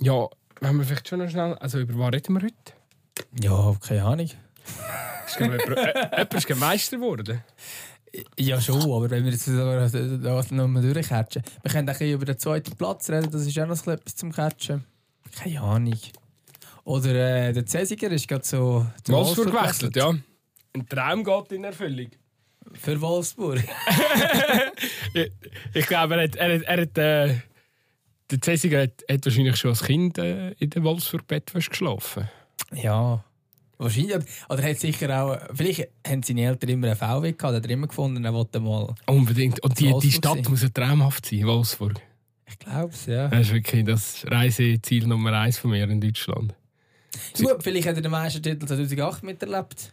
Ja, haben wir vielleicht schon noch schnell. Also, über was reden wir heute? Ja, keine Ahnung. Ist jemand- äh, jemand ist Meister geworden. Ja, schon, aber wenn wir jetzt das nochmal durchcatchen. Wir können auch über den zweiten Platz reden, das ist auch noch etwas zum Catchen. Keine Ahnung. Oder äh, der Cäsiger ist gerade so Wolfsburg gewechselt, ja. Ein Traum geht in Erfüllung. Für Wolfsburg. Ich, ich glaube, er hat. Er hat, er hat äh, der Cäsiger hat, hat wahrscheinlich schon als Kind äh, in der Wolfsburg-Bett geschlafen. ja. Wahrscheinlich. Oder hat sicher auch. Vielleicht haben seine Eltern immer einen VW gehabt, hat er immer gefunden, er wollte mal. Unbedingt. Und die, die Stadt sein. muss ja traumhaft sein, Wolfsburg. Ich glaube es, ja. Das ist wirklich das Reiseziel Nummer eins von mir in Deutschland. Gut, vielleicht hat er den Meistertitel 2008 miterlebt.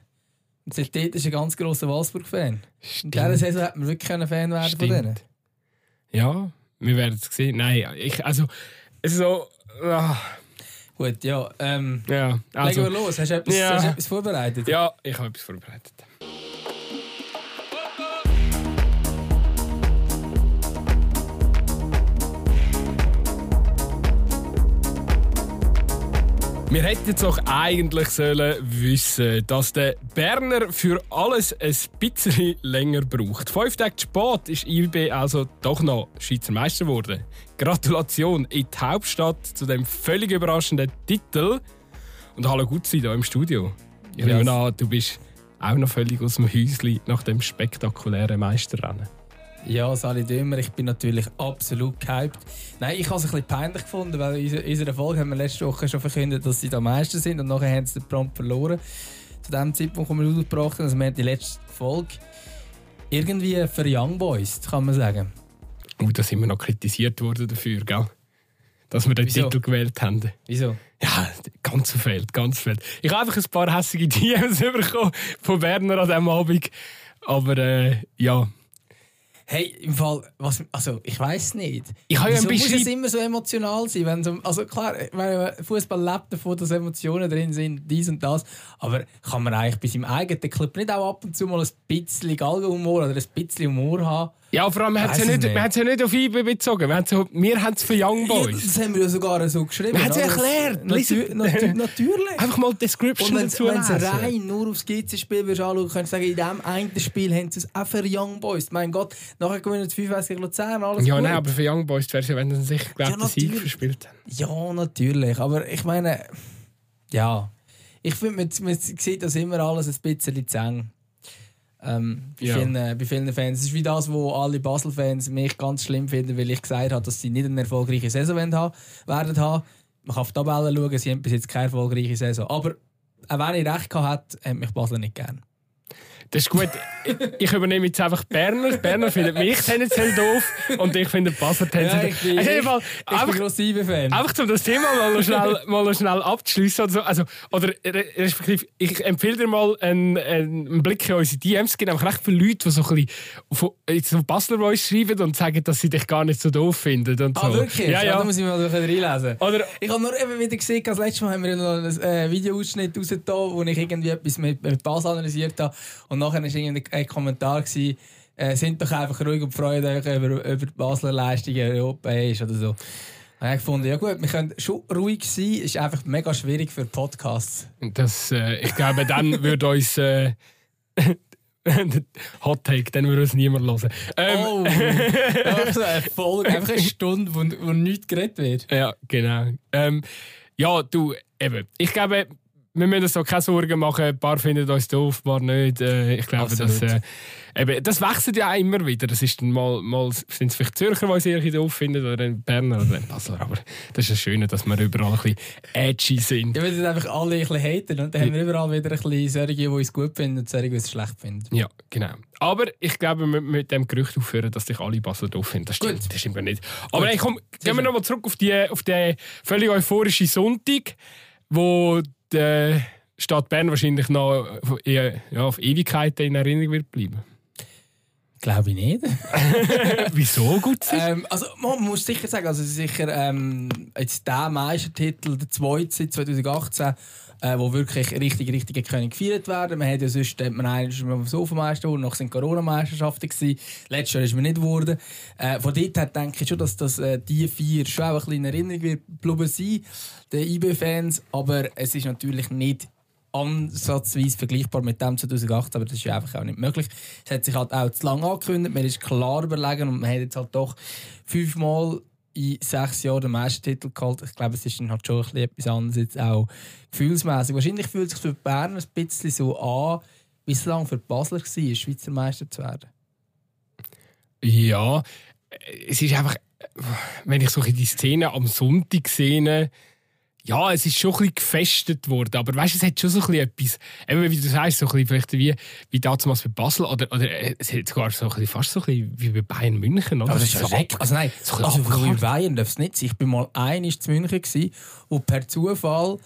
Und seitdem ist er ein ganz grosser Wolfsburg-Fan. In dieser Saison hat man wirklich einen Fan werden von denen. Stimmt. Ja, wir werden es sehen. Nein, ich, also, so. ah, Gut, ja. Ähm, ja, also, legen wir los. Hast du etwas, Ja. hast du etwas vorbereitet? ja, ich habe etwas vorbereitet. Wir hätten jetzt doch eigentlich sollen wissen, dass der Berner für alles ein bisschen länger braucht. Fünf Tage spät ist IB also doch noch Schweizer Meister geworden. Gratulation in die Hauptstadt zu dem völlig überraschenden Titel. Und hallo gut sein hier im Studio. Ich Ja. nehme an, du bist auch noch völlig aus dem Häuschen nach dem spektakulären Meisterrennen. Ja, Sali Dömer, ich bin natürlich absolut gehypt. Nein, ich habe es ein bisschen peinlich gefunden, weil in unserer- Folge haben wir letzte Woche schon verkündet, dass sie da Meister sind und nachher haben sie den prompt verloren. Zu dem Zeitpunkt, wo wir rausgebracht haben, also wir haben die letzte Folge irgendwie für Young Boys, kann man sagen. Und Oh, da sind wir noch kritisiert worden dafür, gell? Dass wir den Wieso? Titel gewählt haben. Wieso? Ja, ganz verfehlt, ganz verfehlt. Ich habe einfach ein paar hässliche DMs bekommen von Werner an diesem Abend. Aber äh, ja, Hey, im Fall, was, also ich weiß nicht. Ich habe ja ein muss es bisschen- immer so emotional sein? Wenn so, also klar, Fußball lebt davon, dass Emotionen drin sind, dies und das. Aber kann man eigentlich bei seinem eigenen Club nicht auch ab und zu mal ein bisschen Galgenhumor oder ein bisschen Humor haben? Ja vor allem, wir haben es ja es nicht, es ja nicht auf IB bezogen. Wir haben es so, wir haben es für Young Ja, Boys. das haben wir ja sogar so geschrieben. Wir haben es oder? erklärt. Natür, natürlich. Einfach mal die Und Description wenn dazu du lesen. rein nur aufs GC-Spiel würdest anschauen, könntest du sagen, in diesem einen Spiel haben sie es auch für Young Boys. Mein Gott, nachher gewinnen sie 5 gegen Luzern, alles Ja, gut. nein, aber für Young Boys wäre es ja, wenn sie sich glaub, Ja, Sieg verspielt haben. Ja, natürlich. Aber ich meine, ja. Ich finde, man, man sieht das immer alles ein bisschen zu eng. Ähm, bei, Ja. vielen, äh, bei vielen Fans. Es ist wie das, wo alle Basel-Fans mich ganz schlimm finden, weil ich gesagt habe, dass sie nicht eine erfolgreiche Saison haben, werden haben. Man kann auf die Tabelle schauen, sie haben bis jetzt keine erfolgreiche Saison. Aber auch wenn ich recht hätte, hat mich Basel nicht gern. Das ist gut. Ich- übernehme jetzt einfach Berner. Berner findet mich tendenziell doof und ich finde Basler tendenziell ich bin, Also, ich, ich einfach, bin IB-Fan. einfach um das Thema mal noch schnell, mal noch schnell abzuschließen. Oder, so. also, oder re- respektive, ich empfehle dir mal einen, einen Blick in unsere DMs. Es gibt einfach recht viele Leute, die so ein bisschen jetzt so Basler Voice schreiben und sagen, dass sie dich gar nicht so doof finden. Und so. Ah, wirklich? Ja, ja. Da muss ich mal reinlesen. Oder, Ich habe nur eben wieder gesehen, das letzte Mal haben wir noch einen äh, Videoausschnitt rausgetan, wo ich irgendwie etwas mit, mit Basel analysiert habe. Und nachher war irgendwie ein Kommentar, gewesen, äh, sind doch einfach ruhig und freut euch über, über die Basler Leistungen europäisch oder so. Und ich habe gefunden, ja gut, wir können schon ruhig sein, ist einfach mega schwierig für Podcasts. das, äh, ich glaube, dann würde uns. Äh, Hot Take, dann würde uns niemand hören. Ähm, Oh! einfach so eine Folge, einfach eine Stunde, wo, wo nichts geredet wird. Ja, genau. Ähm, ja, du, eben. Ich glaube, wir müssen uns so keine Sorgen machen. Ein paar finden uns doof, ein paar nicht. Äh, ich glaube, das, Absolut. äh, eben, das wechselt ja auch immer wieder. Das ist dann mal, mal sind es vielleicht Zürcher, die uns irgendwie doof finden, oder ein Berner oder ein Basler. Aber das ist das Schöne, dass wir überall ein bisschen edgy sind. Ja, wir sind einfach alle ein bisschen haten und dann haben wir überall wieder ein bisschen solche, die uns gut finden und solche, die uns schlecht finden. Ja, genau. Aber ich glaube, wir müssen mit dem Gerücht aufhören, dass dich alle Basler doof finden. Das stimmt, Gut. das stimmt nicht. Aber hey, komm, gehen wir nochmal zurück auf, die, auf den völlig euphorischen Sonntag, wo die Stadt Bern wahrscheinlich noch auf, ja, auf Ewigkeiten in Erinnerung wird bleiben. Glaube ich nicht. Wieso gut ähm, also man muss sicher sagen, also sicher ähm, jetzt der Meistertitel, der zweite seit 2018, äh, wo wirklich richtig, richtig können gefeiert werden. Man hat ja sonst hat man einmal Sofameister geworden, noch sind Corona-Meisterschaften gewesen. Letztes Jahr ist man nicht geworden. Äh, von dort her denke ich schon, dass das, äh, die vier schon auch ein bisschen in Erinnerung wird bleiben sein, IB-Fans. Aber es ist natürlich nicht ansatzweise vergleichbar mit dem 2008, aber das ist einfach auch nicht möglich. Es hat sich halt auch zu lange angekündigt, man ist klar überlegen und man hat jetzt halt doch fünfmal in sechs Jahren den Meistertitel geholt. Ich glaube, es ist dann halt schon etwas anderes, jetzt auch gefühlsmäßig. Wahrscheinlich fühlt es sich für Bern ein bisschen so an, wie es lange für Basler war, Schweizer Meister zu werden. Ja, es ist einfach, wenn ich so die Szene am Sonntag sehe, ja, es ist schon ein bisschen gefestet worden, aber weißt, es hat schon so ein bisschen etwas, eben wie du sagst, so ein bisschen vielleicht wie, wie damals bei Basel oder, oder äh, es hat sogar so ein bisschen, fast so ein bisschen wie bei Bayern München. Oder? Aber das ist so weg. Also nein, so also bei Bayern darf es nicht sein. Ich war mal einig zu München, gewesen, wo per Zufall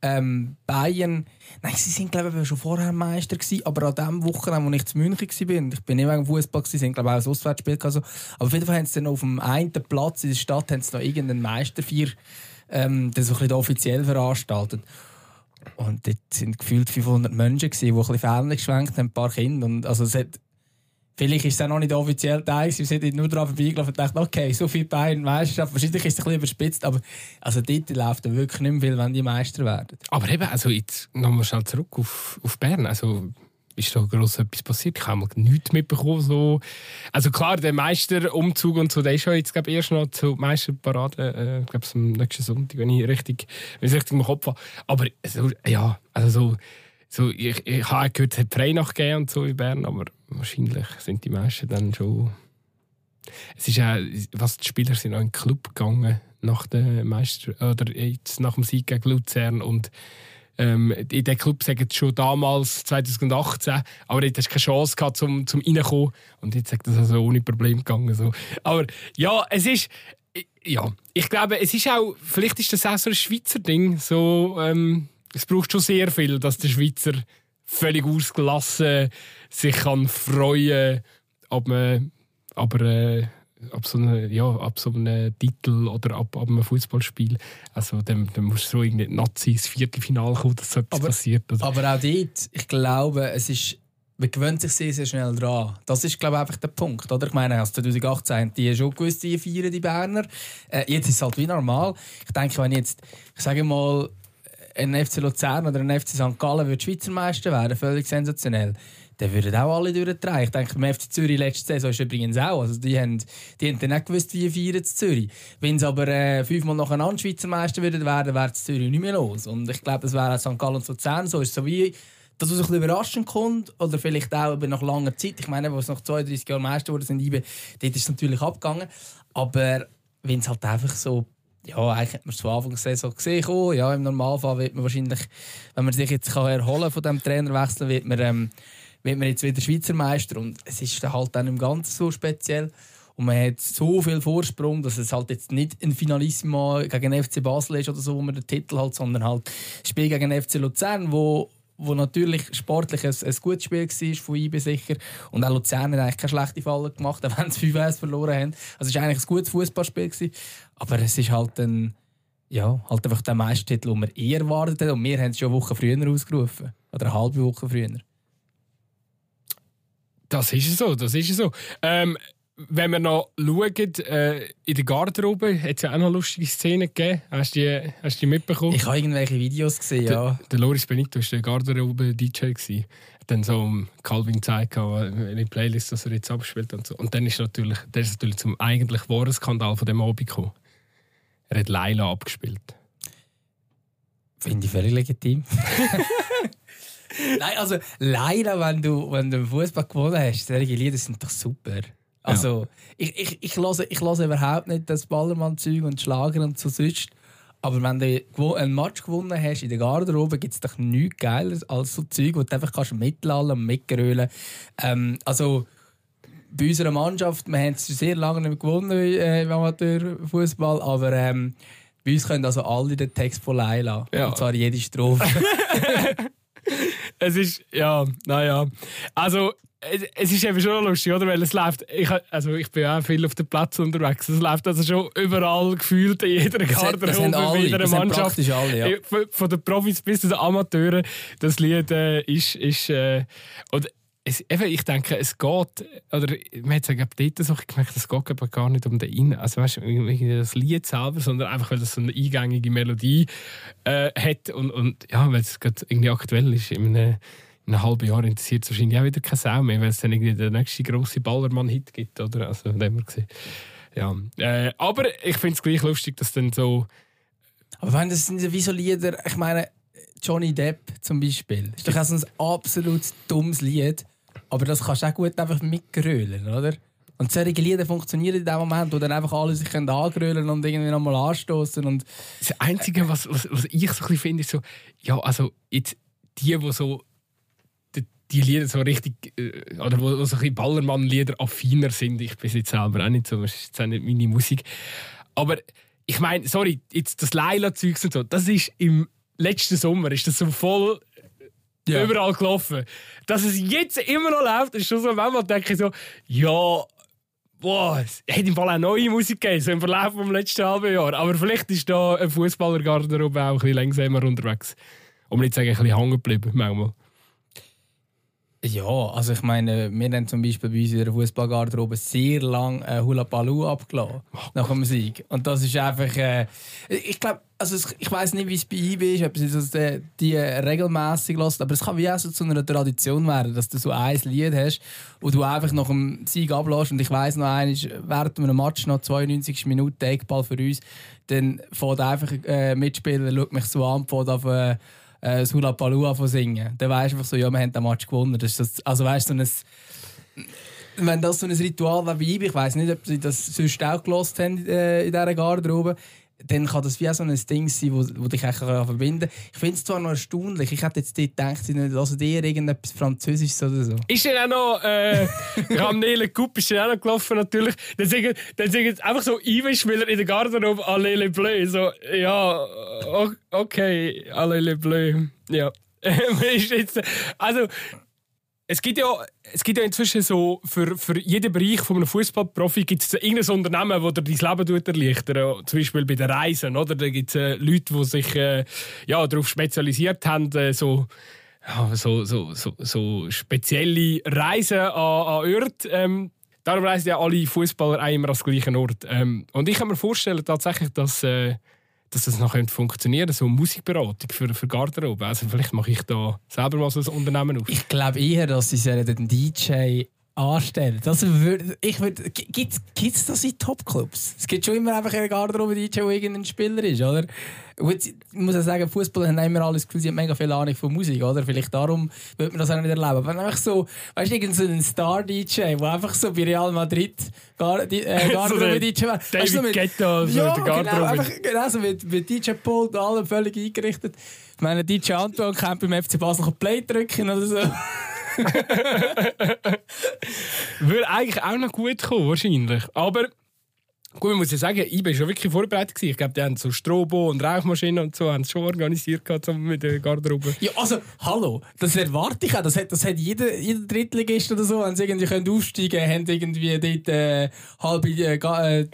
ähm, Bayern, nein, sie sind glaube ich schon vorher Meister gewesen, aber an dem Wochenende, wo ich zu München war, bin, ich bin nicht wegen Fußball gewesen, sind glaube ich auch ein Auswärtsspiel also, aber auf jeden Fall haben sie dann auf dem einen Platz in der Stadt haben sie noch irgendeinen Meisterfeier ähm, das so ein offiziell veranstaltet. Und dort sind gefühlt 500 Menschen, gewesen, die ein bisschen Fähnchen geschwenkt haben, ein paar Kinder. Und also es hat, vielleicht ist es auch noch nicht offiziell Teil, wir sind nur daran vorbeigelaufen und dachten, okay, so viel Bayern Meisterschaft, wahrscheinlich ist es ein bisschen überspitzt, aber also dort läuft wirklich nicht mehr viel, wenn die Meister werden. Aber eben, also jetzt nochmal schnell zurück auf, auf Bern, also ist da groß etwas passiert? Ich habe nichts mitbekommen. So. Also klar, der Meisterumzug und so, der ist ja jetzt glaub, erst noch zur Meisterparade, äh, glaube am nächsten Sonntag, wenn ich richtig, wenn ich richtig im Kopf habe. Aber so, ja, also so, so ich, ich habe gehört, es hat Freinacht gegeben und so in Bern, aber wahrscheinlich sind die meisten dann schon... Es ist auch, was die Spieler sind auch in den Club gegangen nach dem Meister oder jetzt nach dem Sieg gegen Luzern und ähm, in diesem Club sagen schon damals, 2018, aber jetzt hast du keine Chance gehabt, zum, zum reinkommen. Und jetzt sagt das also ohne Problem gegangen. So. Aber ja, es ist, ja, ich glaube, es ist auch, vielleicht ist das auch so ein Schweizer Ding. So, ähm, es braucht schon sehr viel, dass der Schweizer völlig ausgelassen sich kann freuen kann. Aber äh, ab so einem, ja, ab so einem Titel oder ab, ab einem Fußballspiel. Also dann, dann musst du so irgendwie Nazi ins Viertelfinale kommen, dass so etwas aber, passiert. Oder? Aber auch dort, ich glaube, es ist man gewöhnt sich sehr, sehr schnell dran. Das ist, glaube ich, einfach der Punkt. Oder? Ich meine, als 2018 die schon gewusst, die feiern die Berner. Äh, jetzt ist es halt wie normal. Ich denke, wenn jetzt, ich sage mal, ein FC Luzern oder ein FC St. Gallen würde Schweizer Meister werden, völlig sensationell dann würden auch alle durchdrehen. Ich denke, beim FC Zürich letzte Saison ist übrigens auch. Also die haben, die haben dann nicht gewusst, wie feiern zu Zürich. Wenn sie aber äh, fünfmal nacheinander Schweizer Meister würden werden, wäre Zürich nicht mehr los. Und ich glaube, das wäre auch St. Gallen und Luzern so. Ist so wie, dass es ein überraschend kommt oder vielleicht auch nach langer Zeit. Ich meine, als nach 32 Jahren Meister wurden, sind dort ist es natürlich abgegangen. Aber wenn es halt einfach so ja, eigentlich hat man es von Anfang der Saison gesehen. Oh, ja, Im Normalfall wird man wahrscheinlich, wenn man sich jetzt kann erholen von dem Trainerwechsel, wird man ähm, wird man jetzt wieder Schweizer Meister und es ist dann halt dann im Ganzen so speziell und man hat so viel Vorsprung, dass es halt jetzt nicht ein Finalissimo gegen FC Basel ist oder so, wo man den Titel hat, sondern halt ein Spiel gegen FC Luzern, wo wo natürlich sportlich ein, ein gutes Spiel war, von IB sicher. Und auch Luzern hat eigentlich keine schlechte Falle gemacht, auch wenn sie 5-1 verloren haben. Also es war eigentlich ein gutes Fußballspiel. Aber es ist halt ein, ja, halt einfach der Meistertitel, den wir eher erwartet haben. Und wir haben es schon eine Woche früher ausgerufen. Oder eine halbe Woche früher. Das ist so, das ist so. Ähm, wenn wir noch schauen, äh, in der Garderobe hat es ja auch noch lustige Szenen gegeben. Hast du die, hast du die mitbekommen? Ich habe irgendwelche Videos gesehen, ja. Der, der Loris Benito war der Garderobe-DJ. Hat dann so Calvin gezeigt, in der Playlist, dass er jetzt abspielt und so. Und dann ist natürlich, der ist natürlich zum eigentlich wahren Skandal von dem Abend gekommen. Er hat Laila abgespielt. Finde ich völlig legitim. Nein, also leider, wenn du, wenn du Fußball gewonnen hast, solche Lieder sind doch super. Also, ja. ich, ich, ich, höre, ich höre überhaupt nicht das Ballermann-Zeug und Schlager und so sonst. Aber wenn du einen Match gewonnen hast in der Garderobe, gibt es doch nichts Geiles als so Zeug, wo du einfach kannst mitlallen und mitgrölen ähm, Also, bei unserer Mannschaft, wir haben es sehr lange nicht gewonnen äh, im Amateurfußball, aber ähm, bei uns können also alle den Text von Leila. Ja. Und zwar jede Strophe. es ist, ja, naja. Also, es, ist eben schon lustig, oder? Weil es läuft, ich, also ich bin auch viel auf dem Platz unterwegs, es läuft also schon überall gefühlt in jeder Garderobe, bei jeder Mannschaft. Alle, ja. von, von den Profis bis zu den Amateuren, das Lied äh, ist, ist äh, und es, eben, ich denke, es geht, oder man hat es dort so gemerkt, es geht gar nicht um den In also weißt, das Lied selber, sondern einfach, weil es so eine eingängige Melodie äh, hat und, und ja, weil es gerade irgendwie aktuell ist, in einem, in einem halben Jahr interessiert es wahrscheinlich auch wieder keine Sau mehr, weil es dann irgendwie der nächste grosse Ballermann-Hit gibt, oder? Also, von dem gesehen. Ja. Äh, aber ich finde es gleich lustig, dass dann so... Aber wenn das sind wie so Lieder, ich meine, Johnny Depp zum Beispiel, ist doch auch so ein absolut dummes Lied aber das kannst du auch gut einfach mitgrölen, oder? Und solche Lieder funktionieren in dem Moment, wo dann einfach alle sich angrölen und irgendwie nochmal anstoßen. Und das Einzige, was, was, was ich so ein finde, ist so, ja, also jetzt die, die so die, Lieder so richtig, äh, oder wo, wo so ein Ballermann-Lieder affiner sind, ich bin jetzt selber auch nicht so, das ist jetzt auch nicht meine Musik. Aber ich meine, sorry, jetzt das Leila-Zeugs und so, das ist im letzten Sommer, ist das so voll ja. überall gelaufen. Dass es jetzt immer noch läuft, ist schon so, manchmal denke ich so, ja, boah, es hätte im Fall auch neue Musik gegeben, so im Verlauf des letzten halben Jahr. Aber vielleicht ist da ein Fußballergarderobe auch ein bisschen langsamer unterwegs. Um nicht zu sagen, ein bisschen hängen geblieben, manchmal. Ja, also ich meine, wir haben zum Beispiel bei uns in der Fußballgarderobe sehr lange äh, Hula Palu abgelassen oh, nach dem Sieg. Und das ist einfach, äh, ich glaube, also ich weiß nicht, wie es bei ihm ist, ob es die, die regelmäßig lässt, aber es kann wie auch so zu einer Tradition werden, dass du so ein Lied hast, wo du einfach nach dem Sieg ablässt. Und ich weiß noch einmal, während einem Match noch 92 Minuten Eckball für uns, dann fährt einfach äh, Mitspieler, schaut mich so an, fährt auf äh, äh, das Hula Palua von singen. Dann weißt du einfach so, ja, wir haben den Match gewonnen. Das das, also weißt du, so wenn das so ein Ritual war wie ich, ich weiß nicht, ob sie das sonst auch gelost haben äh, in dieser Garderobe, dann kann das wie auch so ein Ding sein, wo, wo dich eigentlich verbinden kann. Ich finde es zwar noch erstaunlich, ich hätte jetzt gedacht, sie also dir irgendetwas Französisches oder so. Ist ja auch noch, äh, Ramnele Coupe ist ja auch noch gelaufen natürlich. Dann singen, dann singen einfach so Eiweißspieler in der Garderobe «Allez les Bleus». So, ja, okay, «Allez les Bleus». Ja. also, es gibt ja, es gibt ja inzwischen so, für, für jeden Bereich von einem Fußballprofi gibt es irgendein Unternehmen, das dir dein Leben erleichtert. Zum Beispiel bei den Reisen. Oder? Da gibt es äh, Leute, die sich äh, ja, darauf spezialisiert haben, äh, so, ja, so, so, so, so spezielle Reisen an, an Orte. Ähm, darum reisen ja alle Fußballer immer an den gleichen Ort. Ähm, und ich kann mir vorstellen, tatsächlich, dass. Dass das noch funktionieren so Musikberatung für, für Garderobe. Also vielleicht mache ich da selber mal so ein Unternehmen auf. Ich glaube eher, dass sie den DJ anstellen. Das würd, ich würd, gibt es das in Topclubs? Es gibt schon immer einfach eine Garderobe-DJ, wo irgendein Spieler ist, oder? Gut, ich muss ja sagen, Fußball haben immer alles Gefühl, sie haben mega viel Ahnung von Musik, oder? Vielleicht darum wird man das auch nicht erleben. Aber einfach so, weißt du, irgendein Star-DJ, der einfach so bei Real Madrid Gar, äh, Garderobe-DJ war. David so Guetta, so ja, der Garderobe. Genau, einfach, genau so mit, mit DJ Paul und allem völlig eingerichtet. Ich meine, DJ Antoine kann beim FC Basel noch Play drücken oder so. Würde eigentlich auch noch gut kommen, wahrscheinlich. Aber gut, man muss ja sagen, ich war schon wirklich vorbereitet. Ich glaube, die haben so Strobo und Rauchmaschinen und so haben es schon organisiert gehabt, mit der Garderobe. Ja, also, hallo, das erwarte ich auch. Das hat, das hat jeder, jeder Drittligist oder so, wenn sie irgendwie können aufsteigen können, haben irgendwie dort äh, halbe äh, äh,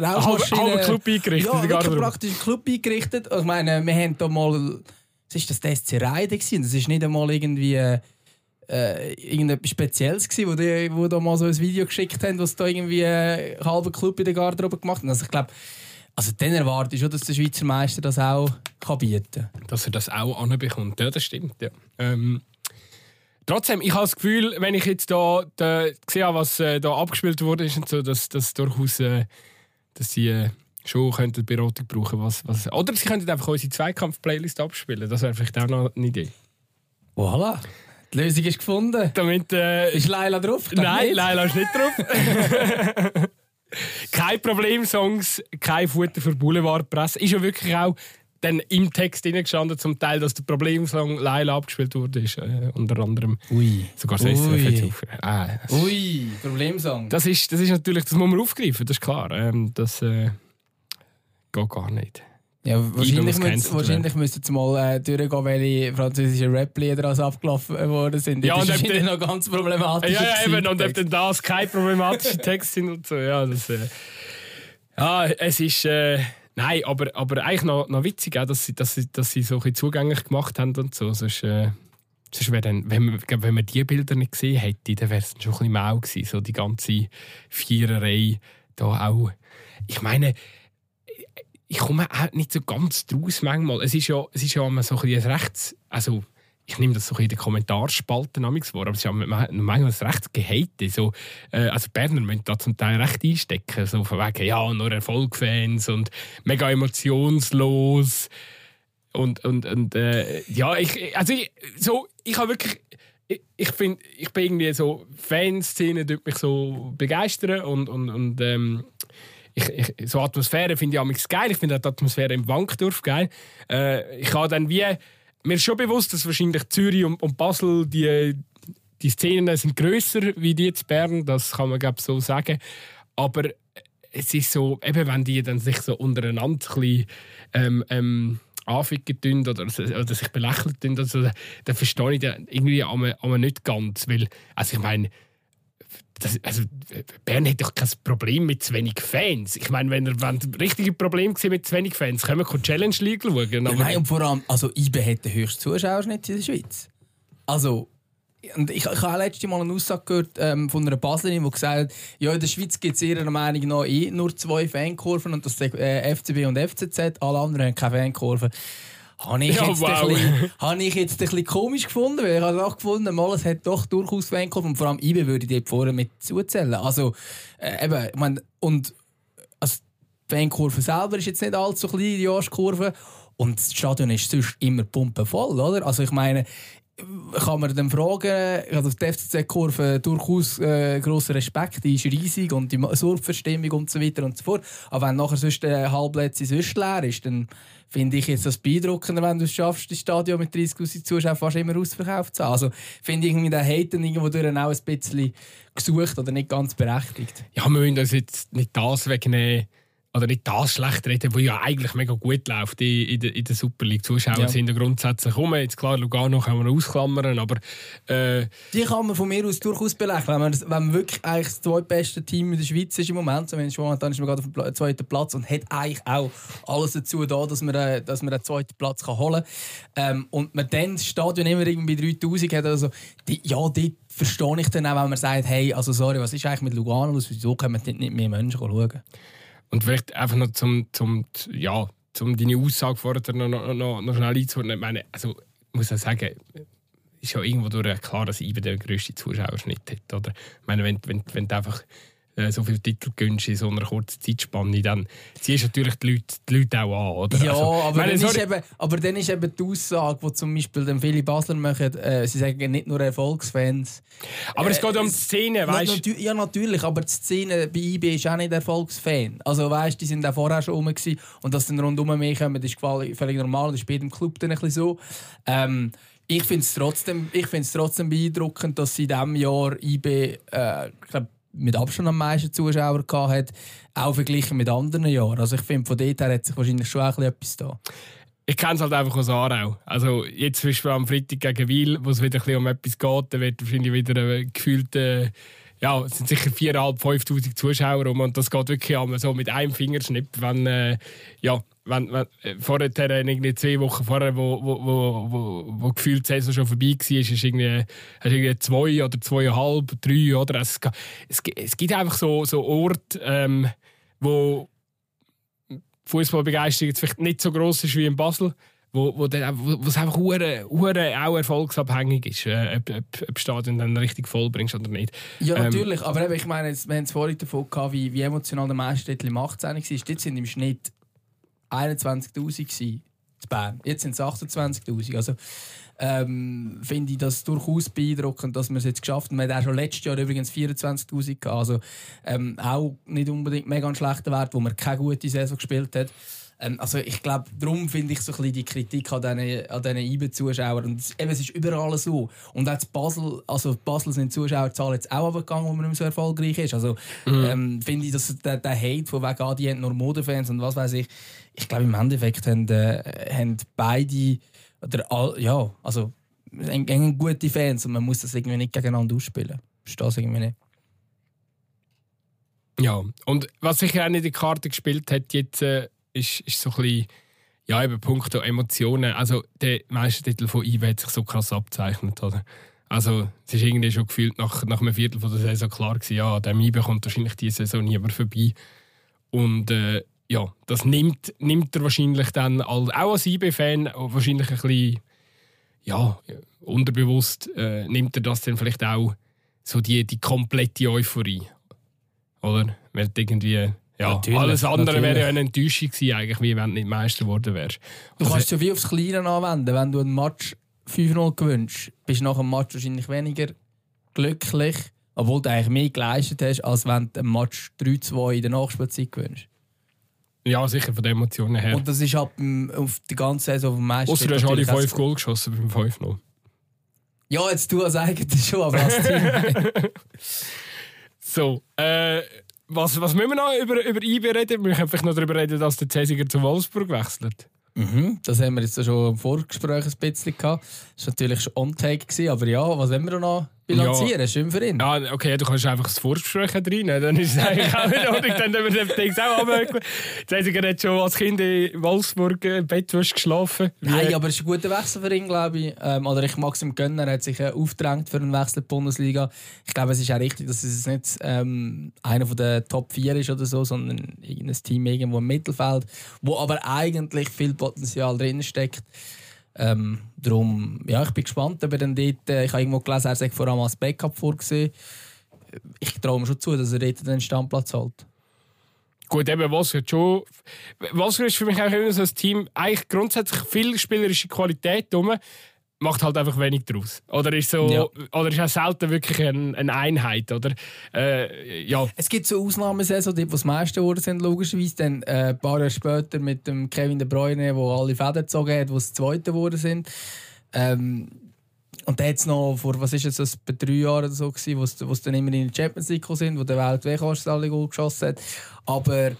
Rauchmaschinen. Halber Club eingerichtet. Ja, wirklich praktisch einen Club eingerichtet. Ich meine, wir haben da mal... Was war das, das SC Reide? Das ist nicht einmal irgendwie... Äh, äh, irgendetwas Spezielles gewesen, wo die, wo da mal so ein Video geschickt haben, was da irgendwie einen halben Club in der Garderobe gemacht hat. Also ich glaube, also dann erwarte ich schon, dass der Schweizer Meister das auch kann bieten kann. Dass er das auch anbekommt, ja, das stimmt. Ja. Ähm, trotzdem, ich habe das Gefühl, wenn ich jetzt da, da gesehen habe, was äh, da abgespielt wurde, ist und so, dass, dass durchaus, äh, dass sie äh, schon könnten Beratung brauchen was, was Oder sie könnten einfach unsere Zweikampf-Playlist abspielen. Das wäre vielleicht auch noch eine Idee. Voilà. Die Lösung ist gefunden. Damit, äh, ist Leila drauf? Nein, nicht. Leila ist nicht drauf. kein Problem, Songs, kein Futter für Boulevardpresse. Ist ja wirklich auch dann im Text gestanden, zum Teil, dass der Problemsong Leila abgespielt wurde. Ist, äh, unter anderem Ui. sogar das Ui. Ah, Ui, Problemsong. Das ist, das ist natürlich, das muss man aufgreifen, das ist klar. Ähm, das äh, geht gar nicht. Ja, wahrscheinlich, müsst, wahrscheinlich müssten sie mal äh, durchgehen, welche französische Rap-Lieder als abgelaufen worden sind. Ja, das und ist noch ganz problematisch. Ja, ja, eben, und ob denn das keine problematische Texte sind und so. Ja, das, äh, ja es ist. Äh, nein, aber, aber eigentlich noch, noch witzig, auch, dass, sie, dass, sie, dass sie so ein zugänglich gemacht haben und so. Sonst, äh, sonst wär dann, wenn, man, wenn man die Bilder nicht gesehen hätte, dann wäre es schon ein bisschen mau gewesen. So die ganze Viererei da auch. Ich meine, ich komme auch nicht so ganz draus manchmal. Es ist ja, es ist ja immer so ein rechts... Also, ich nehme das so in den Kommentarspalten vor, aber es ist ja manchmal ein recht gehate. So, äh, also Berner müssen da zum Teil recht einstecken, so von wegen, ja, nur Erfolgfans und mega emotionslos. Und, und, und äh, ja, ich, also ich, so, ich habe wirklich, ich, ich finde, ich bin irgendwie so, Fanszene tut mich so begeistern und, und, und ähm, ich, ich, so Atmosphäre finde ich amigs geil. Ich finde die Atmosphäre im Wankdorf geil. Äh, ich habe dann wie, mir ist schon bewusst, dass wahrscheinlich Zürich und, und Basel die, die Szenen sind grösser wie die in Bern, das kann man glaub, so sagen. Aber es ist so, eben wenn die dann sich so untereinander ein bisschen, ähm, ähm, anficken oder, oder sich belächeln also, dann verstehe ich das irgendwie aber nicht ganz. Weil, also ich meine, das, also, Bern hat doch kein Problem mit zu wenig Fans. Ich meine, wenn er wenn richtige gewesen mit zu wenig Fans, können wir die Challenge League schauen. Ja, nein, und vor allem, also IBE hat den höchsten Zuschauerschnitt in der Schweiz. Also, und ich, ich habe letztes Mal eine Aussage gehört ähm, von einer Baslerin, die gesagt hat, ja, in der Schweiz gibt es ihrer Meinung nach eh nur zwei Fankurven und das sind äh, FCB und FCZ, alle anderen haben keine Fankurven. Habe ich, Ja, jetzt wow. ein bisschen, habe ich jetzt ein bisschen komisch gefunden, weil ich habe auch gefunden, mal, es hat doch durchaus Fankurven und vor allem IBE würde ich dort vorne mit zuzählen. Also, äh, eben, ich meine, und also die Fankurve selber ist jetzt nicht allzu klein, die Jahreskurve. Und das Stadion ist sonst immer pumpenvoll, oder? Also ich meine, kann man dann fragen, also die FCZ-Kurve durchaus äh, grosser Respekt, die ist riesig und die Surfverstimmung und so weiter und so fort. Aber wenn nachher sonst der Halbplätze sonst leer ist, dann finde ich jetzt das beeindruckender, wenn du es schaffst, das Stadion mit 30'000 Zuschauern fast immer ausverkauft zu haben. Also finde ich den Haten irgendwo durch auch ein bisschen gesucht oder nicht ganz berechtigt. ja, wir müssen uns jetzt nicht das wegnehmen oder nicht das schlecht reden, was ja eigentlich mega gut läuft in, in, der, in der Super League. Zuschauer Ja. sind ja grundsätzlich rum. Jetzt klar, Lugano kann man ausklammern, aber äh, Die kann man von mir aus durchaus belächeln. Wenn man, wenn man wirklich eigentlich das zweitbeste Team in der Schweiz ist im Moment, zumindest momentan ist man gerade auf dem zweiten Platz und hat eigentlich auch alles dazu da, dass man, äh, dass man den zweiten Platz kann holen kann. Ähm, und man dann das Stadion immer irgendwie 3000 hat, also die, ja, die verstehe ich dann auch, wenn man sagt, hey, also sorry, was ist eigentlich mit Lugano los? Wieso können dort nicht mehr Menschen schauen? Und vielleicht einfach noch zum, zum, ja, zum deine Aussage vorher noch, noch, noch, noch schnell einzuholen. Ich meine, also, muss ja sagen, ist ja irgendwo durch klar, dass IBE den grössten Zuschauerschnitt hat. Oder? Ich meine, wenn, wenn, wenn du einfach äh, so viele Titel gönnst in so einer kurzen Zeitspanne, dann ziehst du natürlich die Leute, die Leute auch an. Oder? Ja, Also, aber, meine, dann ist eben, aber dann ist eben die Aussage, die zum Beispiel dann viele Basler machen, äh, sie sagen nicht nur Erfolgsfans. aber es äh, geht um die Szene, weißt du? ja, natürlich, aber die Szene bei IB ist auch nicht Erfolgsfan. Also weißt, die sind auch vorher schon rum gewesen. und dass dann rundum mehr kommen, ist völlig völlig normal. Das ist bei jedem Club dann ein bisschen so. Ähm, ich finde es trotzdem, ich find's trotzdem beeindruckend, dass sie in diesem Jahr IB äh, ich glaub, mit Abstand am meisten Zuschauer gehabt hat, auch verglichen mit anderen Jahren. Also ich finde, von dort her hat sich wahrscheinlich schon ein bisschen etwas da. Ich kenne es halt einfach aus Aarau. Also jetzt zum Beispiel am Freitag gegen Wil, wo es wieder ein um etwas geht, dann wird wahrscheinlich wieder äh, gefühlt, äh, ja, es sind sicher 4'500, 5'000 Zuschauer rum und das geht wirklich so mit einem Fingerschnipp, wenn, äh, ja, wenn, wenn äh, vorher, irgendwie zwei Wochen vorher, wo, wo, wo, wo, wo gefühlt die Saison schon vorbei war, ist irgendwie, hast du irgendwie zwei oder zweieinhalb, drei, oder? Es, es, es gibt einfach so, so Orte, ähm, wo Fußballbegeisterung jetzt vielleicht nicht so groß ist wie in Basel, wo, wo, dann, wo, wo es einfach hure, hure auch erfolgsabhängig ist, äh, ob, ob, ob Stadion dann richtig voll bringst oder nicht. Ja, Ähm, natürlich. Aber eben, ich meine, jetzt, wir haben es vorhin davon gehabt, wie, wie emotional der Meistertitel im 18 war. Dort sind im Schnitt 21'000 gewesen, in Bern. Jetzt sind es 28'000. Also ähm, finde ich das durchaus beeindruckend, dass wir es jetzt geschafft haben. Wir hatten auch schon letztes Jahr übrigens 24'000 gehabt. Also ähm, auch nicht unbedingt mega ein schlechter Wert, wo man keine gute Saison gespielt hat. Ähm, also ich glaube, darum finde ich so ein bisschen die Kritik an diesen, an diesen IBE-Zuschauern. Und es, eben, es ist überall so. Und auch Basel, also Basel sind die Zuschauerzahlen jetzt auch runtergegangen, wo man nicht so erfolgreich ist. Also mhm. ähm, finde ich, dass der, der Hate von wegen, ah, die haben nur Modefans und was weiß ich. Ich glaube, im Endeffekt haben, äh, haben beide, oder all, ja, also haben gute Fans und man muss das irgendwie nicht gegeneinander ausspielen. Verstehe das irgendwie nicht. Ja, und was sicher auch nicht in die Karte gespielt hat, jetzt äh, ist, ist so ein bisschen, ja, eben punkto Emotionen. Also, der Meistertitel von IW hat sich so krass abzeichnet, oder? Also, es ist irgendwie schon gefühlt nach, nach einem Viertel von der Saison klar gewesen, ja, der IB kommt wahrscheinlich diese Saison niemand vorbei. Und äh, ja, das nimmt, nimmt er wahrscheinlich dann auch als IB-Fan wahrscheinlich ein bisschen, ja, unterbewusst äh, nimmt er das dann vielleicht auch so die, die komplette Euphorie. Oder? Weil irgendwie ja, natürlich, alles andere wäre ja eine Enttäuschung gewesen, eigentlich, wie wenn du nicht Meister geworden wärst. Du also, kannst es ja wie aufs Kleine anwenden. Wenn du einen Match 5-0 gewünscht, bist du nach dem Match wahrscheinlich weniger glücklich, obwohl du eigentlich mehr geleistet hast, als wenn du einen Match 3-2 in der Nachspielzeit gewünscht. Ja, sicher, von den Emotionen her. Und das ist ab auf die ganze Saison vom Meister. Außer du hast alle 5 Goal geschossen beim 5-0. Ja, jetzt du als eigentlich schon, aber als Team. so, äh was, was müssen wir noch über, über IB reden? Wir können vielleicht noch darüber reden, dass der Cäsiger zu Wolfsburg wechselt. Mhm, das haben wir jetzt schon im Vorgespräch ein bisschen gehabt. Das war natürlich schon on-take, aber ja, was wollen wir noch bilanzieren. Ja. Schön für ihn. Ja, okay, du kannst einfach das Vorgespräch rein. Dann ist es eigentlich auch nicht nötig. Dann haben wir den auch abwürgen. Jetzt hat schon als Kind in Wolfsburg im Bett geschlafen. Nein, aber es ist ein guter Wechsel für ihn, glaube ich. Ähm, oder ich mag es ihm gönnen. Er hat sich äh, aufgedrängt für einen Wechsel in die Bundesliga. Ich glaube, es ist auch richtig, dass es nicht ähm, einer der Top 4 ist oder so, sondern ein Team irgendwo im Mittelfeld, wo aber eigentlich viel Potenzial drin steckt. Ähm, darum, ja, ich bin gespannt, ob er dann dort, äh, ich habe irgendwo gelesen, er sei vor allem als Backup vorgesehen. Ich traue mir schon zu, dass er dort den Standplatz hält. Gut, eben Wasser schon. Wasser ist für mich auch immer so ein Team, eigentlich grundsätzlich viel spielerische Qualität drum macht halt einfach wenig draus. Oder ist so, ja. oder ist auch selten wirklich eine, eine Einheit, oder? Äh, ja. Es gibt so Ausnahmesaison, die das meiste geworden sind, logischerweise. Dann äh, ein paar Jahre später mit dem Kevin De Bruyne, wo alle Fäden gezogen hat, wo es Zweite geworden sind. Ähm, und dann jetzt noch vor, was ist jetzt das, bei drei Jahren oder so gewesen, wo es dann immer in die Champions League sind, wo der Weltwegkast alle Goal geschossen hat. Aber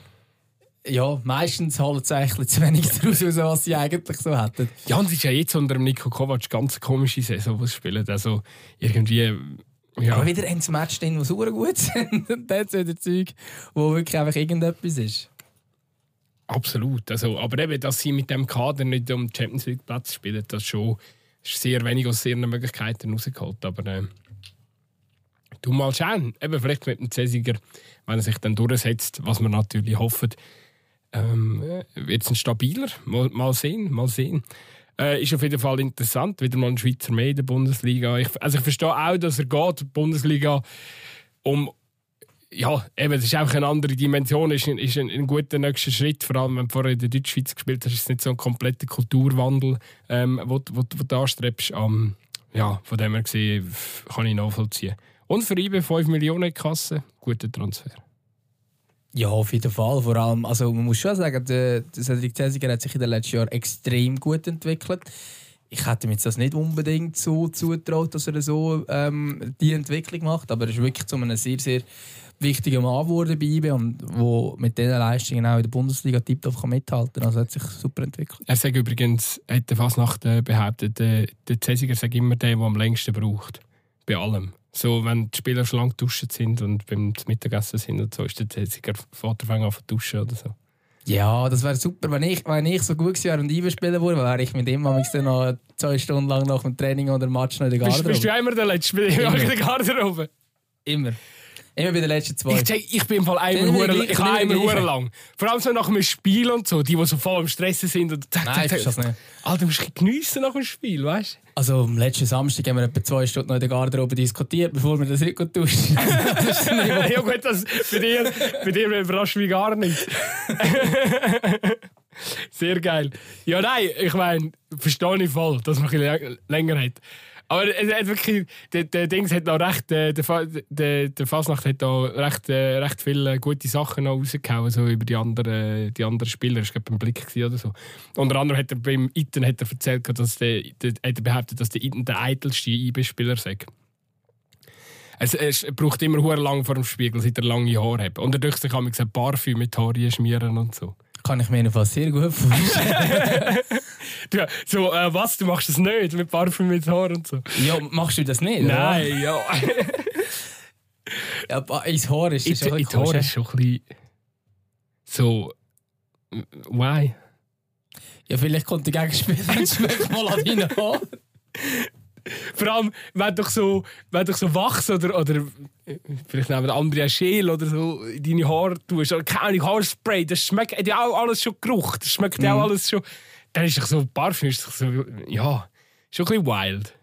ja, meistens holen sie eigentlich zu wenig daraus, was sie eigentlich so hätten. Ja, und es ist ja jetzt unter dem Nico Kovac ganz komische Saison, was spielen. Also irgendwie. Ja. Aber wieder ein Match drin, super gut sind. Und dann wieder Zeug, wo wirklich einfach irgendetwas ist. Absolut. Also, aber eben, dass sie mit dem Kader nicht um den Champions League Platz spielen, das schon ist sehr wenig aus ihren Möglichkeiten rausgeholt. Aber äh, du mal schauen. Eben vielleicht mit dem Cäsiger, wenn er sich dann durchsetzt, was wir natürlich hoffen, ähm, wird es ein stabiler. Mal, mal, sehen, mal sehen. Äh, ist auf jeden Fall interessant, wieder mal ein Schweizer mehr in der Bundesliga. Ich, also ich verstehe auch, dass er geht, die Bundesliga, um ja, eben, es ist einfach eine andere Dimension, ist, ist ein, ein, guter nächster Schritt. Vor allem, wenn du vorher in der Deutschschweiz gespielt hast, ist es nicht so ein kompletter Kulturwandel, ähm, wo, wo, wo du anstrebst. Um, ja, von dem her gesehen, kann ich nachvollziehen. Und für IB 5 Millionen Kasse, guter Transfer. Ja, auf jeden Fall. Vor allem, also man muss schon sagen, der, der Cedric Cesiger hat sich in den letzten Jahren extrem gut entwickelt. Ich hätte mir das nicht unbedingt so zutraut, dass er so ähm, die Entwicklung macht, aber er ist wirklich zu einem sehr, sehr wichtigen Mann geworden bei IBE und wo mit diesen Leistungen auch in der Bundesliga tiptop mithalten kann. Also hat sich super entwickelt. Er sagt übrigens, hat fast nach behauptet, der, der Cesiger sagt immer der, der am längsten braucht. Bei allem. So, wenn die Spieler schon lange duschen sind und beim Mittagessen sind und so, ist der Cäsiger Vater an zu duschen oder so. Ja, das wäre super. Wenn ich, wenn ich so gut wäre und Iver spielen würde, wäre ich mit ihm dann noch zwei Stunden lang nach dem Training oder Match noch in der Garderobe. Bist, bist du immer der Letzte in der Garderobe? Immer. Immer bei den letzten zwei. Ich, ich bin im Fall einmal hure, ich habe einmal hure lang. Vor allem so nach einem Spiel und so, die, die so voll im Stress sind. Und zack, Nein, zack, zack. Alter, du musst geniessen nach dem Spiel, weißt du? Also am letzten Samstag haben wir etwa zwei Stunden noch in der Garderobe diskutiert, bevor wir das Rücken duschen. ja gut, das, bei, dir, bei dir überrascht mich gar nicht. Sehr geil. Ja, nein, ich meine, verstehe ich voll, dass man ein bisschen länger hat. Aber es wirklich, der, der Dings hat noch recht, äh, der, der, der Fasnacht hat da recht, äh, recht viele gute Sachen noch rausgehauen, so über die anderen, die anderen Spieler. Das war beim Blick oder so. Unter anderem hat er beim Iten hat er erzählt, dass der, der, hat er behauptet, dass der Iten der eitelste IB-Spieler sei. Es, es braucht immer hure lang vor dem Spiegel, seit er lange Haare hat. Und er durch sich ein Parfüm mit Haare schmieren und so. Kann ich mir jedenfalls sehr gut vorstellen. Du, so, äh, was, du machst das nicht mit Parfüm mit Haaren und so? ja, machst du das nicht? oder? Nein, ja. Ja, aber ins Haar ist Ich, schon ein bisschen komisch. ist schon ein bisschen so. Why? Ja, vielleicht kommt der Gegenspieler mal an deinen Haaren. Vor allem, wenn du so, wenn du so Wachs oder, oder vielleicht nehmen Andrea Scheel oder so in deine Haare tust, oder keine Ahnung, Haarspray, das schmeckt hat ja auch alles schon Geruch, das schmeckt ja auch alles schon. Dann ist doch so Parfüm, ist doch so, ja, schon ein bisschen wild.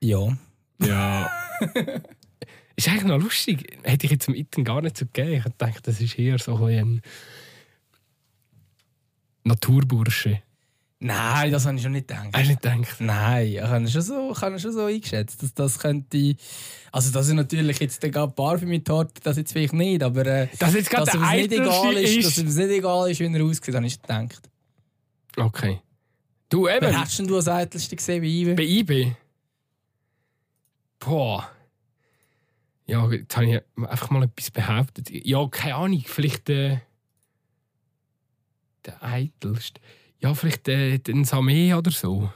Ja. Ja. ist eigentlich noch lustig. Hätte ich jetzt dem Iten gar nicht so gegeben. Ich dachte, das ist eher so ein, ein Naturbursche. Nein, das habe ich schon nicht gedacht. Hast du nicht gedacht? Nein, ich habe schon so, ich habe schon so eingeschätzt, dass das könnte... Also dass er natürlich jetzt den Parfüm mit Haar, das jetzt vielleicht nicht, aber... Äh, Dass jetzt gerade dass der es nicht egal ist, ist. dass es nicht egal ist, wie er aussieht, habe ich gedacht. Okay. Du eben, Wer hättest denn du als Eitelste gesehen bei Ibe? bei IB. Boah. Ja, jetzt habe ich einfach mal etwas behauptet. Ja, keine Ahnung, vielleicht äh, der Eitelste. Ja, vielleicht äh, den Samé oder so.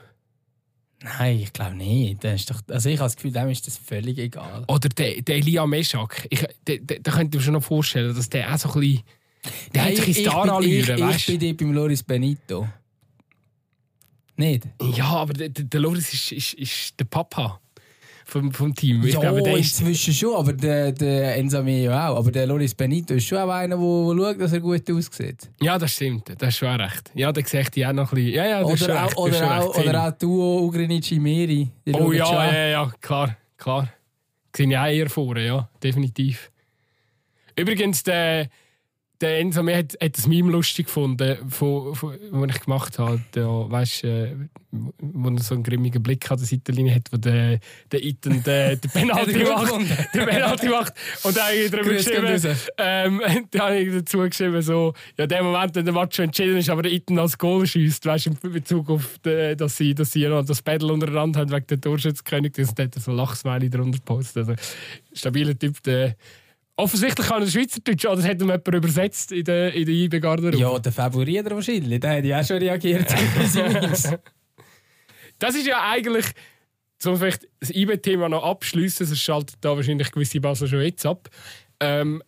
Nein, ich glaube nicht. Das ist doch, also ich habe das Gefühl, dem ist das völlig egal. Oder der, der Elia Meschak. Ich, der, der, der könnte ich mir schon noch vorstellen, dass der auch so ein bisschen. Der hat Nein, so ein bisschen ich, ich, Star-Allüre, ich, weißt bin beim Loris Benito. Nicht? Ja, aber der, der, der Loris ist, ist, ist der Papa vom, vom Team. Ich ja, glaube, der ist. inzwischen schon, aber der, der Ensame ja auch. Aber der Loris Benito ist schon auch einer, der schaut, dass er gut aussieht. Ja, das stimmt. Das ist schon recht. Ja, der sieht ja auch noch ein bisschen. Ja, ja, das ist Oder recht. auch, ist schon oder auch, recht. oder auch Duo Ugrinici Meri. Oh schauen ja, ja, ja, klar, klar. Sehe ich auch eher vor, ja, definitiv. Übrigens, der, der Enzo mir hat, hat das Meme lustig gefunden, von, von, wo ich gemacht habe. Der, weißt, äh, wo er so einen grimmigen Blick an der Seitenlinie hat, wo der, der Iten der, der Penalty macht. Der Penalty macht. Und da habe ich drüber geschrieben, ähm, da habe ich dazu geschrieben, so, ja, der Moment, wenn der Match schon entschieden ist, aber der Iten als Goal schießt, weißt du, in Bezug auf, die, dass sie, dass sie noch das Battle untereinander haben wegen der Torschützkönig, das hat er so Lachsmiley drunter gepostet. Also, stabiler Typ, der. Offensichtlich kann er Schweizerdeutsch, oder das hat ihm jemand übersetzt in der, in der IB-Garderobe. Ja, der Favorierer wahrscheinlich. Der hat ja auch schon reagiert. Das ist ja eigentlich, um vielleicht das IB-Thema noch abschließen, sonst schaltet da wahrscheinlich gewisse Basel schon jetzt ab. Ähm,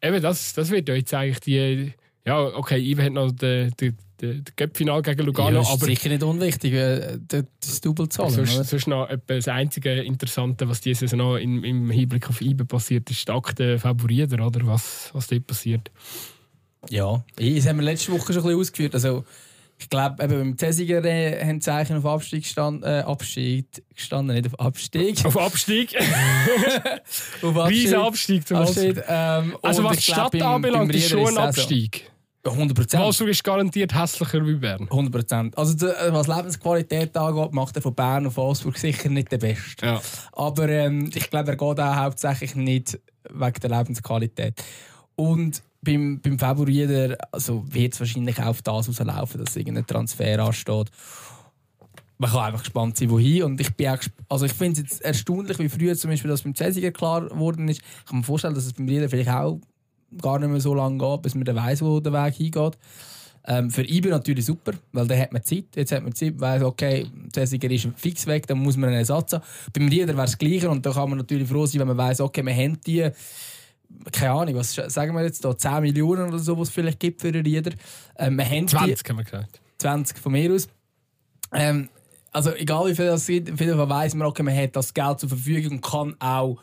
eben, das, das wird ja jetzt eigentlich die. Ja, okay, IB hat noch den, den, den Cup-Final gegen ja, Lugano, ist aber sicher nicht unwichtig, äh, das das Double zahlen. sonst, oder? sonst noch das einzige Interessante, was diese Saison noch im, im Hinblick auf IB passiert, ist die Akte Favoriten, oder? Was, was dort passiert. Ja, das haben wir letzte Woche schon ein bisschen ausgeführt. Also, ich glaube, eben beim Cäsiger äh, haben Zeichen auf Abstieg gestanden, äh, Abstieg gestanden, nicht auf Abstieg. Auf Abstieg. auf Riesen Abstieg zum Abstieg. Ähm, Also was die Stadt anbelangt, ist schon ein. Abstieg. Ja, 100 Prozent. Walsburg ist garantiert hässlicher wie Bern. 100 Prozent. Also, der- was Lebensqualität angeht, macht er von Bern auf Wolfsburg sicher nicht den Besten. Ja. Aber ähm, ich glaube, er geht auch hauptsächlich nicht wegen der Lebensqualität. Und beim, beim Favoriten also wird es wahrscheinlich auch auf das rauslaufen, dass irgendein Transfer ansteht. Man kann einfach gespannt sein, wohin. Und ich bin auch gesp- also ich finde es jetzt erstaunlich, wie früher zum Beispiel das beim Cäsiger klar geworden ist. Ich kann mir vorstellen, dass es beim Rieder vielleicht auch gar nicht mehr so lange geht, bis man dann weiss, wo der Weg hingeht. Ähm, für IBE natürlich super, weil dann hat man Zeit. Jetzt hat man Zeit, weiss, okay, Cäsiger ist fix weg, dann muss man einen Ersatz haben. Beim Rieder wäre es gleicher und da kann man natürlich froh sein, wenn man weiss, okay, wir haben die, keine Ahnung, was sagen wir jetzt da, 10 Millionen oder so, was es vielleicht gibt für den Rieder. Ähm, wir haben die, 20 haben wir gesagt. 20 von mir aus. Ähm, also egal wie viel das sind, auf jeden Fall weiss man, okay, man hat das Geld zur Verfügung und kann auch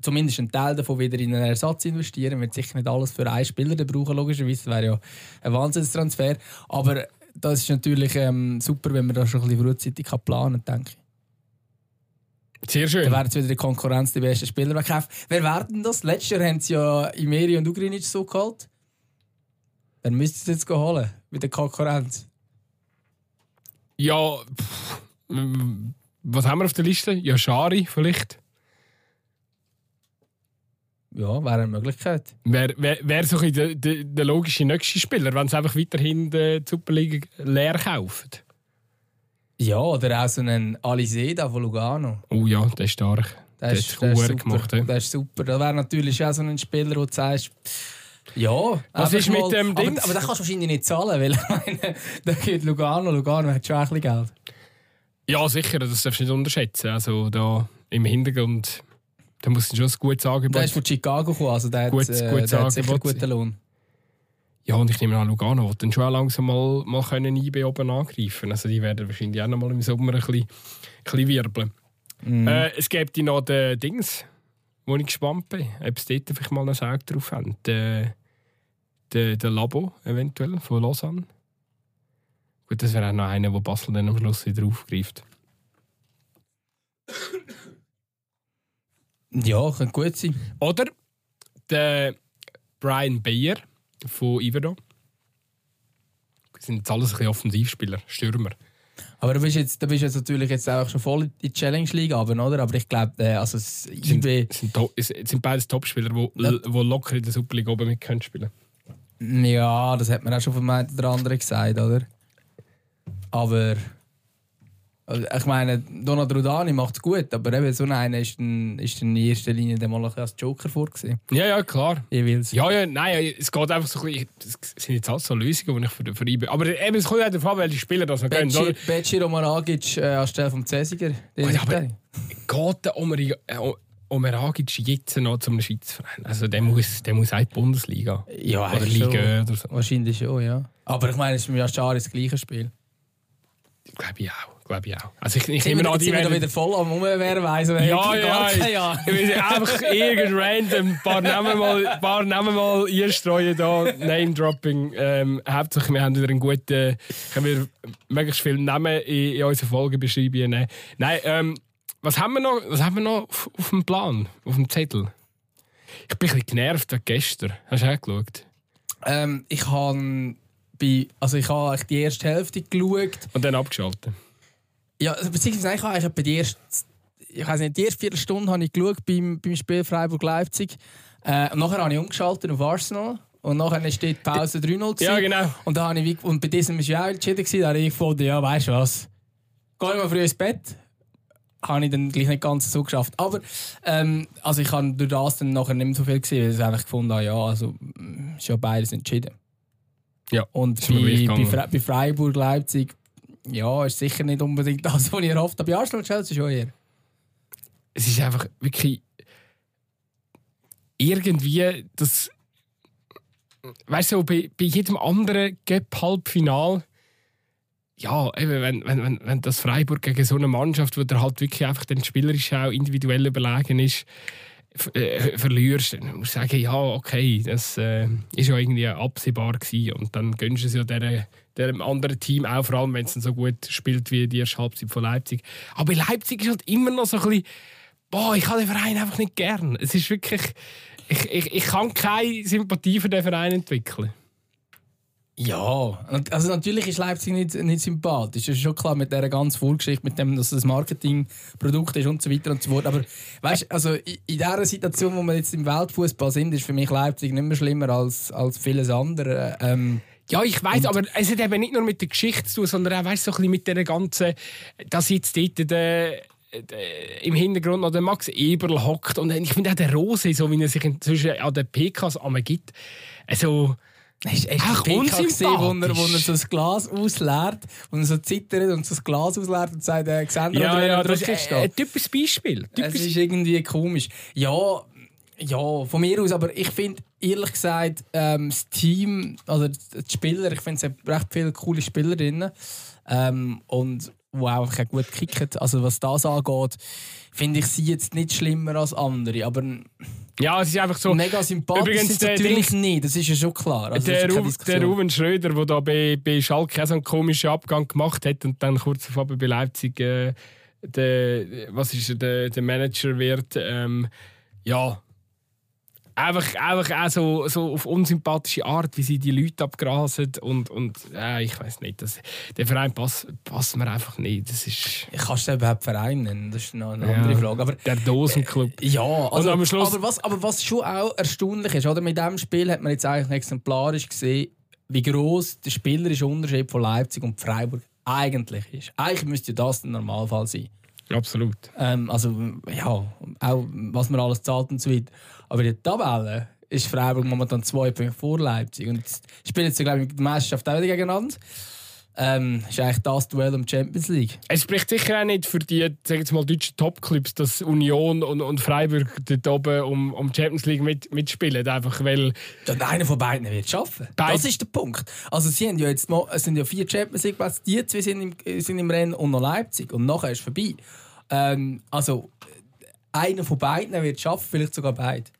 zumindest einen Teil davon wieder in einen Ersatz investieren. Man wird sicher nicht alles für einen Spieler brauchen, logischerweise. Das wäre ja ein Wahnsinnstransfer. Aber das ist natürlich ähm, super, wenn man da schon ein bisschen frühzeitig kann planen kann, denke ich. Sehr schön. Dann werden jetzt wieder die Konkurrenz die besten Spieler wegkaufen. Wer werden das? Letztes Jahr haben sie ja Imeri und Ugrinic so geholt. Wer müsste es jetzt holen mit der Konkurrenz? Ja, pff, Was haben wir auf der Liste? Ja, Schari vielleicht. Ja, wäre eine Möglichkeit. Wäre wär, wär so ein der, der, der logische nächste Spieler, wenn sie einfach weiterhin die Superliga leer kaufen. Ja, oder auch so einen Aliseda von Lugano. Oh ja, der ist stark. Der, Der ist, der, ist super. gemacht, ja. der ist super. Da wäre natürlich auch so ein Spieler, wo du sagst, ja, Was ist mit dem aber, Dings? aber den kannst du wahrscheinlich nicht zahlen, weil meine, da geht Lugano, Lugano hat schon ein bisschen Geld. Ja, sicher, das darfst du nicht unterschätzen. Also da im Hintergrund, da muss schon ein gutes Angebot Der ist von Chicago gekommen, also der, Gutes- hat, äh, gutes der hat sicher einen guten Lohn. Ja, und ich nehme an, Lugano wird dann schon langsam mal, mal können IB oben angreifen Also die werden wahrscheinlich auch noch mal im Sommer ein bisschen, ein bisschen wirbeln. Mhm. Äh, es gibt noch den Dings, wo ich gespannt bin, ob es dort vielleicht mal einen Sag drauf haben. Der, der, der Labo eventuell von Lausanne. Gut, das wäre auch noch einer, wo Basel dann am Schluss wieder aufgreift. Ja, könnte gut sein. Oder der Brian Bayer von Iverdon. Das sind jetzt alles ein bisschen Offensivspieler, Stürmer. Aber du bist jetzt, du bist jetzt natürlich jetzt auch schon voll in die Challenge League, aber, oder? Aber ich glaube, äh, also das sind, IB, sind, sind beides Topspieler, die Ja. wo locker in der Superliga oben mit können spielen ja, das hat man auch schon von einem oder anderen gesagt, oder? Aber ich meine, Donald Rudani macht es gut, aber eben so einer ist dann, ist in erster Linie dann mal ein als Joker vorgesehen. Ja, ja, klar. Jeweils. Ja, ja, nein, es geht einfach so ein bisschen. Es sind jetzt alles so Lösungen, die ich für, für IB. Aber eben, es kommt ja davon, welche Spieler das noch können. Oder? Beciro Maragic äh, anstelle vom Cäsiger. Gut, ist aber-. Geht der Omeri- äh, Omeragic jetzt noch zum Schweizer Verein? Also, der muss, der muss auch in die Bundesliga. Ja, Oder eigentlich schon. Liga oder so. Wahrscheinlich schon, ja. Aber ich meine, es ist mit Aschari das gleiche Spiel. Glaube ich auch. Glaube ich auch. Also, ich, ich nehme an, die werden. wieder voll am Umwehren, weiss Ja, ja. kein Jahr. Ich will einfach irgend random ein paar Namen mal, paar Namen mal einstreuen da. Name-Dropping. Ähm, hauptsächlich, wir haben wieder einen guten, können wir möglichst viele Namen in, in unsere Folgenbeschreibungen nehmen. Nein, ähm, was haben wir noch, was haben wir noch auf, auf dem Plan, auf dem Zettel? Ich bin ein bisschen genervt wegen gestern. Hast du auch geschaut? Ähm, ich habe bei, also ich habe die erste Hälfte geschaut. Und dann abgeschaltet. Ja, also beziehungsweise ich habe eigentlich die erste, ich weiß nicht, die erste Viertelstunde habe ich geschaut beim, beim Spiel Freiburg-Leipzig. Äh, und nachher habe ich umgeschaltet auf Arsenal. Und nachher steht die Pause 3-0. gewesen. Ja, genau. Und, da habe ich, und bei diesem war ja auch entschieden, da habe ich gefunden, ja, weißt du was, geh mal früh ins Bett. Habe ich dann gleich nicht ganz so geschafft. Aber ähm, also ich habe durch das dann nachher nicht mehr so viel gesehen, weil ich einfach gefunden habe, ja, also mm, ist ja beides entschieden. Ja, Und bei, bei. Fre bei Freiburg, Leipzig, ja, ist sicher nicht unbedingt das, was ich erhofft habe. Bei Arsenal Chelsea schon eher. es ist einfach wirklich irgendwie das weißt du bei, bei jedem anderen Gap Halbfinal ja eben wenn, wenn, wenn, wenn das Freiburg gegen so eine Mannschaft wo der halt wirklich einfach den spielerisch auch individuell überlegen ist äh, verlierst dann musst du sagen ja okay das äh, ist ja irgendwie absehbar gewesen. und dann gönnst du es ja der dem anderen Team auch vor allem wenn es so gut spielt wie die erste Halbzeit von Leipzig aber Leipzig ist halt immer noch so ein bisschen boah, ich habe den Verein einfach nicht gern. Es ist wirklich, ich, ich, ich kann keine Sympathie für den Verein entwickeln. Ja, also natürlich ist Leipzig nicht, nicht sympathisch. Das ist schon klar mit dieser ganzen Vorgeschichte, mit dem, dass es ein Marketingprodukt ist und so weiter und so fort. Aber weißt, also in, in dieser Situation, wo wir jetzt im Weltfußball sind, ist für mich Leipzig nicht mehr schlimmer als, als vieles andere. Ähm, Ja, ich weiß, aber es hat eben nicht nur mit der Geschichte zu tun, sondern auch weißt, so ein bisschen mit der ganzen, dass jetzt dort der, der, im Hintergrund noch der Max Eberl hockt und ich finde auch der Rose, so wie er sich inzwischen an den PKs gibt, also Hast du den PK gesehen, wo er, wo er so das Glas ausleert und so zittert und so das Glas ausleert und sagt, äh, gesehen ja, oder ja, das ist steht. ein typisches Beispiel. Es Typisch, ist irgendwie komisch. Ja, ja, von mir aus, aber ich finde ehrlich gesagt, ähm, das Team, also die Spieler, ich finde es hat recht viele coole Spieler drin. Ähm, und die auch einfach gut kicken. Also was das angeht, finde ich sie jetzt nicht schlimmer als andere. Aber ja, es ist einfach so. mega sympathisch Übrigens, sind natürlich Dings- nicht, das ist ja schon klar. Also, der, Ru der. Ruben Schröder, der da bei, bei Schalke auch so einen komischen Abgang gemacht hat und dann kurz vor bei Leipzig äh, der, was ist er, der, der Manager wird, ähm, ja, einfach, einfach auch so, so auf unsympathische Art, wie sie die Leute abgrasen und, und äh, ich weiß nicht, das, der Verein passt, passt mir einfach nicht. Das ist... Kannst du überhaupt Verein nennen? Das ist noch eine andere Frage. Aber, der Dosenclub. Äh, ja, also, am Schluss... aber, was, aber was schon auch erstaunlich ist, oder? mit diesem Spiel hat man jetzt eigentlich exemplarisch gesehen, wie groß der spielerische Unterschied von Leipzig und Freiburg eigentlich ist. Eigentlich müsste das der Normalfall sein. Absolut. Ähm, also, ja, auch was man alles zahlt und so weiter. Aber in der Tabelle ist Freiburg momentan zwei Punkte vor Leipzig. Und spielen jetzt, glaube ich, die Meisterschaft auch wieder gegeneinander ähm, ist eigentlich das Duell um die Champions League. Es spricht sicher auch nicht für die sagen mal, deutschen Topclubs, dass Union und, und Freiburg dort oben um, um die Champions League mit, mitspielen. Einfach weil ja, einer von beiden wird es schaffen. Beid das ist der Punkt. Also sie haben ja jetzt mal, es sind ja vier Champions League Plätze, die zwei sind im, sind im Rennen und noch Leipzig. Und nachher ist es vorbei. Ähm, also einer von beiden wird es schaffen, vielleicht sogar beide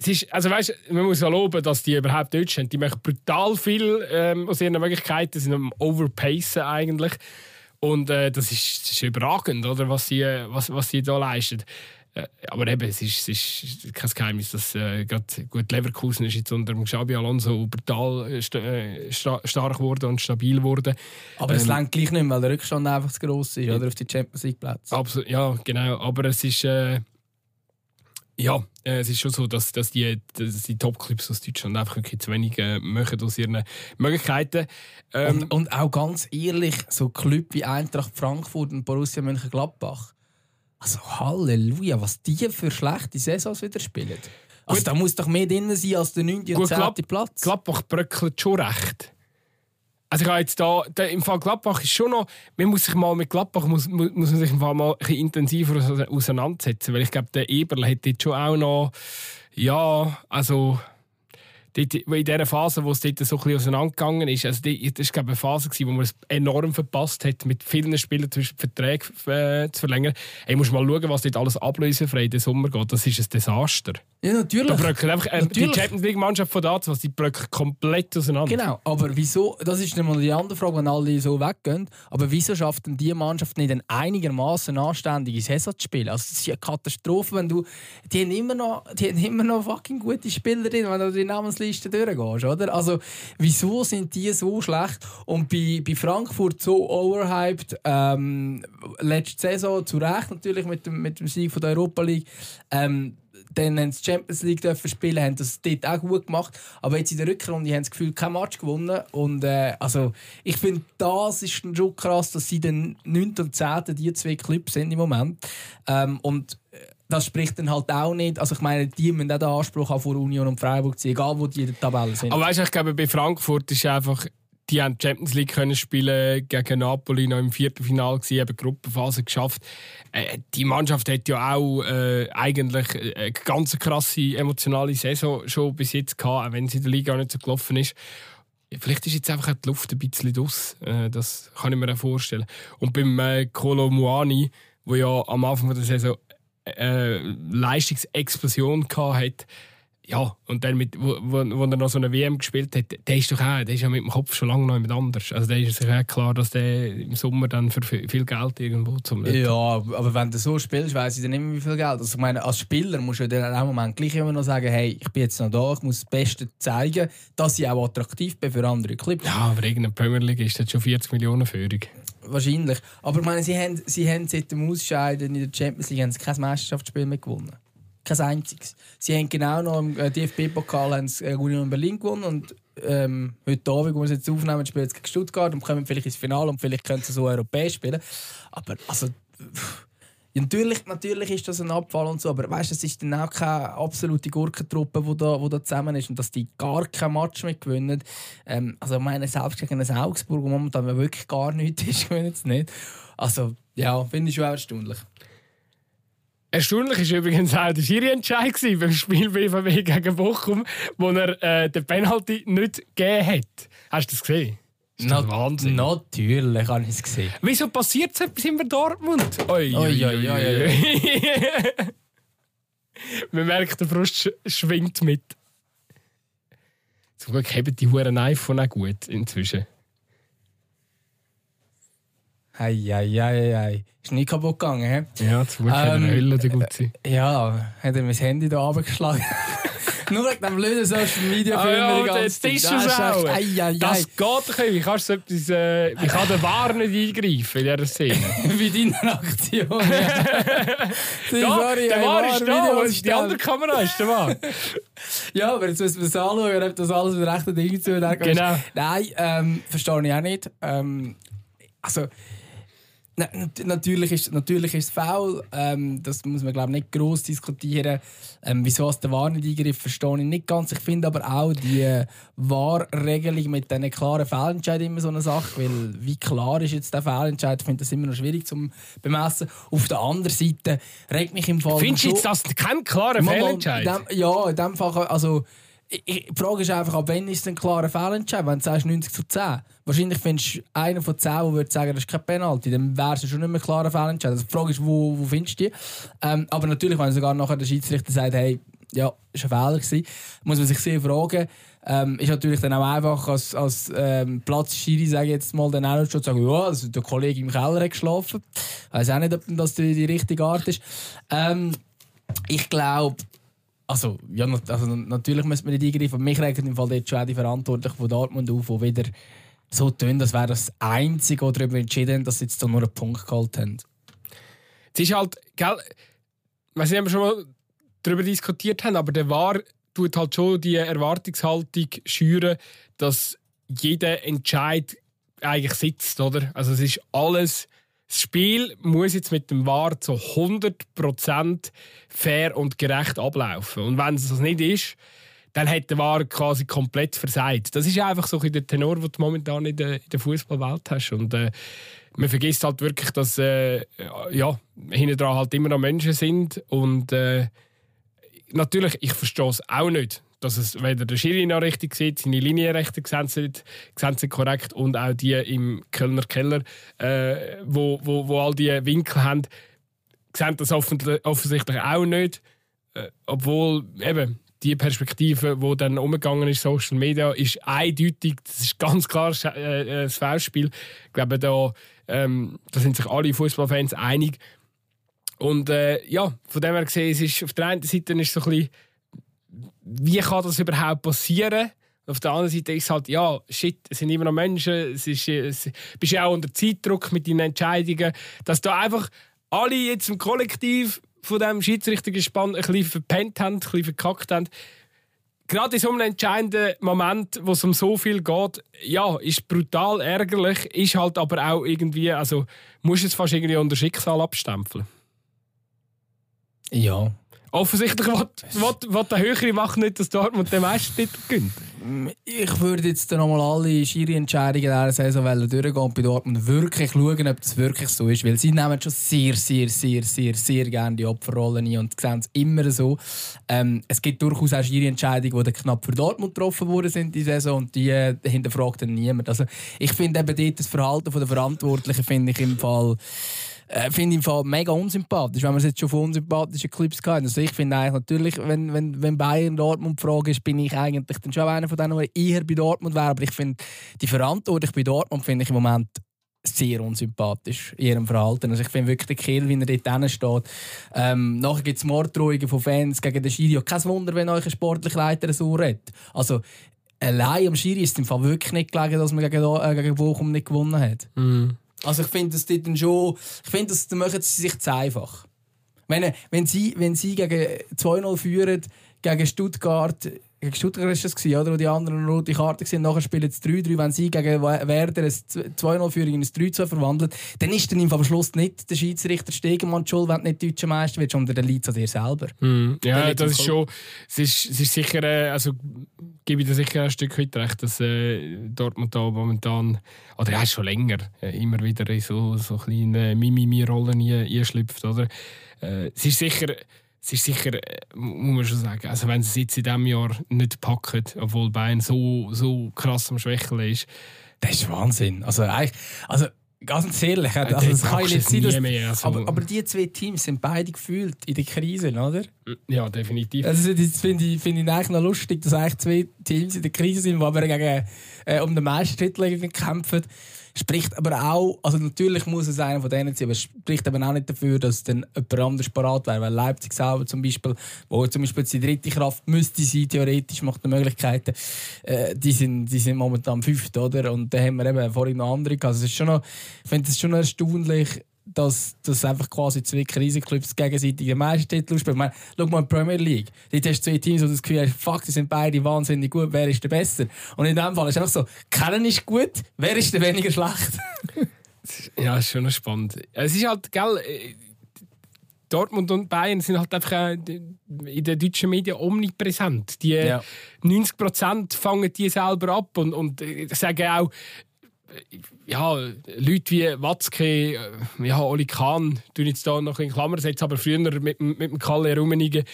es ist, also weißt, man muss ja loben, dass die überhaupt Deutsch sind. Die machen brutal viel ähm, aus ihren Möglichkeiten, sind am Overpacen eigentlich. Und äh, das, ist, das ist überragend, oder, was sie, was, was sie da leisten. Äh, aber eben, es ist, es ist kein Geheimnis, dass äh, gut Leverkusen ist jetzt unter Xabi Alonso brutal äh, äh, stark geworden und stabil geworden. Aber ähm, es lenkt gleich nicht, weil der Rückstand einfach zu gross ist, oder auf die Champions League Plätze. Absolut, ja, genau. Aber es ist äh, ja, äh, es ist schon so, dass, dass die, dass die Top-Clips aus Deutschland einfach wirklich zu wenig äh, machen aus ihren Möglichkeiten. Ähm, und, und, auch ganz ehrlich, so Club wie Eintracht Frankfurt und Borussia Mönchengladbach. Also Halleluja, was die für schlechte Saisons wieder spielen. Also da muss doch mehr drin sein als der 9. und 10. Platz. Gladbach bröckelt schon recht. Also ich habe jetzt da, da, im Fall Gladbach ist schon noch, man muss sich mal mit Gladbach muss, muss, muss man sich im Fall mal ein intensiver auseinandersetzen, weil ich glaube, der Eberl hat jetzt schon auch noch, ja, also in dieser Phase, wo es dort so ein bisschen auseinandergegangen ist, also das war glaube ich, eine Phase, wo man es enorm verpasst hat, mit vielen Spielern zum Verträge äh, zu verlängern. Ich muss mal schauen, was dort alles ablösefrei in den Sommer geht. Das ist ein Desaster. Ja, natürlich. Da einfach, äh, natürlich. Die Champions League-Mannschaft von da, die bröckelt komplett auseinander. Genau, aber wieso, das ist mal die andere Frage, wenn alle so weggehen, aber wieso schafft denn die Mannschaft nicht eine einigermaßen anständige Saison zu spielen? Also, das ist eine Katastrophe, wenn du, die haben immer noch, die haben immer noch fucking gute Spieler drin, wenn du die Namensliste durchgehst, oder? Also, wieso sind die so schlecht? Und bei, bei Frankfurt so overhyped, ähm, letzte Saison zu Recht natürlich mit dem, mit dem Sieg von der Europa League, ähm, dann haben sie Champions League spielen, haben das dort auch gut gemacht. Aber jetzt in der Rückrunde haben sie das Gefühl, kein Match gewonnen. Und äh, also, ich finde, das ist schon krass, dass sie den 9. und 10. die zwei Clubs sind im Moment. Ähm, und äh, das spricht dann halt auch nicht. Also ich meine, die müssen auch den Anspruch haben vor Union und Freiburg zu egal wo die in der Tabelle sind. Aber weißt du, ich glaube, bei Frankfurt ist einfach die haben die Champions League können spielen gegen Napoli noch im vierten Finale gewesen, eben Gruppenphase geschafft. Äh, die Mannschaft hat ja auch äh, eigentlich eine ganz krasse emotionale Saison schon bis jetzt gehabt, auch wenn sie in der Liga nicht so gelaufen ist. Vielleicht ist jetzt einfach die Luft ein bisschen aus. Äh, das kann ich mir auch vorstellen. Und beim äh, Kolo Muani, wo ja am Anfang der Saison äh, Leistungsexplosion hatte, ja, und dann, mit, wo, wo, wo er noch so eine WM gespielt hat, der ist doch auch, der ist ja mit dem Kopf schon lange noch jemand anders. Also der ist sich auch klar, dass der im Sommer dann für viel Geld irgendwo zum Leben. Ja, aber wenn du so spielst, weiss ich dann nicht mehr, wie viel Geld. Also ich meine, als Spieler musst du dann auch im Moment gleich immer noch sagen, hey, ich bin jetzt noch da, ich muss das Beste zeigen, dass ich auch attraktiv bin für andere Clubs. Ja, aber irgendeine Premier League ist das schon 40 Millionen Führung. Wahrscheinlich. Aber ich meine, sie haben, sie haben seit dem Ausscheiden in der Champions League kein Meisterschaftsspiel mehr gewonnen. Kein einziges. Sie haben genau noch im äh, DFB-Pokal äh, Union Berlin gewonnen und ähm, heute Abend, wo wir es jetzt aufnehmen, spielen sie gegen Stuttgart und kommen vielleicht ins Finale und vielleicht können sie so europäisch spielen. Aber also, natürlich, natürlich ist das ein Abfall und so, aber weißt, es ist dann auch keine absolute Gurkentruppe, die da, da zusammen ist und dass die gar kein Match mehr gewinnen. Ähm, also meine, selbst gegen ein Augsburg, wo momentan wirklich gar nichts ist, gewinnen sie nicht. Also ja, finde ich schon erstaunlich. Erstaunlich war übrigens auch der Schiri-Entscheid beim Spiel BVB gegen Bochum, wo er äh, den Penalty nicht gegeben hat. Hast du das gesehen? Ist Na, Wahnsinn. Natürlich habe ich es gesehen. Wieso passiert es etwas in Dortmund? Oi, oi, oi, oi, Man merkt, der Frust schwingt mit. Zum Glück haben die Huren iPhone auch gut inzwischen. Eieieiei. Ist nicht kaputt gegangen, hä? Ja, zum Glück ähm, hat er Hölle gut sein. Ja, hat er mein Handy da abgeschlagen. Nur wegen dem blöden Social Media Film. Ah, ja, jetzt ist es auch. Das geht doch Wie kannst du etwas, äh, wie kann der Wahr nicht eingreifen in dieser Szene? wie deine Aktion. Ja. sorry, der Wahr ist da, ist die andere Kamera ist der Wahr. ja, aber jetzt müssen wir es anschauen, ob das alles mit rechten Dingen zu tun Genau. Nein, ähm, verstehe ich auch nicht. Ähm, also, natürlich ist, natürlich ist es faul. Ähm, das muss man glaube nicht groß diskutieren. Ähm, wieso es der War nicht eingriff, verstehe ich nicht ganz. Ich finde aber auch die äh, Wahrregelung mit diesen klaren Fehlentscheid immer so eine Sache, weil wie klar ist jetzt der Fehlentscheid? Ich finde das immer noch schwierig zu bemessen. Auf der anderen Seite regt mich im Fall. Findest du jetzt das kein klarer Fehlentscheid? Dem, ja, in dem Fall also die Frage ist einfach, ab wann ist es ein klarer Fehlentscheid? Wenn du sagst 90 zu 10. Wahrscheinlich findest du einen von 10, der würde sagen, das ist kein Penalty. Dann wäre es schon nicht mehr ein klarer Fehlentscheid. Also die Frage ist, wo, wo findest du die? Ähm, aber natürlich, wenn sogar nachher der Schiedsrichter sagt, hey, ja, ist ein Fehler gewesen, muss man sich sehr fragen. Ähm, ist natürlich dann auch einfach als, als ähm, Platzschiri, sage ich jetzt mal, dann auch schon zu sagen, ja, also der Kollege im Keller hat geschlafen. Ich weiß auch nicht, ob das die, die richtige Art ist. Ähm, ich glaube, also, ja, also natürlich müssen wir nicht eingreifen. Mich regt im Fall jetzt schon die Verantwortlichen von Dortmund auf, die wieder so tun, das wäre das Einzige, was darüber entschieden haben, dass sie jetzt nur einen Punkt geholt haben. Es ist halt, gell, wir schon mal darüber diskutiert haben, aber der war tut halt schon die Erwartungshaltung schüren, dass jeder Entscheid eigentlich sitzt, oder? Also es ist alles das Spiel muss jetzt mit dem VAR zu 100% fair und gerecht ablaufen. Und wenn es das nicht ist, dann hat der VAR quasi komplett versagt. Das ist einfach so der Tenor, den du momentan in der, der Fußballwelt hast. Und äh, man vergisst halt wirklich, dass äh, ja, hinten dran halt immer noch Menschen sind. Und äh, natürlich, ich verstehe es auch nicht dass es weder der Schiri noch richtig sieht, seine Linienrechte sehen sind, sehen korrekt und auch die im Kölner Keller, äh, wo, wo, wo all die Winkel haben, sehen das offensichtlich auch nicht. Äh, obwohl eben die Perspektive, die dann umgegangen ist, Social Media, ist eindeutig, das ist ganz klar äh, äh, das Foulspiel. Ich glaube, da, ähm, da sind sich alle Fußballfans einig. Und äh, ja, von dem her gesehen, es ist auf der einen Seite ist so ein bisschen wie kann das überhaupt passieren? Auf der anderen Seite ist es halt, ja, shit, es sind immer noch Menschen, es ist, es, bist ja auch unter Zeitdruck mit deinen Entscheidungen, dass da einfach alle jetzt im Kollektiv von diesem Schiedsrichtergespann ein bisschen verpennt haben, ein bisschen verkackt haben. Gerade in so einem entscheidenden Moment, wo es um so viel geht, ja, ist brutal ärgerlich, ist halt aber auch irgendwie, also musst du es fast irgendwie unter Schicksal abstempeln. Ja, Offensichtlich will, der höhere Macht nicht, dass Dortmund den Meistertitel gönnt. Ich würde jetzt noch mal alle Schiri-Entscheidungen dieser Saison durchgehen und bei Dortmund wirklich schauen, ob das wirklich so ist. Weil sie nehmen schon sehr, sehr, sehr, sehr, sehr gerne die Opferrollen ein und sehen es immer so. Ähm, es gibt durchaus auch Schiri-Entscheidungen, die knapp für Dortmund getroffen worden sind die Saison und die äh, hinterfragt dann niemand. Also ich finde eben dort das Verhalten der Verantwortlichen finde ich im Fall äh, finde ich im Fall mega unsympathisch, wenn wir es jetzt schon von unsympathischen Clips hatten. Also ich finde eigentlich natürlich, wenn, wenn, wenn Bayern Dortmund frage ist, bin ich eigentlich dann schon einer von denen, der eher bei Dortmund wäre. Aber ich finde, die Verantwortung bei Dortmund finde ich im Moment sehr unsympathisch in ihrem Verhalten. Also ich finde wirklich den Kill, wie er dort steht. Ähm, nachher gibt es Morddrohungen von Fans gegen den Schiri. Kein Wunder, wenn euch ein sportlicher Leiter so redet. Also allein am Schiri ist es im Fall wirklich nicht gelegen, dass man gegen, äh, gegen Bochum nicht gewonnen hat. Mm. Also ich finde das dann schon, ich finde, das machen sie sich zu einfach. Wenn, wenn, sie, wenn sie gegen 2-0 führen, gegen Stuttgart, gegen Stuttgart war das, oder? wo die anderen eine rote Karte waren. Nachher spielen sie 3-3. Wenn sie gegen Werder ein 2-0-Führung in ein 3-2 verwandeln, dann ist dann am Schluss nicht der Schiedsrichter Stegemann schuld, wenn du nicht deutscher Meister wirst, sondern der liegt an dir selber. Mm, ja, das ist schon. Es ist, es ist sicher. Äh, also, gebe ich dir sicher ein Stück weit recht, dass äh, Dortmund da momentan. Oder ja, schon länger äh, immer wieder in so, so kleine Mimimi-Rollen einschlüpft. Oder? Äh, es ist sicher es ist sicher, äh, muss man schon sagen, also wenn sie es jetzt in diesem Jahr nicht packen, obwohl Bayern so, so krass am Schwächeln ist. Das ist Wahnsinn. Also, also ganz ehrlich, also, das kann ich nicht sein. Dass, mehr, also. aber, aber die zwei Teams sind beide gefühlt in der Krise, oder? Ja, definitiv. Also, das finde ich, find ich eigentlich noch lustig, dass eigentlich zwei Teams in der Krise sind, die aber gegen, äh, um den Meistertitel kämpfen. Spricht aber auch, also natürlich muss es einer von denen sein, aber spricht aber auch nicht dafür, dass dann jemand anders parat wäre. Weil Leipzig selber zum Beispiel, wo zum Beispiel die dritte Kraft müsste sein, theoretisch macht die Möglichkeiten, äh, die, sind, die sind momentan fünft, oder? Und da haben wir eben vorhin noch andere. Also es ist schon noch, ich finde es schon erstaunlich, dass, dass einfach quasi zwei Riesenclubs gegenseitig den Meistertitel. Ich meine, schau mal in die Premier League. Dort hast du zwei Teams, wo du das Gefühl hast, fuck, die sind beide wahnsinnig gut, wer ist der Besser? Und in dem Fall ist es einfach so, kennen ist gut, wer ist der weniger schlecht? ja, ist schon noch spannend. Es ist halt, gell, äh, Dortmund und Bayern sind halt einfach in den deutschen Medien omnipräsent. Die ja. 90 Prozent fangen die selber ab und, und ich sage auch, ja, Leute wie Watzke, äh, ja, Oli Kahn, tun jetzt da noch in Klammern setzen, aber früher mit, mit dem Kalle Rummenigen,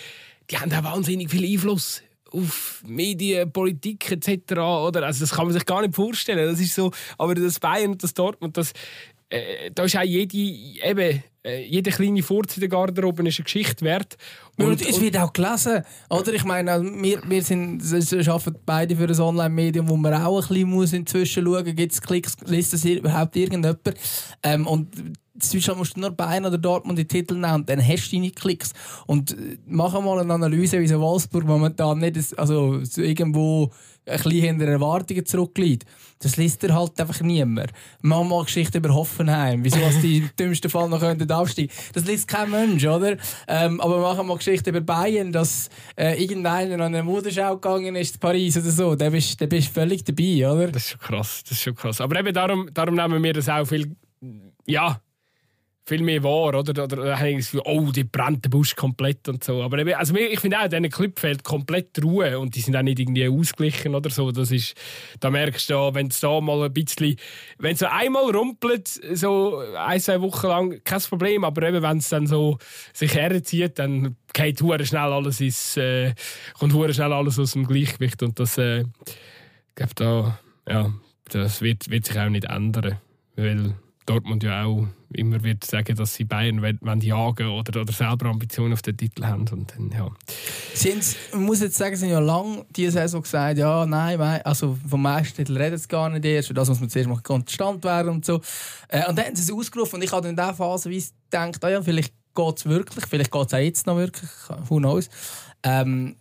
die haben auch wahnsinnig viel Einfluss auf Medien, Politik etc. Oder? Also das kann man sich gar nicht vorstellen. Das ist so, aber das Bayern und das Dortmund, das, äh, da ist auch jede, eben, äh, jede kleine Furz in der Garderobe ist eine Geschichte wert. Und, und es wird auch gelesen, oder? Ich meine, also wir, wir, sind, arbeiten beide für ein Online-Medium, wo man auch ein bisschen muss inzwischen schauen muss, gibt es Klicks, liest das überhaupt irgendjemand? Ähm, und Deutschland musst du nur Bayern oder Dortmund die Titel nehmen und dann hast du deine Klicks. Und äh, machen mal eine Analyse, wie so Wolfsburg momentan nicht also irgendwo ein bisschen hinter Erwartungen zurückliegt. Das liest er halt einfach niemand. Machen mal Geschichte über Hoffenheim, wieso die im dümmsten Fall noch könnten aufsteigen. Das liest kein Mensch, oder? Ähm, aber machen mal Geschichte über Bayern, dass äh, irgendeiner an eine Modenschau gegangen ist, Paris oder so. Da bist du völlig dabei, oder? Das ist schon krass, das ist schon krass. Aber eben darum, darum nehmen wir das auch viel, ja, viel mehr wahr, oder? Oder habe ich das Gefühl, oh, die brennt der Busch komplett und so. Aber eben, also ich finde auch, diesen Clip fehlt komplett Ruhe und die sind auch nicht irgendwie ausgeglichen oder so. Das ist, da merkst du, wenn es da mal ein bisschen, wenn so einmal rumpelt, so ein, zwei Wochen lang, kein Problem, aber eben, wenn es dann so sich herzieht, dann geht schnell alles ins, äh, kommt schnell alles aus dem Gleichgewicht und das, äh, ich glaube, da, ja, das wird, wird sich auch nicht ändern, weil Dortmund ja auch immer wird sagen, dass sie Bayern wollen, jagen oder, oder selber Ambitionen auf den Titel haben. Und dann, ja. Sind's, man muss jetzt sagen, sie haben ja lange diese Saison gesagt, ja, nein, also vom Meistertitel redet es gar nicht erst, das muss man zuerst mal konstant werden und so. Äh, und dann haben sie es ausgerufen und ich habe in dieser Phase gedacht, ah ja, vielleicht geht es wirklich, vielleicht geht es auch jetzt noch wirklich, who knows. Ähm,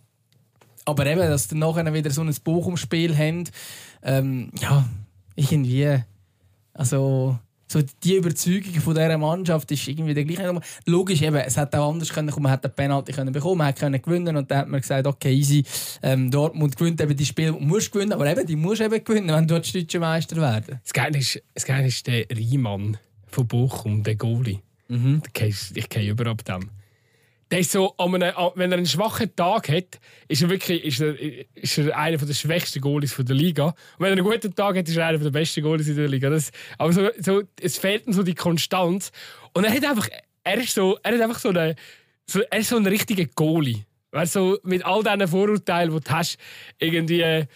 aber eben, dass sie nachher wieder so ein Buch im Spiel haben, ähm, ja, irgendwie, also so die Überzeugung von dieser Mannschaft ist irgendwie der gleiche. Logisch, eben, es hätte auch anders können kommen, man hätte den Penalty können bekommen, man hätte gewinnen und dann hat man gesagt, okay, easy, ähm, Dortmund gewinnt eben die Spiele, musst gewinnen, aber eben, die musst eben gewinnen, wenn du deutscher Meister werden. Das Geile ist, das Geile ist der Riemann von Bochum, der Goalie. Mhm. Ich gehe über ab dem der ist so, wenn er einen schwachen Tag hat, ist er wirklich ist er, ist er einer der schwächsten Goalies der Liga. Und wenn er einen guten Tag hat, ist er einer der besten Goalies in der Liga. Das, aber so, so, es fehlt ihm so die Konstanz. Und er hat einfach, er ist so, er hat einfach so eine, so, er ist so ein richtiger Goalie. Weißt, so, mit all diesen Vorurteilen, die du hast, irgendwie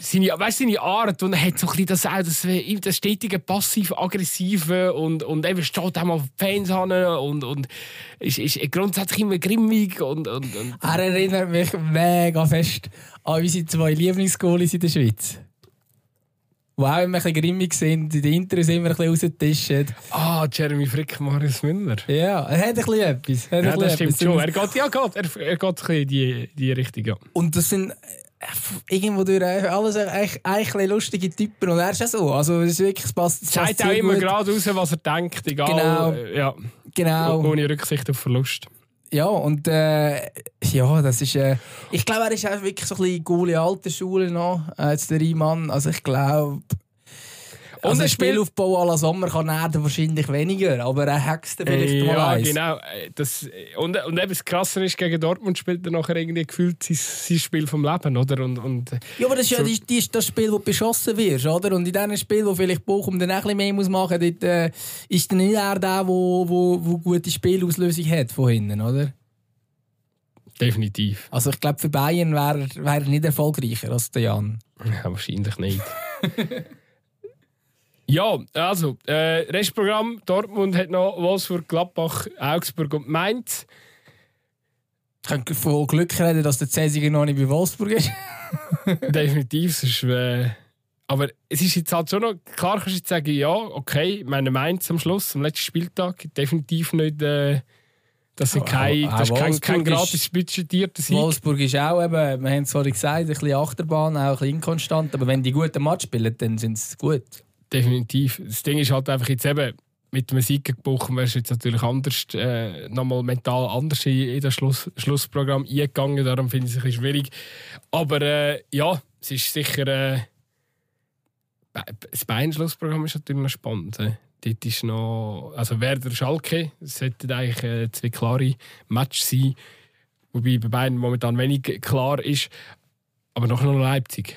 seine, weißt, seine Art und er hat so ein bisschen das, auch das, das stetige passiv-aggressive und, und eben steht auch mal Fans an und, und ist, ist grundsätzlich immer grimmig und, und, und. Er erinnert mich mega fest an unsere zwei Lieblingsgoalies in der Schweiz. Die auch immer ein bisschen grimmig sind, die Intros immer ein bisschen rausgetischen. Ah, Jeremy Frick, Marius Müller. Ja, er hat ein bisschen etwas. ja, das stimmt etwas. schon. Er geht, ja, geht, er, er geht ein bisschen in die, die Richtung. Ja. Und das sind irgendwo durch alles eigentlich, eigentlich lustige Typen und er ist ja so. Also es ist wirklich, es passt. Es zeigt auch immer gerade raus, was er denkt, egal. Genau. Äh, ja. genau. Ohne Rücksicht auf Verlust. Ja, und äh, ja, das ist. Äh, ich glaube, er ist auch wirklich so ein bisschen coole alte Schule noch, äh, jetzt der Riemann. Also ich glaube, und also ein Spielaufbau à la Sommer kann er wahrscheinlich weniger, aber er hext vielleicht äh, mal Ja, eins. genau. Das, und, und eben das Krasse ist, gegen Dortmund spielt er nachher irgendwie gefühlt sein, sein Spiel vom Leben, oder? Und, und, ja, aber das ist so. ja die, die, das Spiel, wo du beschossen wirst, oder? Und in diesem Spiel, wo vielleicht Bochum dann ein bisschen mehr muss machen muss, äh, ist dann nicht er der, wo gute Spielauslösung hat von hinten, oder? Definitiv. Also ich glaube, für Bayern wäre wär er nicht erfolgreicher als der Jan. Ja, wahrscheinlich nicht. Ja, also, äh, Restprogramm. Dortmund hat noch Wolfsburg, Gladbach, Augsburg und Mainz. Ich kann von Glück reden, dass der Cäsiger noch nicht bei Wolfsburg ist. Definitiv, sonst äh, Aber es ist jetzt halt schon noch, klar kannst du jetzt sagen, ja, okay, meine Mainz am Schluss, am letzten Spieltag, definitiv nicht, äh, das, sind kein, Auch- das ist kein, kein ist- gratis budgetierter Sieg. Wolfsburg ist auch eben, wir haben es vorhin gesagt, ein bisschen Achterbahn, auch ein bisschen inkonstant. Aber wenn die guten Match spielen, dann sind sie gut. Definitiv. Das Ding ist halt einfach jetzt eben, mit dem Sieg Bochum wärst du jetzt natürlich anders, äh, nochmal mental anders in, in das Schluss, Schlussprogramm eingegangen. Darum finde ich es ein bisschen schwierig. Aber äh, ja, es ist sicher. Äh, das Bayern-Schlussprogramm ist natürlich noch spannend. Äh. Dort ist noch. Also Werder Schalke, es sollten eigentlich äh, zwei klare Matches sein. Wobei bei Bayern momentan wenig klar ist. Aber nachher noch Leipzig.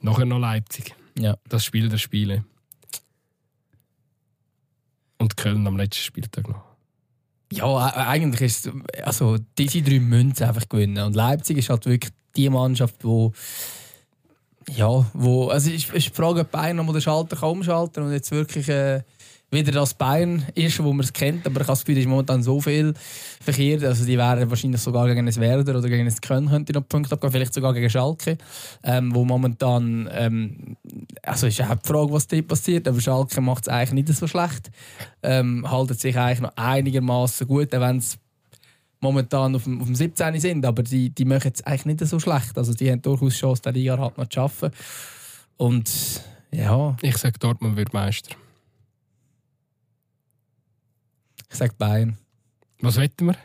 Nachher noch Leipzig Ja. das Spiel der Spiele. Und Köln am letzten Spieltag noch. Ja, eigentlich ist es, also diese drei sie einfach gewinnen. Und Leipzig ist halt wirklich die Mannschaft, wo ja, wo, also es ist, ist die Frage, ob Bayern noch mal den Schalter kann umschalten und jetzt wirklich äh, wieder das Bayern ist, wo man es kennt. Aber ich habe das Gefühl, es ist momentan so viel verkehrt. Also die wären wahrscheinlich sogar gegen ein Werder oder gegen ein Köln könnte noch Punkte abgehen, vielleicht sogar gegen Schalke, ähm, wo momentan, ähm, also ist die Frage, was dort passiert. Aber Schalke macht es eigentlich nicht so schlecht, ähm, haltet sich eigentlich noch einigermaßen gut, auch wenn es momentan auf dem, auf dem 17 sind, aber die, die machen es eigentlich nicht so schlecht. Also die haben durchaus Chance, den Liga halt noch zu schaffen. Und ja, Ich sage, Dortmund wird Meister. Ich sage Bayern. Was wetten wir?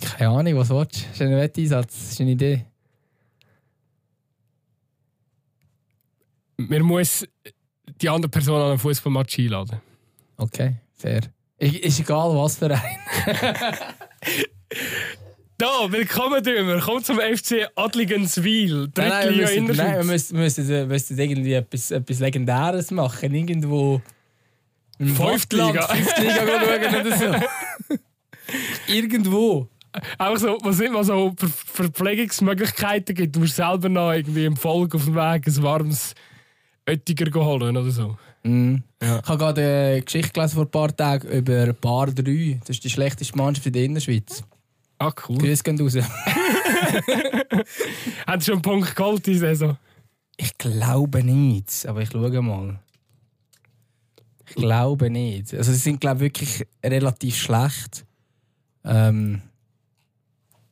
Keine Ahnung, was willst du? Das ist ein Wetteinsatz, das ist eine Idee. Man muss die andere Person an einen Fußballmatch einladen. Okay, fair. Ist, ist egal, was für ein. Da, willkommen drüber. Kommt zum FC Adligenswil. Nein, nein, wir in müssen, der nein, wir müssen, müssen, müssen irgendwie etwas, etwas Legendäres machen. Irgendwo. im Fünftliga. Fünftliga schauen oder so. Irgendwo. Auch so, was immer so Ver Verpflegungsmöglichkeiten gibt. Du musst selber noch irgendwie im Volk auf dem Weg ein warmes Oettiger holen oder so. Mhm. Ja. Ich habe gerade eine Geschichte gelesen vor ein paar Tagen über Bar 3. Das ist die schlechteste Mannschaft in der Innerschweiz. Ah, cool. Grüß gehen raus. Sie schon einen Punkt geholt diese Saison? Ich glaube nicht, aber ich schaue mal. Ich glaube nicht. Also sie sind glaube ich, wirklich relativ schlecht. Ähm,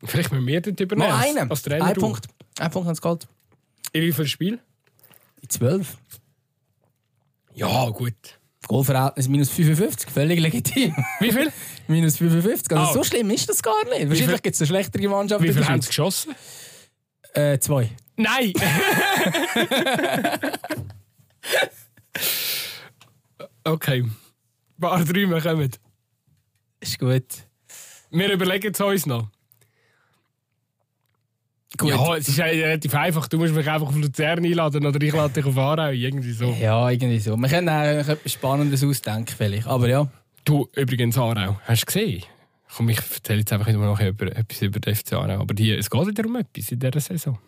Vielleicht müssen wir dort übernehmen. mal als- einen. Als Trainer. Ein. Punkt. Ein Punkt haben sie geholt. In wie viel Spiel? In 12. Ja, gut. Goalverhältnis minus 55, völlig legitim. Wie viel? minus 55. Also Ah. so schlimm ist das gar nicht. Wahrscheinlich gibt es eine schlechtere Mannschaft. Wie viel haben sie geschossen? Äh, zwei. Nein! okay. Bar 3, wir kommen. Ist gut. Wir überlegen es uns noch. Gut. Ja, es ist relativ einfach. Du musst mich einfach auf Luzern einladen oder ich lade dich auf Aarau. Irgendwie so. Ja, irgendwie so. Wir können auch etwas Spannendes ausdenken, vielleicht. Aber ja. Du, übrigens Aarau, hast du gesehen? Komm, ich erzähle jetzt einfach über, etwas über den FC Aarau. Aber die, es geht wieder um etwas in dieser Saison.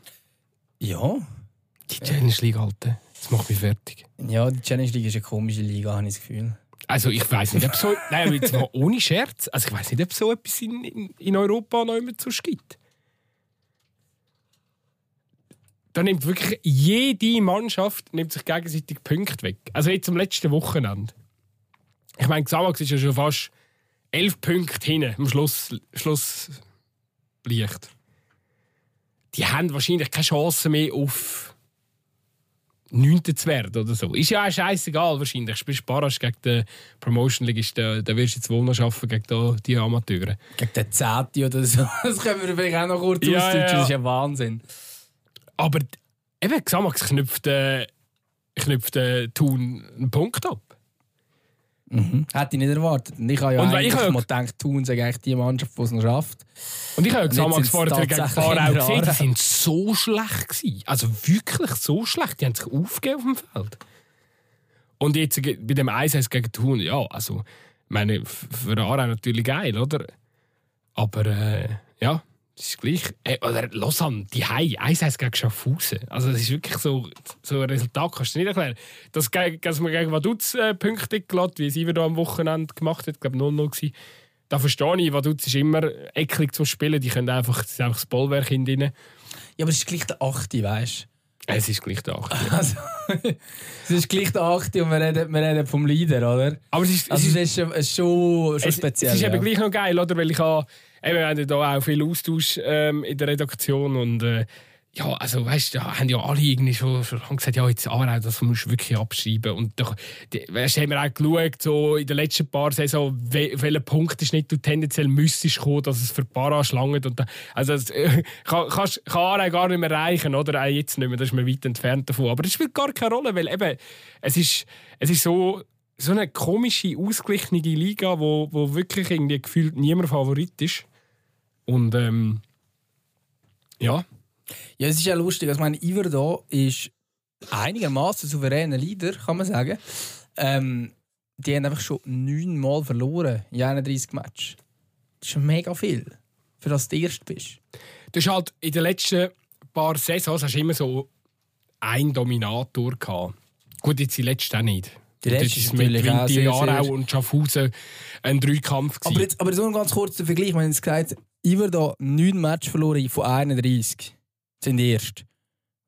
Ja. Die Challenge League, Alter. Das macht mich fertig. Ja, die Challenge League ist eine komische Liga, habe ich das Gefühl. Also ich weiß nicht, ob so... Nein, jetzt mal ohne Scherz. Also ich weiß nicht, ob so etwas in, in, in Europa noch immer sonst gibt. Da nimmt wirklich jede Mannschaft nimmt sich gegenseitig Punkte weg. Also jetzt am letzten Wochenende. Ich meine, Xamax ist ja schon fast elf Punkte hinten am Schluss, Schlusslicht. Die haben wahrscheinlich keine Chance mehr auf 9. zu werden oder so. Ist ja auch scheißegal wahrscheinlich. Spielst Barrage gegen den Promotion League, da, wirst du jetzt wohl noch schaffen gegen da, die Amateure. Gegen den Zeti oder so. Das können wir vielleicht auch noch kurz Ja, ausdeutschen. ja. Das ist ja Wahnsinn. Aber eben, Xamax knüpft, äh, knüpft äh, Thun einen Punkt ab. Hätte ich nicht erwartet. Und ich habe ja Und eigentlich ich mal gedacht, Thun sei eigentlich die Mannschaft, die es noch schafft. Und ich habe ja Xamax vorher gegen in gesehen, die sind so schlecht gewesen. Also wirklich so schlecht. Die haben sich aufgegeben auf dem Feld. Und jetzt bei dem 1 gegen Thun, ja, also, ich meine, für Aarau natürlich geil, oder? Aber, äh, ja, das ist gleich. Äh, oder Lausanne, die Hai, 1 gegen Schaffhausen. Also, das ist wirklich so, so ein Resultat, kannst du nicht erklären. Das, ge- dass man gegen Vaduz äh, Punkte gelassen wie es Iver am Wochenende gemacht hat, ich glaube 0-0 gewesen. Da verstehe ich, Vaduz ist immer eklig zum Spielen. Die können einfach, das einfach das Bollwerk in drin. Ja, aber es ist gleich der 8. weißt du? Es ist gleich der 8. Also, es ist gleich der 8. und wir reden, wir reden vom Leader, oder? Aber es ist, Also, es ist, es ist schon, schon speziell. es ist eben ja. gleich noch geil, oder? Weil ich habe, eben, wir haben da auch viel Austausch ähm, in der Redaktion und äh, ja, also weißt du, da haben ja alle irgendwie schon, schon gesagt, ja, jetzt Aarau, das musst du wirklich abschreiben. Und die, weißt, haben wir auch geschaut, so in den letzten paar Saison, we, auf welchen Punkt ist nicht du tendenziell müsstest kommen, dass es für Para schlangt. Und da, also das, äh, kann, kannst- kann gar nicht mehr erreichen, oder? Auch jetzt nicht mehr, da ist man weit entfernt davon. Aber das spielt gar keine Rolle, weil eben, es ist, es ist so, so eine komische, ausgeglichene Liga, wo, wo wirklich irgendwie gefühlt niemand Favorit ist. Und ähm, ja, Ja, es ist ja lustig. Also, ich meine, Iver da ist einigermaßen souveräner Leader, kann man sagen. Ähm, die haben einfach schon neunmal verloren in 31 Matches. Das ist mega viel, für das du Erst bist. du hast halt in den letzten paar Saisons hast du immer so einen Dominator gehabt. Gut, jetzt die letzte auch nicht. Die letzte ist mit natürlich auch Vinti, sehr, Aarau sehr- und Schaffhausen ein Dreikampf gewesen. Aber jetzt, aber so ein ganz kurzer Vergleich. Wir haben jetzt gesagt, Iver da neun Matches verloren von 31. Sind erst.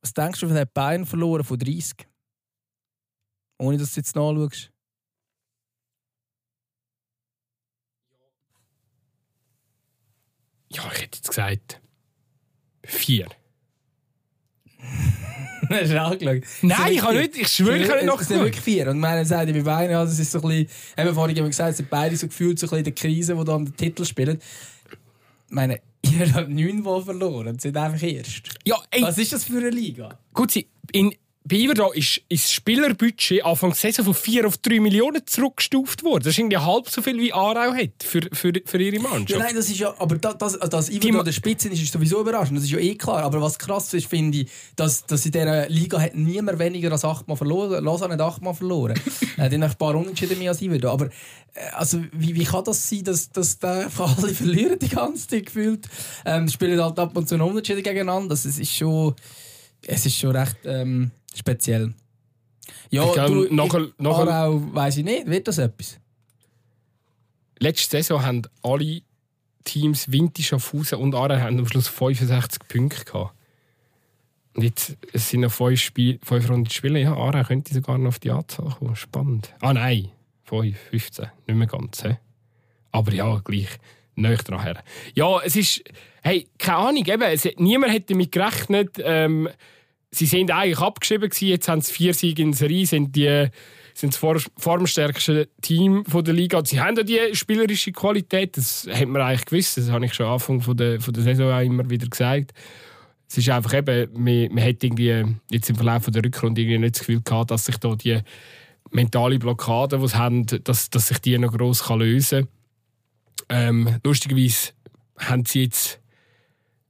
Was denkst du, von hat Bayern verloren von 30? Ohne dass du jetzt nachschaust. ja, ich hätte jetzt gesagt vier. Hast du angeschaut? Nein, ich kann nicht, ich schwöre, ich kann nicht Es sind wirklich vier. Und meine sagt, bei Bayern, ja, das ist so ein bisschen, eben vorhin haben wir gesagt, es sind beide so gefühlt so ein bisschen in der Krise, die da den Titel spielen. Ich meine, ihr habt neunmal verloren und sind einfach erst. Ja, ey, Was ist das für eine Liga? gut, in, bei Iverdra ist, ist das Spielerbudget Anfang der Saison von 4 auf 3 Millionen zurückgestuft worden. Das ist irgendwie halb so viel wie Aarau hat für, für, für ihre Ja, Mannschaft. nein, das ist ja, aber das, das, dass Die Iver ma- an der Spitze ist, ist sowieso überraschend. Das ist ja eh klar. Aber was krass ist, finde ich, dass, dass in dieser Liga hat niemand weniger als achtmal verloren. Lausanne hat achtmal verloren. äh, die haben ein paar Unentschieden mehr als Iver. Aber äh, also, wie, wie kann das sein, dass, dass da einfach alle verlieren die ganze Zeit gefühlt? Ähm, spielen halt ab und zu noch Unentschieden gegeneinander. Das ist schon, es ist schon recht ähm, speziell. Ja, Ich glaub, du, nachher- nachher- Aarau weiss ich nicht. Wird das etwas? Letzte Saison haben alle Teams Vinti, Schaffhausen und Aarau haben am Schluss 65 Punkte gehabt. Und jetzt es sind noch fünf, Spiel, fünf Runden zu spielen. Ja, Aarau könnte sogar noch auf die Anzahl kommen. Spannend. Ah nein, 5, 15. Nicht mehr ganz. He? Aber ja, gleich näher dran her. Ja, es ist... Hey, keine Ahnung, eben, es, niemand hätte damit gerechnet. Ähm, sie sind eigentlich abgeschrieben gewesen. Jetzt haben sie vier Siege in Serie, sind die sind das formstärkste Team der Liga. Sie haben ja die spielerische Qualität, das hat man eigentlich gewusst. Das habe ich schon am Anfang von der, von der Saison auch immer wieder gesagt. Es ist einfach eben, man, man hat irgendwie jetzt im Verlauf der Rückrunde irgendwie nicht das Gefühl gehabt, dass sich da die mentale Blockade, die sie haben, dass, dass sich die noch gross kann lösen kann. Ähm, lustigerweise haben sie jetzt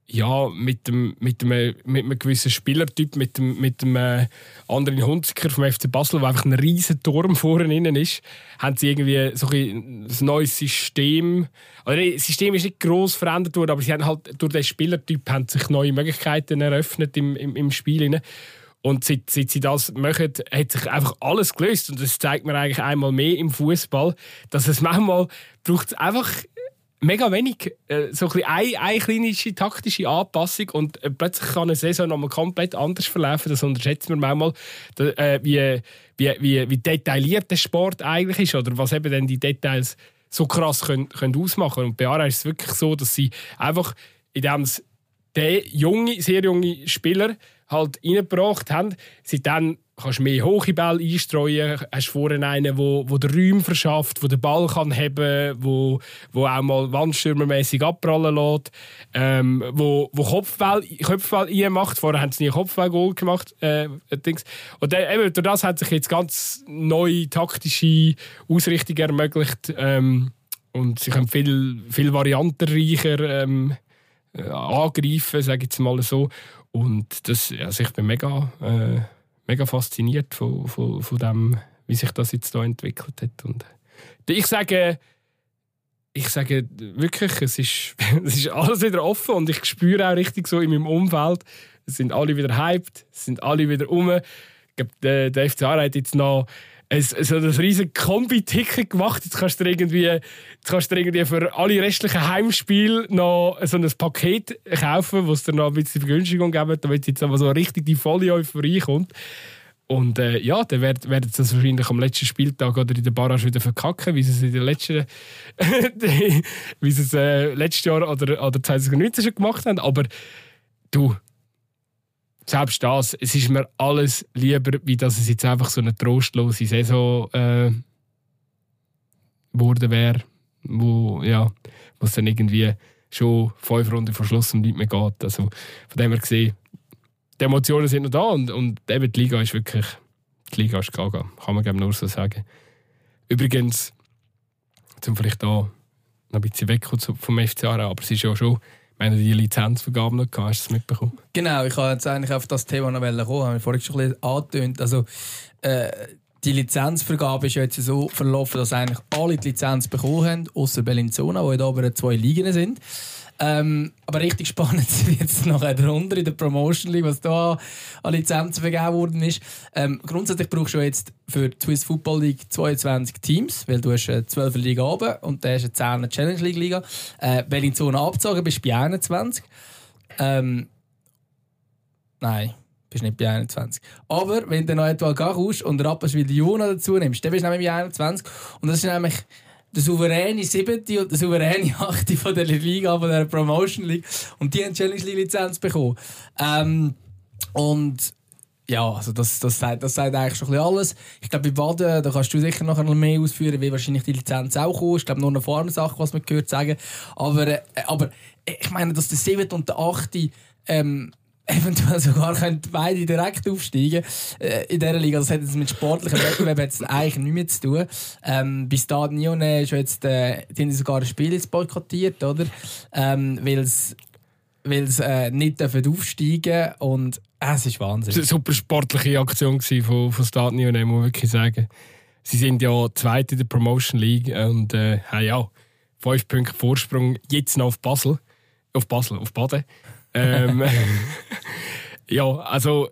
ja, mit, dem, mit, dem, mit einem gewissen Spielertyp, mit dem, mit dem äh, anderen Hunziker vom FC Basel, der einfach ein riesen Turm vorne ist, haben sie irgendwie so ein, ein neues System. Nee, das System ist nicht gross verändert worden, aber sie haben halt durch den Spielertyp haben sich neue Möglichkeiten eröffnet im, im, im Spiel. Und seit, seit sie das machen, hat sich einfach alles gelöst. Und das zeigt mir eigentlich einmal mehr im Fußball, dass es manchmal braucht es einfach mega wenig. Äh, so ein eine, eine kleine taktische Anpassung und äh, plötzlich kann eine Saison nochmal komplett anders verlaufen. Das unterschätzen wir manchmal, da, äh, wie, wie, wie, wie detailliert der Sport eigentlich ist oder was eben dann die Details so krass können, können ausmachen Und bei Ara ist es wirklich so, dass sie einfach, indem sie den junge, sehr junge Spieler halt reingebracht haben, sie dann kannst mehr hohe Bälle einstreuen, hast vorne einen, wo, wo den Räume verschafft, wo den Ball kann haben, wo, wo auch mal wandstürmermäßig abprallen lässt, ähm, wo, wo Kopfball, Kopfball macht. Vorher haben sie nie Kopfball-Goal gemacht. Äh. Und dann, eben, durch das hat sich jetzt ganz neue taktische Ausrichtung ermöglicht ähm, und sie können viel, viel variantenreicher ähm, äh, angreifen, sage ich jetzt mal so. Und das, also ich bin mega, äh, mega fasziniert von, von, von dem, wie sich das jetzt da entwickelt hat. Und ich sage, ich sage wirklich, es ist, es ist alles wieder offen und ich spüre auch richtig so in meinem Umfeld, es sind alle wieder hyped, es sind alle wieder um. Ich glaube, der, der FC Aarau hat jetzt noch ein, so ein riesen Kombi-Ticket gemacht. Jetzt kannst, du irgendwie, jetzt kannst du irgendwie für alle restlichen Heimspiele noch so ein Paket kaufen, wo es dir noch ein bisschen Vergünstigung gibt, damit jetzt aber so richtig die volle Euphorie kommt. Und äh, ja, dann werden, werden sie das wahrscheinlich am letzten Spieltag oder in der Barrage wieder verkacken, wie sie es wie sie es äh, letztes Jahr oder, oder 2019 schon gemacht haben. Aber du, selbst das, es ist mir alles lieber, wie dass es jetzt einfach so eine trostlose Saison äh, wäre, wo ja, es dann irgendwie schon fünf Runden vor Schluss und nicht mehr geht. Also von dem her gesehen, die Emotionen sind noch da und, und eben die Liga ist wirklich, die Liga ist gaga, kann man nur so sagen. Übrigens, zum vielleicht da noch ein bisschen weg vom FC aber es ist ja schon wenn du die Lizenzvergabe noch gehabt, hast du es mitbekommen? Genau, ich habe jetzt eigentlich auf das Thema noch kommen, habe ich vorhin schon ein bisschen angetönt. Also, äh, die Lizenzvergabe ist jetzt so verlaufen, dass eigentlich alle die Lizenz bekommen haben, außer Bellinzona, wo da aber zwei Ligen sind. Ähm, aber richtig spannend wird es nachher darunter in der Promotion League, was da an Lizenzen vergeben worden ist. Ähm, grundsätzlich brauchst du jetzt für die Swiss Football League 22 Teams, weil du hast eine 12er Liga oben und dann hast eine 10er Challenge League Liga. Äh, wenn in Zone abgezogen bist, du bei 21. Ähm, nein bist nicht bei 21. Aber wenn du noch etwa gehst und Rapperswil Juna dazu nimmst, dann bist du nämlich bei 21. Und das ist nämlich der souveräne siebte und der souveräne achte von der Liga, von der Promotion League. Und die haben Challenge League Lizenz bekommen. Ähm, und ja, also das, das, sagt, das sagt eigentlich schon alles. Ich glaube, bei Baden, da kannst du sicher noch ein mehr ausführen, wie wahrscheinlich die Lizenz auch kommt. Ich glaube, nur eine Formsache, was man gehört sagen. Aber, äh, aber ich meine, dass der siebte und der achte ähm, eventuell sogar können beide direkt aufsteigen äh, in dieser Liga. Das hat jetzt mit sportlichen Wettbewerben jetzt eigentlich nichts mehr zu tun. Ähm, bis dahin Nione ist jetzt, äh, die haben sogar ein Spiel jetzt boykottiert, oder? Ähm, weil es weil sie äh, nicht aufsteigen und äh, es ist Wahnsinn. Das war eine super sportliche Aktion von, von Stade Nione, muss man wirklich sagen. Sie sind ja Zweite in der Promotion League und äh, haben ja fünf Punkte Vorsprung jetzt noch auf Basel. Auf Basel, auf Baden. Ähm, ja, also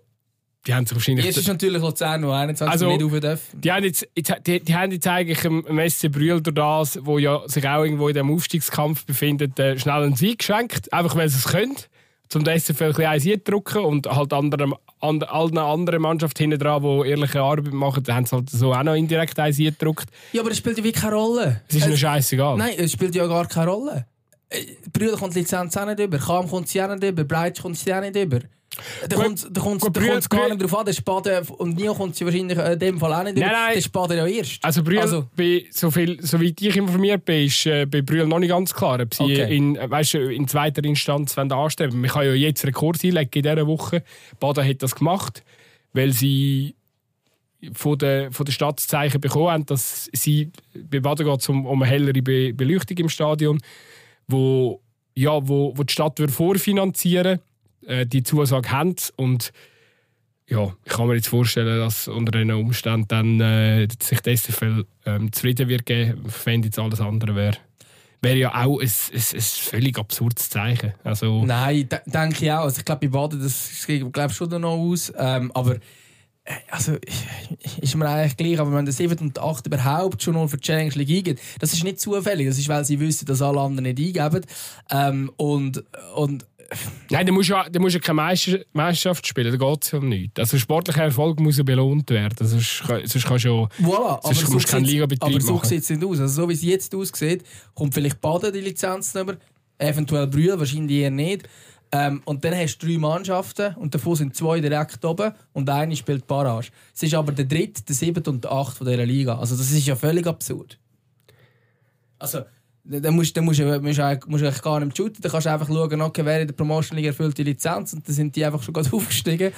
die haben sich wahrscheinlich... Jetzt ist natürlich Luzern noch 21 also, nicht rauf dürfen. Die haben jetzt, die, die haben jetzt eigentlich im, im SC Brühl durch das, wo ja sich auch irgendwo in dem Aufstiegskampf befindet, äh, schnell einen Sieg geschenkt. Einfach weil sie es können. Um den SCV ein bisschen drücken und halt anderen, and, allen anderen Mannschaften hinten dran, die ehrliche Arbeit machen, haben sie halt so auch noch indirekt eins gedrückt. Ja, aber das spielt ja wirklich keine Rolle. Es ist mir scheißegal. Nein, es spielt ja gar keine Rolle. Äh, Brüder kommt die Lizenz auch nicht über, Kam kommt sie auch nicht über, Breitsch kommt sie auch nicht über. Da kommt kommt's gar nicht drauf an, der Spaden und Nio kommt sie wahrscheinlich in dem Fall auch nicht nein, über, nein. der Spaden ja erst. Also Brühl, also, bei, so viel, soweit ich informiert bin, ist äh, bei Brühl noch nicht ganz klar, ob sie okay. in, weißt, in zweiter Instanz anstreben Man kann ja jetzt Rekord einlegen in dieser Woche. Baden hat das gemacht, weil sie von der, von der Stadt bekommen haben, dass sie bei Baden geht um, um eine hellere Be Beleuchtung im Stadion wo, ja, wo, wo die Stadt vorfinanzieren äh, die Zusage haben. Und ja, ich kann mir jetzt vorstellen, dass unter diesen Umständen dann, äh, sich die SFL ähm, zufrieden wird geben, wenn jetzt alles andere wäre. Wäre ja auch ein, ein, ein völlig absurdes Zeichen. Also, Nein, denke ich auch. Also ich glaube, bei Baden das glaube schon noch aus. Ähm, aber also, ist mir eigentlich gleich, aber wenn der 7 und 8 überhaupt schon nur für die Challenge League eingeben, das ist nicht zufällig. Das ist, weil sie wissen, dass alle anderen nicht eingeben. Ähm, und, und Nein, du musst ja, du musst ja keine Meister, Meisterschaft spielen, da geht es ja um nichts. Also sportlicher Erfolg muss ja belohnt werden, sonst, sonst kannst du ja voilà, sonst aber musst so keine Liga Aber so sieht es nicht aus. Also so wie es jetzt aussieht, kommt vielleicht Baden die Lizenz über, eventuell Brühl, wahrscheinlich eher nicht. Ähm, und dann hast du drei Mannschaften und davon sind zwei direkt oben und eine spielt Barrage. Es ist aber der dritte, der siebte und der achte von dieser Liga. Also das ist ja völlig absurd. Also, dann musst, du eigentlich gar nicht shooten. Dann kannst du einfach schauen, okay, wer in der Promotion League erfüllt die Lizenz und dann sind die einfach schon aufgestiegen.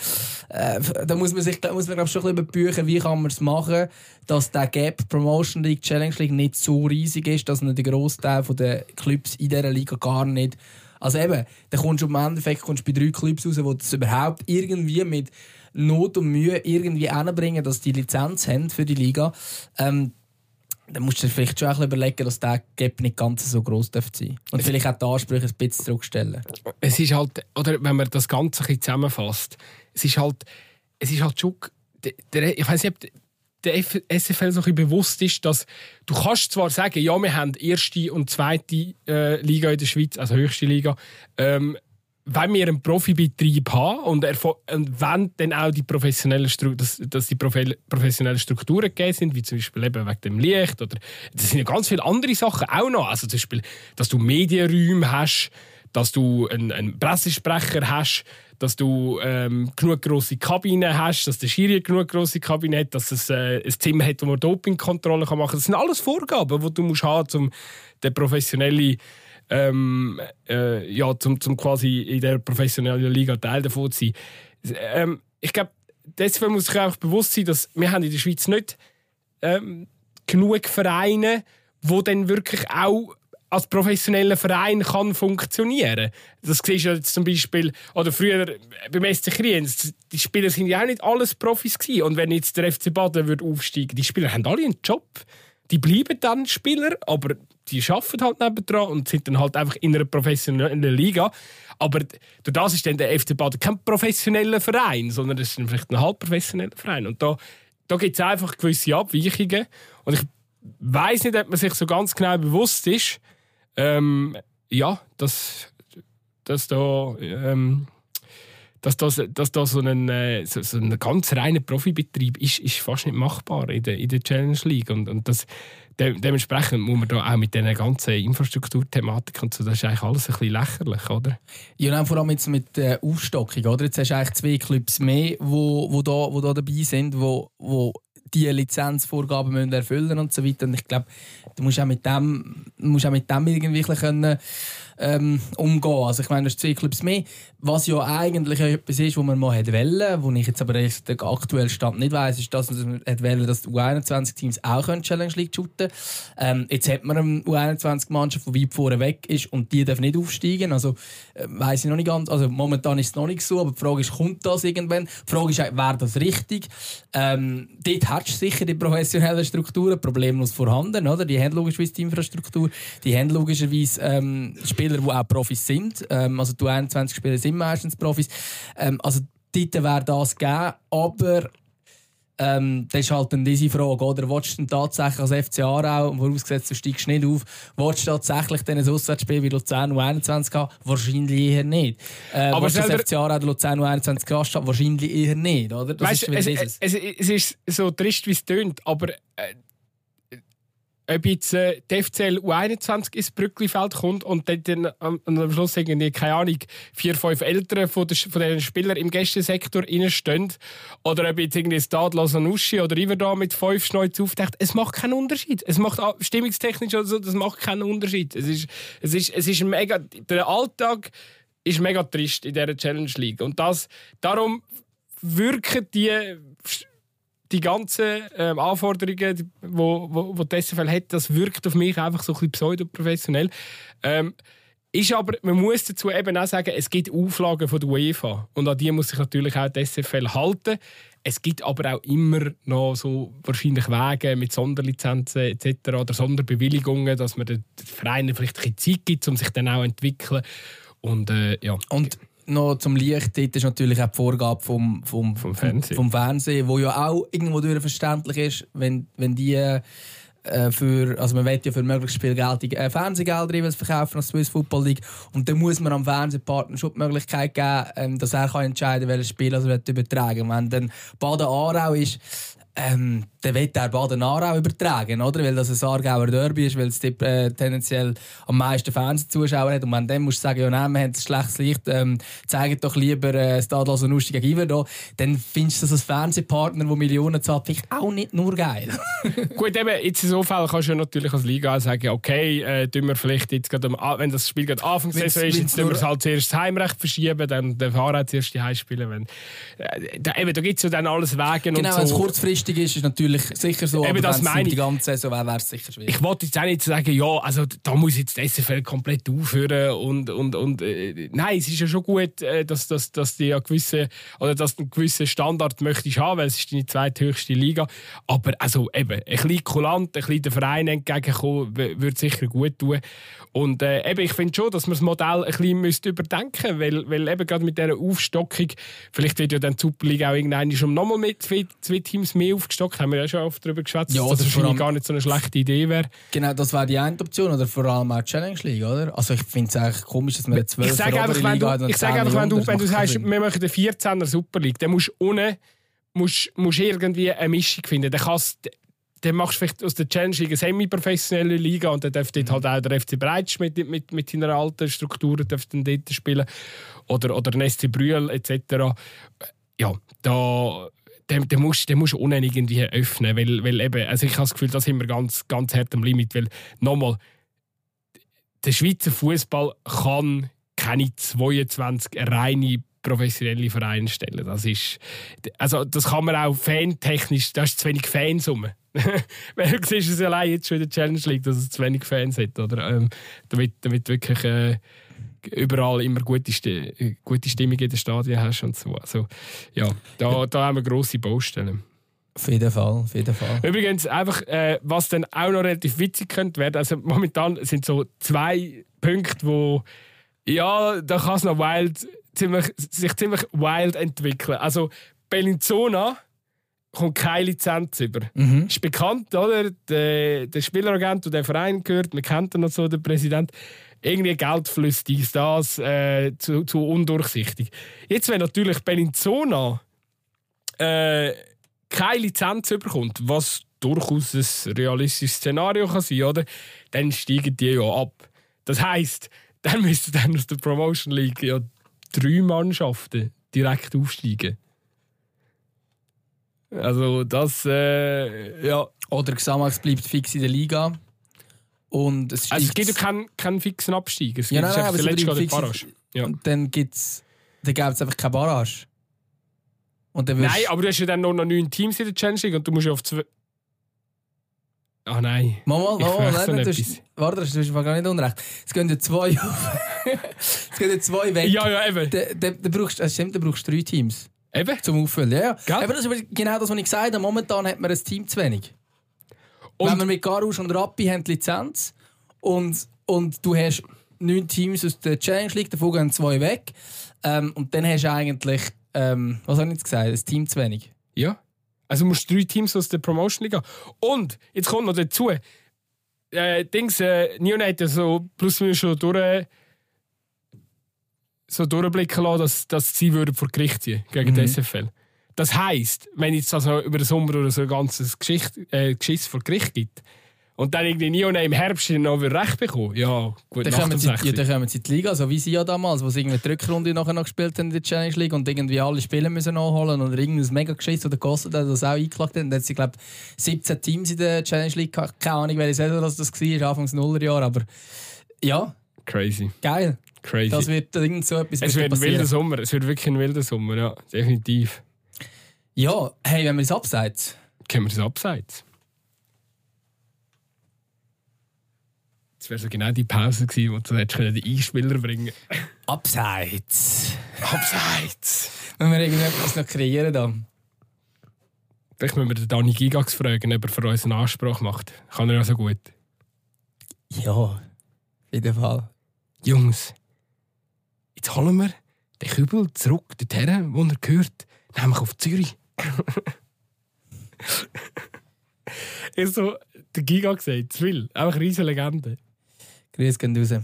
Äh, da muss man sich muss man, glaub, schon ein bisschen überbüchen, wie kann man es machen, dass der Gap Promotion League, Challenge League nicht so riesig ist, dass man den Großteil der Clubs in dieser Liga gar nicht also eben, dann kommst du im Endeffekt kommst bei drei Clubs raus, die das überhaupt irgendwie mit Not und Mühe irgendwie hinbringen, dass die Lizenz haben für die Liga. Ähm, dann musst du dir vielleicht schon überlegen, dass der Gap nicht ganz so groß sein darf. Und vielleicht auch die Ansprüche ein bisschen zurückstellen. Es ist halt, oder wenn man das Ganze ein zusammenfasst, es ist halt, es ist halt schon, der, der, ich weiß nicht, der SFL so ein bewusst ist, dass du kannst zwar sagen, ja, wir haben erste und zweite äh, Liga in der Schweiz, also höchste Liga, ähm, wenn wir einen Profibetrieb haben und, und wenn dann auch die professionellen dass, dass die professionellen Strukturen gegeben sind, wie zum Beispiel eben wegen dem Licht oder das sind ja ganz viele andere Sachen auch noch. Also zum Beispiel, dass du Medienräume hast, dass du einen, einen Pressesprecher hast, dass du ähm, genug große Kabinen hast, dass der Schiri genug große Kabine hat, dass es äh, ein Zimmer hat, wo man Dopingkontrolle machen kann. Das sind alles Vorgaben, die du musst haben, um den professionellen ähm, äh, ja, zum, zum quasi in der professionellen Liga Teil davon zu sein. Ähm, ich glaube, deswegen muss ich auch bewusst sein, dass wir haben in der Schweiz nicht ähm, genug Vereine, wo dann wirklich auch als professioneller Verein kann funktionieren. Das siehst du jetzt zum Beispiel, oder früher beim SC Kriens, die Spieler sind ja auch nicht alles Profis gewesen. Und wenn jetzt der FC Baden würde aufsteigen, die Spieler haben alle einen Job. Die bleiben dann Spieler, aber die arbeiten halt nebendran und sind dann halt einfach in einer professionellen Liga. Aber durch das ist dann der FC Baden kein professioneller Verein, sondern es ist vielleicht ein halbprofessioneller Verein. Und da, da gibt es einfach gewisse Abweichungen. Und ich weiß nicht, ob man sich so ganz genau bewusst ist, ähm, ja, dass, dass da. Ähm, dass das, dass das so, ein, äh, so, so ein ganz reiner Profibetrieb ist, ist fast nicht machbar in der, in der Challenge League. Und, und das, de dementsprechend muss man da auch mit diesen ganzen Infrastrukturthematiken und so, das ist eigentlich alles ein bisschen lächerlich, oder? Ja, vor allem jetzt mit der Aufstockung, oder? Jetzt hast du eigentlich zwei Clubs mehr, wo, wo, da, wo da dabei sind, wo, wo die Lizenzvorgaben müssen erfüllen und so weiter. Und ich glaube, du musst auch mit dem, musst auch mit dem irgendwie können, ähm, umgehen. Also ich meine, das ist zwei Clubs mehr, was ja eigentlich etwas ist, was man mal hätte wollen, wo ich jetzt aber den aktuellen Stand nicht weiß, ist, dass man hätte wollen, dass die U21-Teams auch Challenge League shooten ähm, Jetzt hat man eine U21-Mannschaft, die weit vorne weg ist und die darf nicht aufsteigen. Also äh, weiß ich noch nicht ganz. Also momentan ist es noch nicht so, aber die Frage ist, kommt das irgendwann? Die Frage ist, wäre das richtig? Ähm, dort hast du sicher die professionellen Strukturen problemlos vorhanden, oder? Die haben logischerweise die Infrastruktur, die haben logischerweise ähm, Spieler, die auch Profis sind. Ähm, also die 21 Spieler sind meistens Profis. Ähm, also dort wäre das gegeben, aber ähm, das ist halt dann diese Frage, oder? Willst du tatsächlich als FC Aarau, vorausgesetzt du steigst nicht auf, willst du tatsächlich dann ein Auswärtsspiel wie Luzern U21 haben? Wahrscheinlich eher nicht. Äh, aber willst du als FC Aarau Luzern U21 Gast haben? Wahrscheinlich eher nicht, oder? Das weißt, ist, es, es, es, ist so trist, wie es tönt, aber äh, ob jetzt äh, die FCL U21 ins Brücklifeld kommt und dann, am, am Schluss irgendwie, keine Ahnung, vier, fünf Eltern von, der, von den Spielern im Gästesektor stehen oder ob jetzt irgendwie Stade Sanussi oder Iver mit fünf Schnäuzen auftaucht, es macht keinen Unterschied. Es macht stimmungstechnisch oder so, das macht keinen Unterschied. Es ist, es ist, es ist mega, der Alltag ist mega trist in dieser Challenge League und das, darum wirken die die ganzen ähm, Anforderungen, die wo, wo, wo die SFL hat, das wirkt auf mich einfach so ein bisschen pseudoprofessionell. Ähm, ist aber, man muss dazu eben auch sagen, es gibt Auflagen von der UEFA und an die muss sich natürlich auch die SFL halten. Es gibt aber auch immer noch so wahrscheinlich Wege mit Sonderlizenzen etc. oder Sonderbewilligungen, dass man den Vereinen vielleicht ein bisschen Zeit gibt, um sich dann auch zu entwickeln. Und, äh, ja. und noch zum Licht, dort ist natürlich auch die Vorgabe vom, vom, vom, Fernsehen. vom Fernsehen, wo ja auch irgendwo verständlich ist, wenn, wenn die äh, für, also man will ja für möglichst viel Geld äh, Fernsehgelder verkaufen als Swiss Football League und dann muss man am Fernsehpartner schon die Möglichkeit geben, ähm, dass er kann entscheiden kann, welches Spiel er übertragen will. Wenn dann Baden-Aarau ist, ähm, dann wird der Baden-Aarau übertragen, oder? Weil das ein Aargauer Derby ist, weil es äh, tendenziell am meisten Fernsehzuschauer hat. Und wenn dann musst du sagen, ja, nein, wir haben ein schlechtes Licht, ähm, zeigt doch lieber äh, Stade so Nusti gegen Iver dann findest du das als Fernsehpartner, der Millionen zahlt, vielleicht auch nicht nur geil. Gut, eben, jetzt in so Fall kannst du ja natürlich als Liga sagen, okay, äh, tun wir vielleicht jetzt gerade, wenn das Spiel gerade Anfangssaison ist, jetzt tun wir es halt zuerst das Heimrecht verschieben, dann der Fahrer zuerst die Heimspiele. Wenn, äh, da, eben, da gibt es ja dann alles Wege genau, und so. kurzfristig kurzfristig ist, ist natürlich sicher so. Eben, das meine die ganze Saison wäre es sicher schwierig. Ich wollte jetzt auch nicht sagen, ja, also da muss jetzt die SFL komplett aufhören und, und, und äh, nein, es ist ja schon gut, äh, dass, dass, dass die ja gewisse, oder dass du einen gewissen Standard möchtest haben, weil es ist deine zweithöchste Liga. Aber also eben, ein bisschen kulant, ein bisschen den Verein entgegenkommen, würde sicher gut tun. Und äh, eben, ich finde schon, dass man das Modell ein bisschen überdenken müsste, weil, weil eben gerade mit dieser Aufstockung, vielleicht wird ja dann die Superliga auch irgendwann schon nochmal mit zwei, zwei Teams mehr aufgestockt, haben wir ja schon oft darüber geschwätzt, Ja, dass das wahrscheinlich gar nicht so eine schlechte Idee wäre. Genau, das wäre die eine Option. Oder vor allem auch die Challenge League, oder? Also ich finde es eigentlich komisch, dass 12 Ich sage einfach, wenn Liga hat du, und ich sage 10 einfach, wenn du, wenn du sagst, wir machen eine 14er Super League, dann musst du ohne musst, musst irgendwie eine Mischung finden. Dann, kannst, dann machst du vielleicht aus der Challenge eine semi-professionelle Liga und dann darf dort halt auch der FC Breitsch mit, mit, mit seiner alten Struktur dort spielen. Oder, oder SC Brühl etc. Ja, da den, den musst, den musst du ohne irgendwie öffnen. Weil, weil eben, also ich habe das Gefühl, da sind wir ganz, ganz hart am Limit. Weil, nochmal, der Schweizer Fußball kann keine 22 reine professionelle Vereine stellen. Das ist, also das kann man auch fantechnisch, da ist zu wenig Fans rum. Weil du siehst es allein jetzt schon in der Challenge League, dass es zu wenig Fans hat, oder? Ähm, damit, damit wirklich äh, überall immer gute, Sti gute Stimmung in den Stadien hast und so. Also, ja, da, da haben wir grosse Baustellen. Auf jeden Fall, auf jeden Fall. Übrigens, einfach, äh, was dann auch noch relativ witzig könnte werden, also momentan sind so zwei Punkte, wo ja, da kann es noch wild, ziemlich, sich ziemlich wild entwickeln. Also Bellinzona kommt keine Lizenz über. Mhm. Ist bekannt, oder? Der, der Spieleragent, der den Verein gehört, man kennt ihn noch so, der Präsident. Irgendwie Geldfluss, dies, das, äh, zu, zu undurchsichtig. Jetzt, wenn natürlich Bellinzona äh, keine Lizenz bekommt, was durchaus ein realistisches Szenario kann sein, oder? Dann steigen die ja ab. Das heisst, dann müssten dann aus der Promotion League ja drei Mannschaften direkt aufsteigen. Also das, äh, ja. Oder Xamax bleibt fix in der Liga. Und es, Also es gibt ja keinen, keinen fixen Abstieg. Es Ja, gibt nein, nein, aber fix Barrage. Ja. Und dann gibt es dann gibt's einfach keine Barrage. Und dann Nein, aber du hast ja dann noch neun Teams in der Challenge League und du musst ja auf zwei... Ah nein. Mama, Ich fürchte nein, du hast, warte, das ist gar nicht unrecht. Es gehen ja zwei Es gehen ja zwei weg. Ja, ja, eben. Dann, dann, dann brauchst, es stimmt, dann brauchst du drei Teams eben. zum Auffüllen. Ja, ja. Gell? Aber das ist genau das, was ich gesagt habe. Momentan hat man ein Team zu wenig. Und- Wenn wir mit Garouche und Rappi haben die Lizenz und, und du hast neun Teams aus der Challenge League, davon gehen zwei weg. Ähm, und dann hast du eigentlich, ähm, was habe ich jetzt gesagt, ein Team zu wenig. Ja. Also du musst drei Teams aus der Promotion League haben. Und, jetzt kommt noch dazu, äh, Dings, äh, Neon hat ja so plus minus schon durch, so durchblicken lassen, dass, dass sie würden vor Gericht ziehen gegen die SFL. Das heisst, wenn jetzt also über den Sommer oder so ein ganzes Geschicht, äh, Geschiss vor Gericht gibt und dann irgendwie Neon im Herbst noch wieder Recht bekommen, ja, gut, Dann kommen, sie, ja, 60. dann kommen sie in die Liga, so wie sie ja damals, wo sie irgendwie die Rückrunde nachher noch gespielt haben in der Challenge League und irgendwie alle Spiele müssen nachholen und irgendein mega Geschiss oder gekostet hat, das auch eingeklagt hat. Und dann hat sie, glaube 17 Teams in der Challenge League. Keine Ahnung, welche Saison das das war, Anfangs Nullerjahr, aber ja, Crazy, geil. Crazy. Das wird irgend so etwas es wird ein passieren. wilder Sommer, es wird wirklich ein wilder Sommer, ja, definitiv. Ja, hey, wenn wir es abseits. Können wir das abseits? Das wäre so genau die Pause gewesen, wo du hättest den Einspieler bringen Abseits. Abseits! Wenn wir irgendetwas noch kreieren da. Vielleicht müssen wir den Dani Gigax fragen, ob er für uns einen Anspruch macht. Kann er ja so gut. Ja, auf jeden Fall. Jungs, jetzt holen wir den Kübel zurück dorthin, wo er gehört, nämlich auf Zürich. ich so, der Giga gesagt, zu viel. Einfach eine riesige Legende. Grüß gehen raus.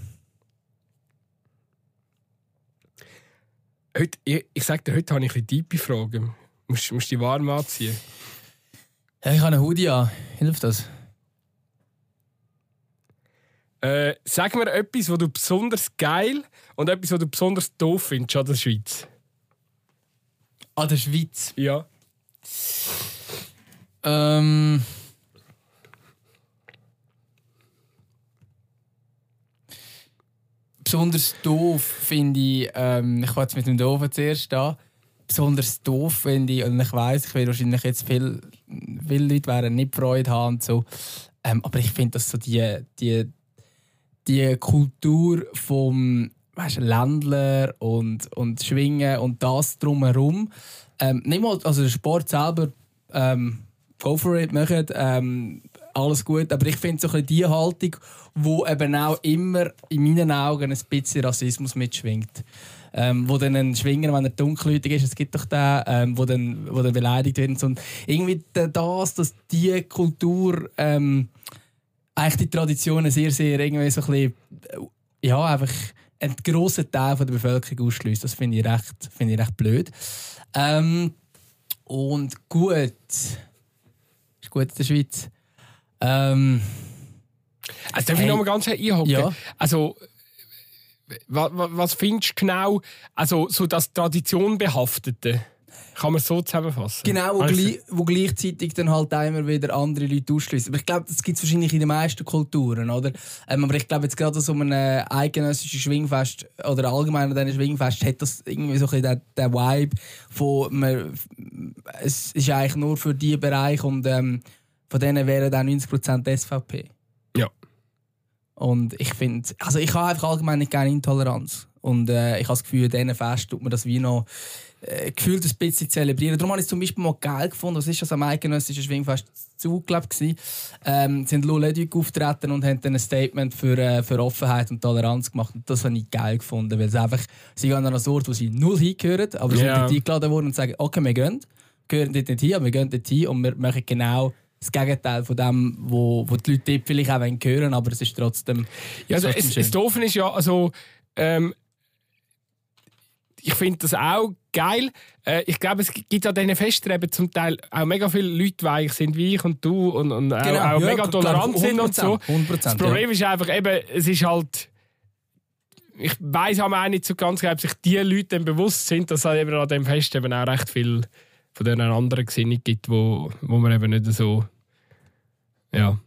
Heute, ich, ich sag dir, heute habe ich ein bisschen tiefe Fragen. Du musst, musst dich warm anziehen. Hey, ich habe einen Hoodie an. Hilft das? Äh, sag mir etwas, was du besonders geil und etwas, was du besonders doof findest an der Schweiz. An der Schweiz. Ja. Ähm. Besonders doof finde ich, ähm, ich fange jetzt mit dem Doofen zuerst an. Besonders doof finde ich, und ich weiß, ich werde wahrscheinlich jetzt viel, viele Leute werden nicht Freude haben und so. Ähm, aber ich finde, dass so die, die, die Kultur vom weißt, Ländler und, und Schwingen und das drumherum, ähm, nicht mal, also der Sport selber, ähm, go for it, machen, ähm, alles gut. Aber ich finde so ein bisschen die Haltung, wo eben auch immer in meinen Augen ein bisschen Rassismus mitschwingt. ähm, wo dann ein Schwinger, wenn er dunkelhäutig ist, es gibt doch den, ähm, wo, dann, wo dann beleidigt wird. Und irgendwie das, dass die Kultur ähm, eigentlich die Traditionen sehr, sehr irgendwie so ein bisschen, äh, ja, einfach einen grossen Teil von der Bevölkerung ausschließt. Das finde ich, recht, find ich recht blöd. Ähm, und gut. Ist gut in der Schweiz. Ähm, also darf hey. ich noch mal ganz einhocken? Ja. Also, was, was findest du genau, also so das Traditionbehaftete? Kann man so zusammenfassen? Genau, wo, gleich, wo gleichzeitig dann halt immer wieder andere Leute ausschließen. Aber ich glaube, das gibt es wahrscheinlich in den meisten Kulturen, oder? Ähm, aber ich glaube, jetzt gerade so ein eidgenössischen Schwingfest oder allgemein an diesen Schwingfest hat das irgendwie so ein bisschen den, Vibe von, man, es ist eigentlich nur für diesen Bereich und ähm, von denen wären dann 90% SVP. Ja. Und ich finde, also ich habe einfach allgemein nicht gerne Intoleranz. Und äh, ich habe das Gefühl, in diesen Fest tut man das wie noch äh, gefühlt ein bisschen zelebrieren. Darum habe ich es zum Beispiel mal geil gefunden. Das ist das am eidgenössischen Schwingfest zugelebt. Ähm, sind Luledig auftreten und haben dann ein Statement für, äh, für Offenheit und Toleranz gemacht. Und das habe ich geil gefunden, weil sie einfach, sie gehen an einen Ort, wo sie null hingehören, aber sie yeah. sind eingeladen worden und sagen, okay, wir gehen, gehören dort nicht hin, aber wir gehen dort hin und wir machen genau das Gegenteil von dem, wo, wo die Leute vielleicht auch hören wollen, aber es ist trotzdem. Ja, also es, das Doofe ist ja, also ähm, ich finde das auch geil. Äh, ich glaube, es gibt an diesen Festen eben zum Teil auch mega viele Leute, die eigentlich sind wie ich und du und, und auch, genau, auch ja, mega tolerant sind und so. 100%, das Problem ja. ist einfach eben, es ist halt ich weiß auch nicht so ganz genau, ob sich die Leute dann bewusst sind, dass es eben an dem Fest eben auch recht viel von diesen anderen Gesinnungen gibt, wo, wo man eben nicht so ja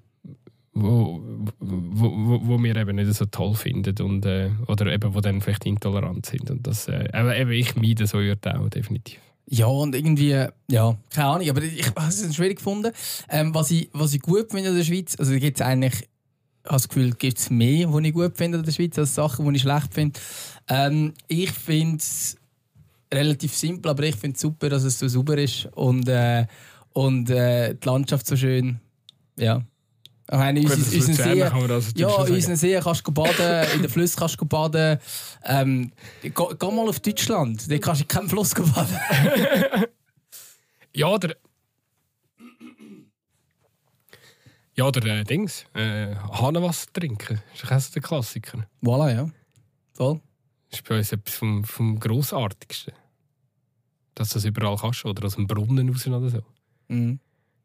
wo, wo, wo, wo wir eben nicht so toll finden und, äh, oder eben wo dann vielleicht intolerant sind. Und das, äh, eben ich meide so Orte auch definitiv. Ja, und irgendwie, ja, keine Ahnung, aber ich habe es schwierig gefunden. Ähm, was, ich, was ich gut finde in der Schweiz, also gibt es eigentlich, ich habe das Gefühl, gibt es mehr, was ich gut finde in der Schweiz, als Sachen, die ich schlecht finde. Ähm, ich finde es relativ simpel, aber ich finde es super, dass es so sauber ist und, äh, und äh, die Landschaft so schön, ja. Ich meine, Gut, unsere, unsere See, ja, in unseren See kannst du baden, in den Flüssen kannst du baden. Ähm, geh, geh, mal auf Deutschland, da kannst du in keinem Fluss baden. ja, der... Ja, der äh, Dings. Äh, Hahnenwasser trinken. Das ist auch der Klassiker. Voilà, ja. Voll. Das ist bei uns etwas vom, vom Grossartigsten. Dass du das überall kannst, oder aus dem Brunnen raus oder so. Mhm.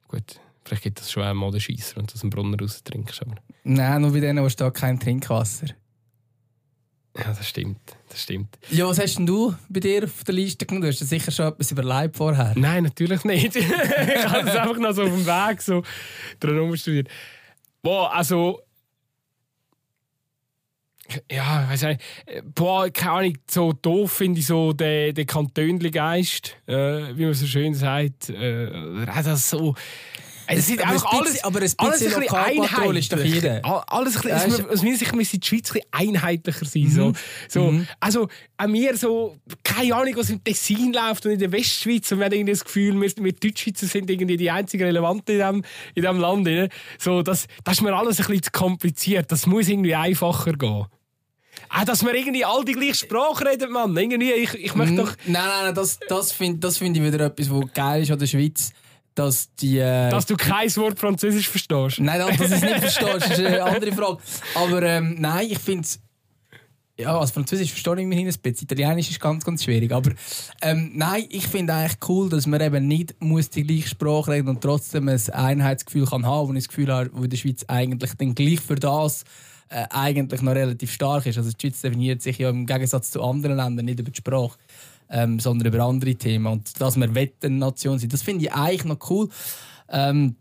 Gut. Vielleicht gibt es schon einmal den Scheisser und du aus dem Brunnen raus trinkst. Aber... Nein, nur bei denen, wo steht kein Trinkwasser. Ja, das stimmt. Das stimmt. Ja, was hast denn du bei dir auf der Liste genommen? Du hast ja sicher schon etwas überlebt vorher. Nein, natürlich nicht. ich habe das einfach noch so auf dem Weg so dran studiert. Boah, also. Ja, weiß nicht. Boah, keine Ahnung, so doof finde ich so den, den Kantönli-Geist, äh, wie man so schön sagt. Äh, das so. Es sind einfach alles, aber ein bisschen einheitlich. ist doch jeder. Alles ein bisschen, aus meiner Sicht müsste die Schweiz ein einheitlicher sein. Mhm. So, so, mhm. Also an mir so, keine Ahnung, was im Tessin läuft und in der Westschweiz und man hat irgendwie das Gefühl, wir, wir Deutschschweizer sind irgendwie die einzigen Relevanten in diesem in dem Land. Ne? So, das, das ist mir alles ein bisschen zu kompliziert. Das muss irgendwie einfacher gehen. Auch, dass wir irgendwie all die gleiche Sprache reden, Mann. Irgendwie, ich, ich möchte doch... Nein, nein, nein, das, das finde das find ich wieder etwas, was geil ist an der Schweiz dass die. Äh, dass du kein Wort Französisch verstehst. Nein, dass ich es nicht verstehst, ist eine andere Frage. Aber ähm, nein, ich finde es. Ja, also Französisch verstehe ich immerhin ein bisschen. Italienisch ist ganz, ganz schwierig. Aber ähm, nein, ich finde eigentlich cool, dass man eben nicht muss die gleiche Sprache reden und trotzdem ein Einheitsgefühl kann haben, wo ich das Gefühl habe, wo in der Schweiz eigentlich dann gleich für das äh, eigentlich noch relativ stark ist. Also die Schweiz definiert sich ja im Gegensatz zu anderen Ländern nicht über die Sprache ähm, sondern über andere Themen. Und dass wir Wettennation sind, das finde ich eigentlich noch cool. Ähm,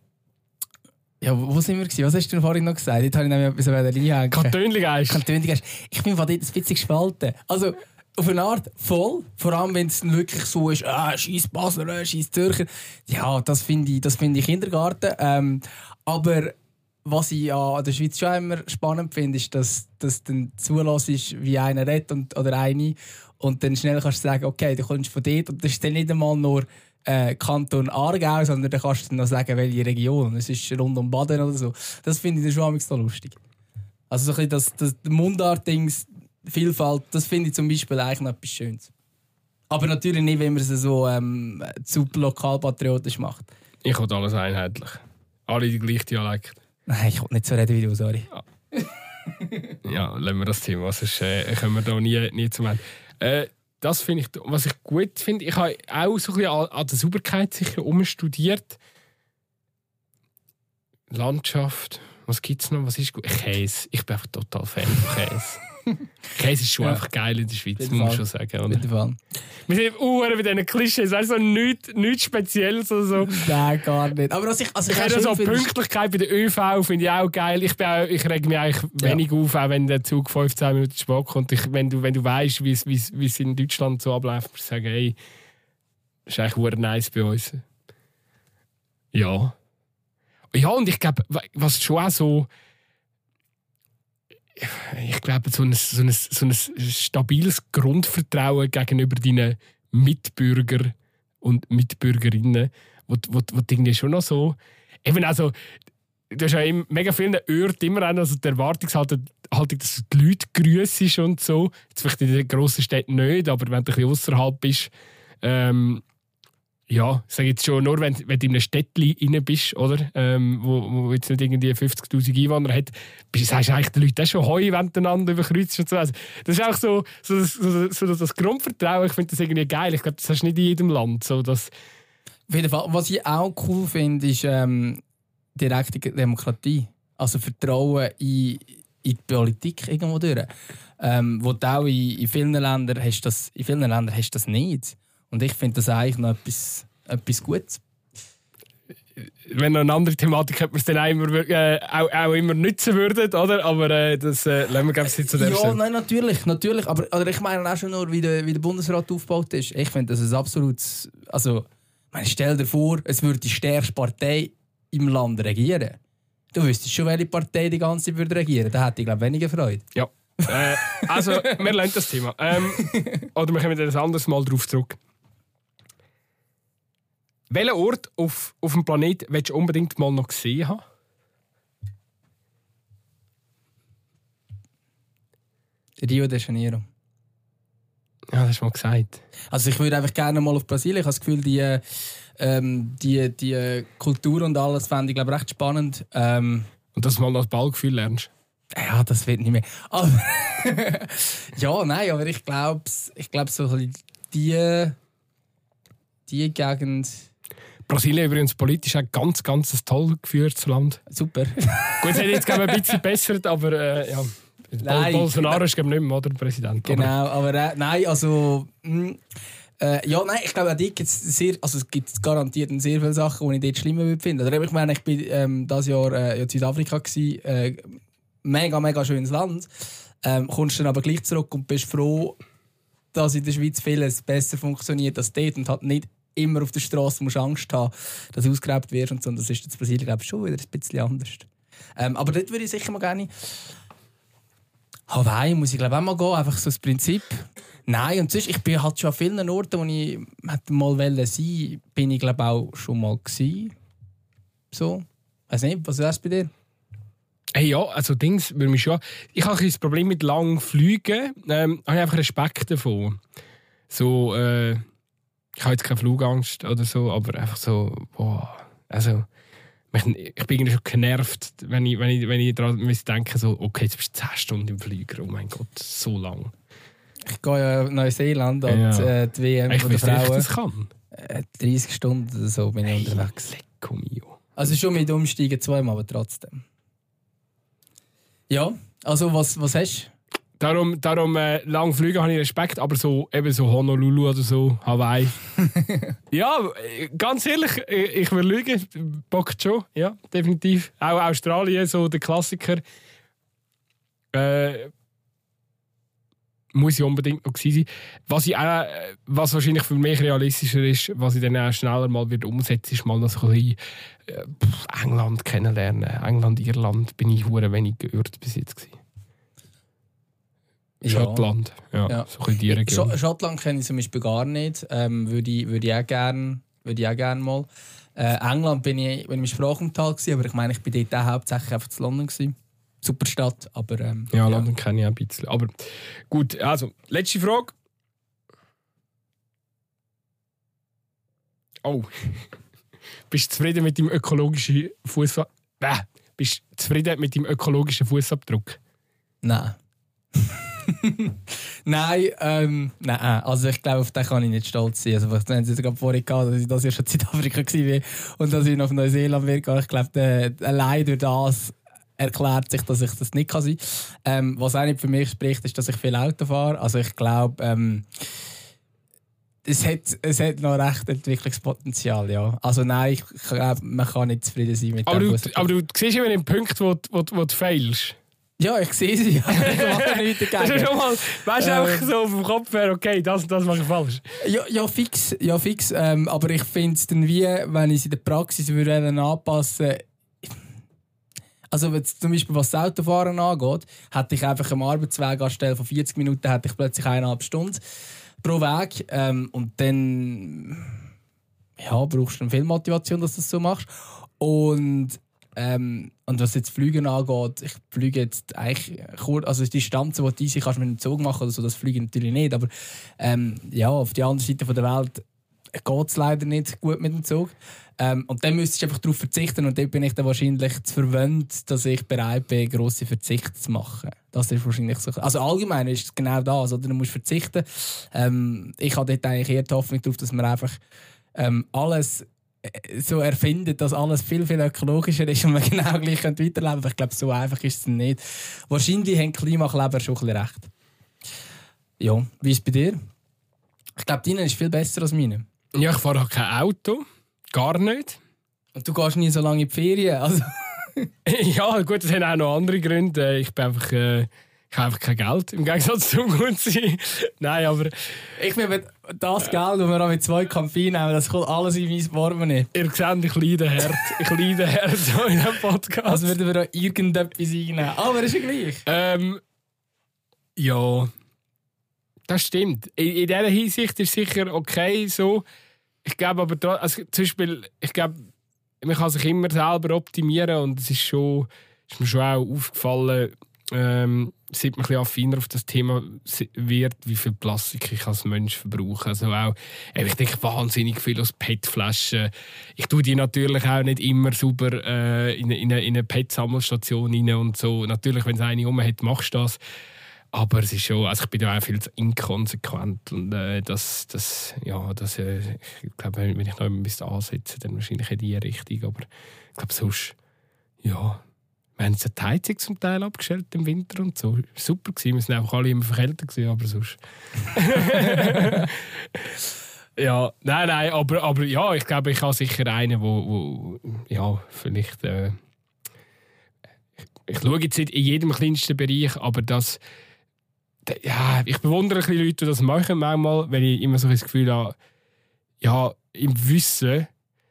ja, wo sind wir gewesen? Was hast du vorhin noch gesagt? Jetzt habe ich nämlich etwas einhängen. Kantönligeist. Kantönligeist. Ich bin von dort ein bisschen gespalten. Also, auf eine Art voll. Vor allem, wenn es wirklich so ist, ah, scheiß Basler, scheiß Zürcher. Ja, das finde ich, find ich Kindergarten. Ähm, aber was ich an der Schweiz schon immer spannend finde, ist, dass, dass dann zulässt, wie einer redet und, oder eine und dann schnell kannst du sagen, okay, du kommst von dort und das ist dann nicht einmal nur äh, Kanton Aargau, sondern dann kannst du dann noch sagen, welche Region. Es ist rund um Baden oder so. Das finde ich dann schon so lustig. Also so ein bisschen das, das Mundart-Dings Vielfalt, das finde ich zum Beispiel eigentlich noch etwas Schönes. Aber natürlich nicht, wenn man es so ähm, zu lokalpatriotisch macht. Ich will alles einheitlich. Alle die gleichen Dialekt. Nein, ich will nicht so reden wie du, sorry. Ja, lassen wir das Thema, sonst äh, kommen wir da nie, nie zum Ende. Äh, das finde ich, was ich gut finde, ich habe auch so ein bisschen an, an der Sauberkeit sicher umstudiert. Landschaft, was gibt es noch? Was ist gut? Käse. Ich bin einfach total Fan von Käse. Käse ist schon Ja. einfach geil in der Schweiz, Auf muss man schon sagen. Oder? Fall. Wir sind uhr mit diesen Klischees, weißt du, so nichts, nichts Spezielles oder so. Nein, gar nicht. Aber was ich, also ich Ich schön so Pünktlichkeit bei der ÖV finde ich auch geil. Ich, bin auch, ich reg mich eigentlich Ja. wenig auf, auch wenn der Zug 15 Minuten spät kommt. Ich, wenn, du, wenn du weißt, wie es- in Deutschland so abläuft, musst du sagen, hey, das ist eigentlich nice bei uns. Ja. Ja, und ich glaube, was schon auch so. Ich glaube, so ein, so, ein, so ein stabiles Grundvertrauen gegenüber deinen Mitbürger und Mitbürgerinnen, wo, wo, du irgendwie schon noch so. Eben also, du hast ja in mega vielen Orten immer auch noch so die Erwartungshaltung, Haltung, dass du die Leute grüßt und so. Jetzt vielleicht in den grossen Städten nicht, aber wenn du ein bisschen außerhalb bist, ähm, ja, ich sage jetzt schon, nur wenn, wenn du in einem Städtchen bist, oder? Ähm, wo, wo jetzt nicht irgendwie 50'000 Einwohner hat, bist, sagst du eigentlich den Leuten auch schon Heu, wenn du einander überkreuzt und so. Also, das ist auch so, so, so, so das Grundvertrauen, ich finde das irgendwie geil. Ich glaube, das hast du nicht in jedem Land. So, dass, Auf jeden Fall. Was ich auch cool finde, ist ähm, direkte Demokratie. Also Vertrauen in, in die Politik irgendwo durch. Ähm, wo du auch in, in, vielen Ländern hast das, in vielen Ländern hast das nicht. Und ich finde das eigentlich noch etwas, etwas Gutes. wenn noch eine andere Thematik hätte, wir es dann auch immer, äh, auch, auch immer nutzen würden, oder? Aber äh, das äh, lassen wir, glaube ich, jetzt zu der Ja, Stelle. nein, natürlich, natürlich. Aber oder ich meine auch schon nur, wie der, wie der Bundesrat aufgebaut ist. Ich finde das ein absolutes. Also, ich meine, stell dir vor, es würde die stärkste Partei im Land regieren. Du wüsstest schon, welche Partei die ganze Zeit würde regieren. Da hätte ich, glaube weniger Freude. Ja. Äh, also, wir lernen das Thema. Ähm, oder wir kommen dann ein anderes Mal drauf zurück. Welchen Ort auf, auf dem Planeten willst du unbedingt mal noch gesehen haben? Rio de Janeiro. Ja, das hast du mal gesagt. Also ich würde einfach gerne mal auf Brasilien. Ich habe das Gefühl, die, äh, ähm, die, die Kultur und alles fände ich glaube recht spannend. Ähm, Und dass du mal noch das Ballgefühl lernst. ja, das wird nicht mehr. Aber ja, nein, aber ich glaube, ich glaube so die, die Gegend. Brasilien übrigens politisch auch ganz, ganz ein toll geführtes Land. Super. Gut, es hat jetzt glaube ich, ein bisschen bessert, aber äh, ja. Nein. Bolsonaro ist glaube ich nicht mehr oder, der Präsident. Aber- Genau, aber äh, nein, also. Mh, äh, ja, nein, ich glaube, auch dort gibt's sehr, also es gibt garantiert sehr viele Sachen, die ich dort schlimmer würde finden. Oder ich meine, ich bin ähm, dieses Jahr äh, in Südafrika gsi, äh, mega, mega schönes Land. Ähm, kommst dann aber gleich zurück und bist froh, dass in der Schweiz vieles besser funktioniert als dort und halt nicht immer auf der Straße musst Angst haben, dass du ausgeräbt wirst und so. Und das ist in Brasilien, glaube ich, schon wieder ein bisschen anders. Ähm, aber dort würde ich sicher mal gerne Hawaii muss ich glaube auch mal gehen, einfach so das Prinzip. Nein, und sonst, ich bin halt schon an vielen Orten, wo ich hätte mal wollen sein, bin ich glaube auch schon mal gsi. So, weiß nicht, was ist bei dir? Hey, ja, also Dings würde mich schon. Ich habe ein das Problem mit langen Flügen. Ähm, habe ich einfach Respekt davon. So, äh, ich habe jetzt keine Flugangst oder so, aber einfach so, boah, also ich bin irgendwie schon genervt, wenn ich, wenn ich, wenn ich daran denke, so, okay, jetzt bist du 10 Stunden im Flieger, oh mein Gott, so lang. Ich gehe ja nach Neuseeland und Ja. äh, die WM Ich von der ob ich Frauen. das kann. Äh, 30 Stunden oder so bin ich unterwegs. Lecco mio. Also schon mit Umsteigen zweimal, aber trotzdem. Ja, also was, was hast du? Darum, darum äh, lang fliegen habe ich Respekt, aber so eben so Honolulu oder so, Hawaii. ja, äh, ganz ehrlich, äh, ich will lügen, bockt schon, ja, definitiv. Auch Australien, so der Klassiker. Äh, muss ich unbedingt noch sein. Was, ich auch, äh, was wahrscheinlich für mich realistischer ist, was ich dann auch schneller mal wird umsetzen, ist mal noch ein bisschen England kennenlernen. England, Irland bin ich hure wenig gehört bis jetzt gewesen. Schottland, ja, Ja. so die Region. Sch Schottland kenne ich zum Beispiel gar nicht. Ähm, würde, ich, würde ich auch gerne gern mal. Äh, England bin ich, bin ich im Sprachunterhalt gewesen, aber ich meine, ich bin dort auch hauptsächlich einfach zu London gewesen. super Stadt, aber... Ähm, ja, London kenne ich auch ein bisschen. Aber gut, also, letzte Frage. Oh. Bist du zufrieden mit deinem ökologischen Fußabdruck? Bist du zufrieden mit deinem ökologischen Fußabdruck? Nein. nein, ähm, nein, also ich glaube, auf den kann ich nicht stolz sein. Also, wenn Sie gerade vorhin gehabt, dass ich das ja schon in Südafrika war und dass ich noch auf Neuseeland bin, ich glaube, allein durch das erklärt sich, dass ich das nicht kann sein kann. Ähm, was auch nicht für mich spricht, ist, dass ich viel Auto fahre. Also ich glaube, ähm, es hat, es hat noch recht Entwicklungspotenzial, ja. Also nein, ich glaube, man kann nicht zufrieden sein mit aber dem. Du, aber du siehst immer den Punkt, wo, wo, wo du fehlst. Ja, ich sehe sie. Das ist schon mal, weißt du, ähm, so auf dem Kopf wäre, okay, das, das mache ich falsch. Ja, ja fix. Ja, fix ähm, aber ich finde es dann wie, wenn ich es in der Praxis würde anpassen würde, also zum Beispiel was das Autofahren angeht, hätte ich einfach einen Arbeitsweg anstelle von 40 Minuten, hätte ich plötzlich eineinhalb Stunden pro Weg. Ähm, und dann ja, brauchst du viel Motivation, dass du das so machst. Und, ähm, und was jetzt Flügen angeht, ich fliege jetzt eigentlich kurz, also die Distanzen, die du easy kannst mit dem Zug machen oder so, das fliege ich natürlich nicht. Aber ähm, ja, auf die andere Seite der Welt geht es leider nicht gut mit dem Zug. Ähm, und dann müsstest du einfach darauf verzichten und dann bin ich dann wahrscheinlich zu verwöhnt, dass ich bereit bin, grosse Verzichte zu machen. Das ist wahrscheinlich so. Also allgemein ist es genau das, oder? Du musst verzichten. Ähm, ich habe dort eigentlich eher die Hoffnung darauf, dass man einfach ähm, alles so erfindet, dass alles viel, viel ökologischer ist und man genau gleich weiterleben könnte. Ich glaube, so einfach ist es nicht. Wahrscheinlich haben Klimakleber schon ein bisschen recht. Ja, wie ist es bei dir? Ich glaube, deine ist viel besser als meine. Ja, ich fahre kein Auto. Gar nicht. Und du gehst nie so lange in die Ferien? Also. ja, gut, das haben auch noch andere Gründe. Ich bin einfach. Äh, ich habe einfach kein Geld, im Gegensatz zum Gutsein. Nein, aber... Ich bin das Geld, das wir mit zwei Kampfinen nehmen, das kommt alles in mein Portemonnaie. Ihr seht, ich leide hart. Ich leide hart so in diesem Podcast. Also würden wir da irgendetwas einnehmen. Aber ist ja gleich. Ähm, ja, das stimmt. In, in dieser Hinsicht ist es sicher okay so. Ich glaube aber, also zum Beispiel, ich glaube, man kann sich immer selber optimieren und es ist, schon, ist mir schon auch aufgefallen, ähm, seit man ein bisschen affiner auf das Thema wird, wie viel Plastik ich als Mensch verbrauche. Also auch, ich denke wahnsinnig viel aus PET-Flaschen. Ich tue die natürlich auch nicht immer sauber äh, in, in, eine, in eine PET-Sammelstation rein und so. Natürlich, wenn es eine rum hat, machst du das. Aber es ist schon, also ich bin da auch viel zu inkonsequent und äh, das, das, ja, das, äh, ich glaube, wenn ich noch ein bisschen ansetze, dann wahrscheinlich in die Richtung, aber ich glaube sonst, ja, wir haben die Heizung zum Teil abgestellt im Winter und so, super gewesen, wir sind einfach alle immer verkältet gewesen, aber sonst. ja, nein, nein, aber, aber ja, ich glaube, ich habe sicher einen, wo, wo ja, vielleicht, äh, ich, schaue jetzt nicht in jedem kleinsten Bereich, aber das ja, ich bewundere ein bisschen Leute, die das machen manchmal, wenn ich immer so das Gefühl habe, ja, im Wissen,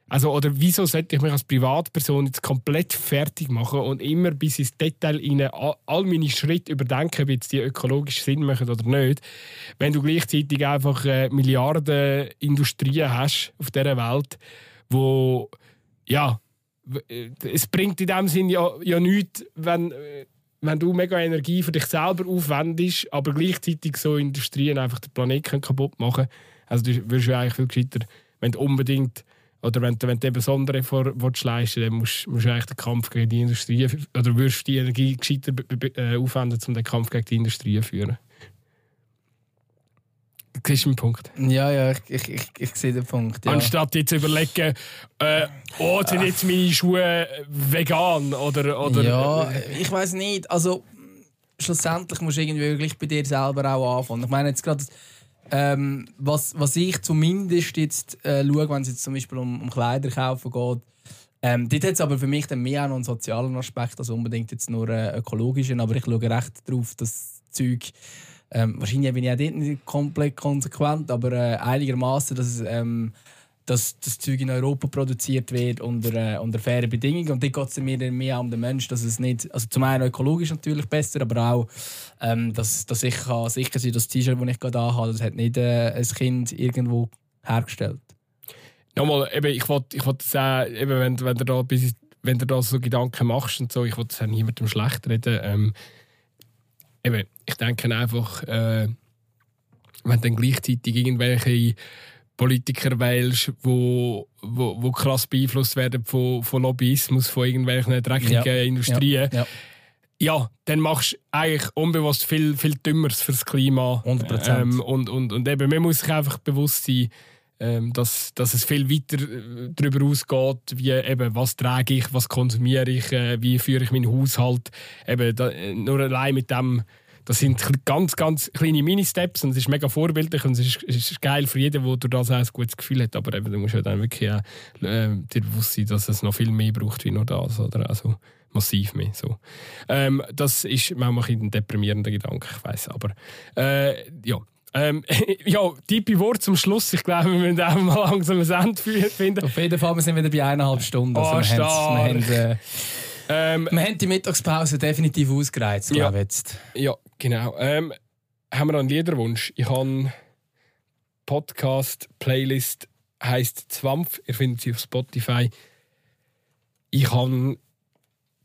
also, oder wieso sollte ich mich als Privatperson jetzt komplett fertig machen und immer bis ins Detail rein all meine Schritte überdenken, ob jetzt die ökologisch Sinn machen oder nicht, wenn du gleichzeitig einfach äh, Milliarden Industrien hast auf dieser Welt, wo, ja, äh, es bringt in dem Sinn ja, ja nichts, wenn äh, wenn du mega Energie für dich selber aufwendest, aber gleichzeitig so Industrien einfach den Planeten kaputt machen. Also du wirst ja eigentlich viel gescheiter, wenn du unbedingt oder wenn, wenn du eben Besondere vor, leisten dann musst, musst du eigentlich den Kampf gegen die Industrie oder wirst die Energie gescheiter äh, aufwenden, um den Kampf gegen die Industrie zu führen. Siehst du den Punkt? Ja, ja, ich, ich, ich, ich sehe den Punkt. Ja. Anstatt jetzt zu überlegen, äh, oh, sind jetzt meine Schuhe vegan oder. oder ja, ich weiß nicht. Also, schlussendlich musst du irgendwie wirklich bei dir selber auch anfangen. Ich meine, jetzt gerade. Ähm, was, was ich zumindest jetzt äh, schaue, wenn es jetzt zum Beispiel um, um Kleider kaufen geht, ähm, dort hat es aber für mich dann mehr auch noch einen sozialen Aspekt, als unbedingt jetzt nur einen ökologischen. Aber ich schaue recht darauf, dass das Zeug ähm, wahrscheinlich bin ich auch dort nicht komplett konsequent, aber äh, einigermaßen, dass, ähm, dass das Zeug in Europa produziert wird unter, äh, unter fairen Bedingungen. Und dort geht es mir mehr um den Menschen, dass es nicht, also zum einen ökologisch natürlich besser, aber auch, ähm, dass, dass ich kann sicher sein das T-Shirt, das ich gerade anhabe, das hat nicht äh, ein Kind irgendwo hergestellt. Nochmal, eben, ich wollte ich wollt sagen, wenn, wenn du da wenn du da so Gedanken machst und so, ich will es niemandem schlecht reden, ähm, eben, ich denke einfach, äh, wenn dann gleichzeitig irgendwelche Politiker wählst, wo, wo, wo krass beeinflusst werden von, von Lobbyismus, von irgendwelchen dreckigen Ja. Industrien, Ja. ja, dann machst du eigentlich unbewusst viel, viel Dümmeres fürs Klima. 100%. Ähm, und, und, und eben, man muss sich einfach bewusst sein, ähm, dass, dass es viel weiter äh, darüber ausgeht, wie eben, was trage ich, was konsumiere ich, äh, wie führe ich meinen Haushalt. Eben, da, äh, nur allein mit dem, das sind ganz, ganz kleine Mini-Steps und es ist mega vorbildlich und es ist, es ist geil für jeden, der durch das auch ein gutes Gefühl hat. Aber eben, du musst ja dann wirklich auch, äh, dir bewusst sein, dass es noch viel mehr braucht wie nur das. Oder? Also massiv mehr. So. Ähm, das ist manchmal ein deprimierender Gedanke, ich weiß. Aber äh, ja. Ähm, ja, tiefe Wort zum Schluss. Ich glaube, wir müssen auch mal langsam ein Ende fi- finden. Auf jeden Fall, wir sind wieder bei eineinhalb Stunden. Also Oh, wir, stark. haben's- wir, haben, äh, Ähm, wir haben die Mittagspause definitiv ausgereizt, Ja. glaube ich jetzt. ja, genau. Ähm, haben wir einen Liederwunsch? Ich habe Podcast, Playlist, heisst Zwampf. Ihr findet sie auf Spotify. Ich habe,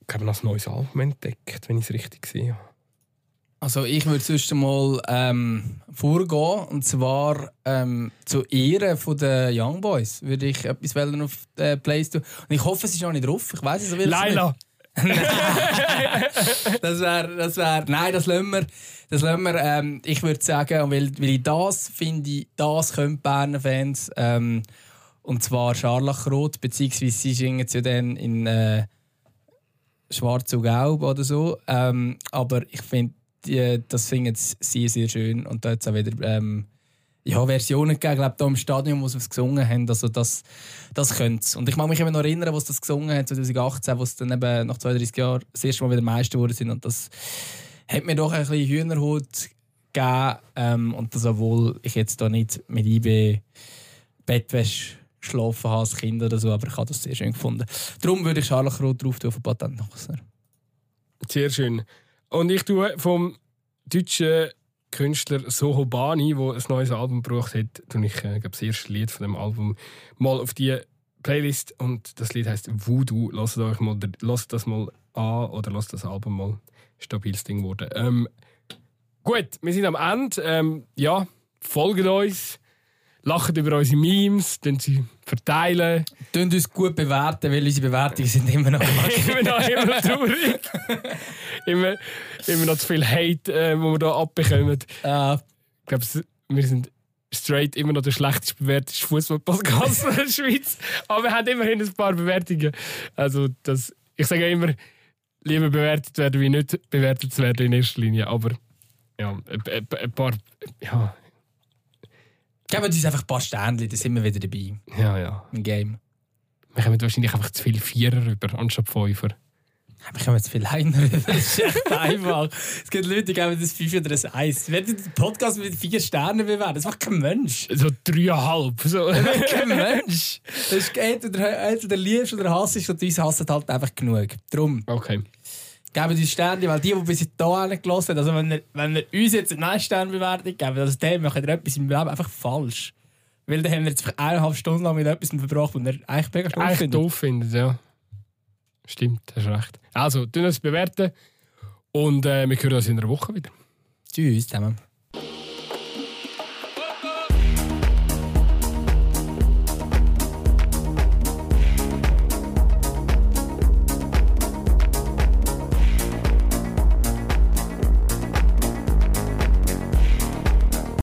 glaube ich, ein neues Album entdeckt, wenn ich es richtig sehe. Also ich würde sonst mal ähm, vorgehen und zwar ähm, zu Ehren von den Young Boys würde ich etwas auf der Playlist tun. Und ich hoffe, es ist noch nicht drauf. Ich weiß es will Laila! Das wäre, das wäre, nein, das lassen wir. Das lassen wir ähm, ich würde sagen, weil, weil ich das finde, das können Berner Fans. Ähm, und zwar Scharlachrot, beziehungsweise sie singen ja dann in äh, Schwarz und Gelb oder so. Ähm, aber ich finde, das singen sie sehr, sehr schön. Und da es auch wieder ähm, ja, Versionen gegeben, glaube da im Stadion, wo sie es gesungen haben. Also das, das könnte es. Und ich mag mich immer noch erinnern, was das gesungen hat, 2018, wo sie dann eben nach 32 Jahren das erste Mal wieder Meister geworden sind. Und das hat mir doch ein bisschen Hühnerhaut gegeben. Ähm, und das, obwohl ich jetzt da nicht mit IB Bettwäsche geschlafen habe als Kind oder so, aber ich habe das sehr schön gefunden. Darum würde ich Scharlachrot drauf tun von Patent Nachsner. Sehr schön. Und ich tue vom deutschen Künstler Soho Bani, der ein neues Album gebracht hat, tue ich äh, das erste Lied von dem Album mal auf die Playlist und das Lied heißt Voodoo. Lasst euch mal, lasst das mal an oder lasst das Album mal stabiles Ding worden. Ähm, gut, wir sind am Ende. Ähm, ja, folgt uns, lacht über unsere Memes, tun sie verteilen. Tönt uns gut bewerten, weil unsere Bewertungen sind immer noch immer noch immer traurig. immer, immer noch zu viel Hate, äh, wo wir da abbekommen. äh, Ich glaube, wir sind straight immer noch der schlechtest bewertete Fußball-Podcast der Schweiz. Aber wir haben immerhin ein paar Bewertungen. Also, das, ich sage immer, lieber bewertet werden, wie nicht bewertet zu werden in erster Linie. Aber ja, ein paar. Ja, geben uns einfach ein paar Sternchen, dann sind wir wieder dabei ja, ja. im Game. Wir haben wahrscheinlich einfach zu viele Vierer rüber, anstatt Fünfer. Wir kommen jetzt viel Liner rüber. Das ist echt einfach. Es gibt Leute, die geben das 5 oder ein 1. Wer den Podcast mit 4 Sternen bewerten? Das macht kein Mensch. So dreieinhalb. So. Kein Mensch. Das ist entweder, entweder liebst oder hasst und uns hassen halt einfach genug. Darum, Okay. Geben uns Sterne, weil die, die bis hierhin gelassen haben, also wenn ihr, wenn ihr uns jetzt eine Sternbewertung gebt, also dem macht ihr etwas im Leben einfach falsch. Weil dann haben wir jetzt eineinhalb Stunden lang mit etwas verbracht, und ihr eigentlich mega eigentlich findet. doof findet, ja. Stimmt, hast recht. Also, tun uns bewerten und äh, wir hören uns in einer Woche wieder. Tschüss zusammen.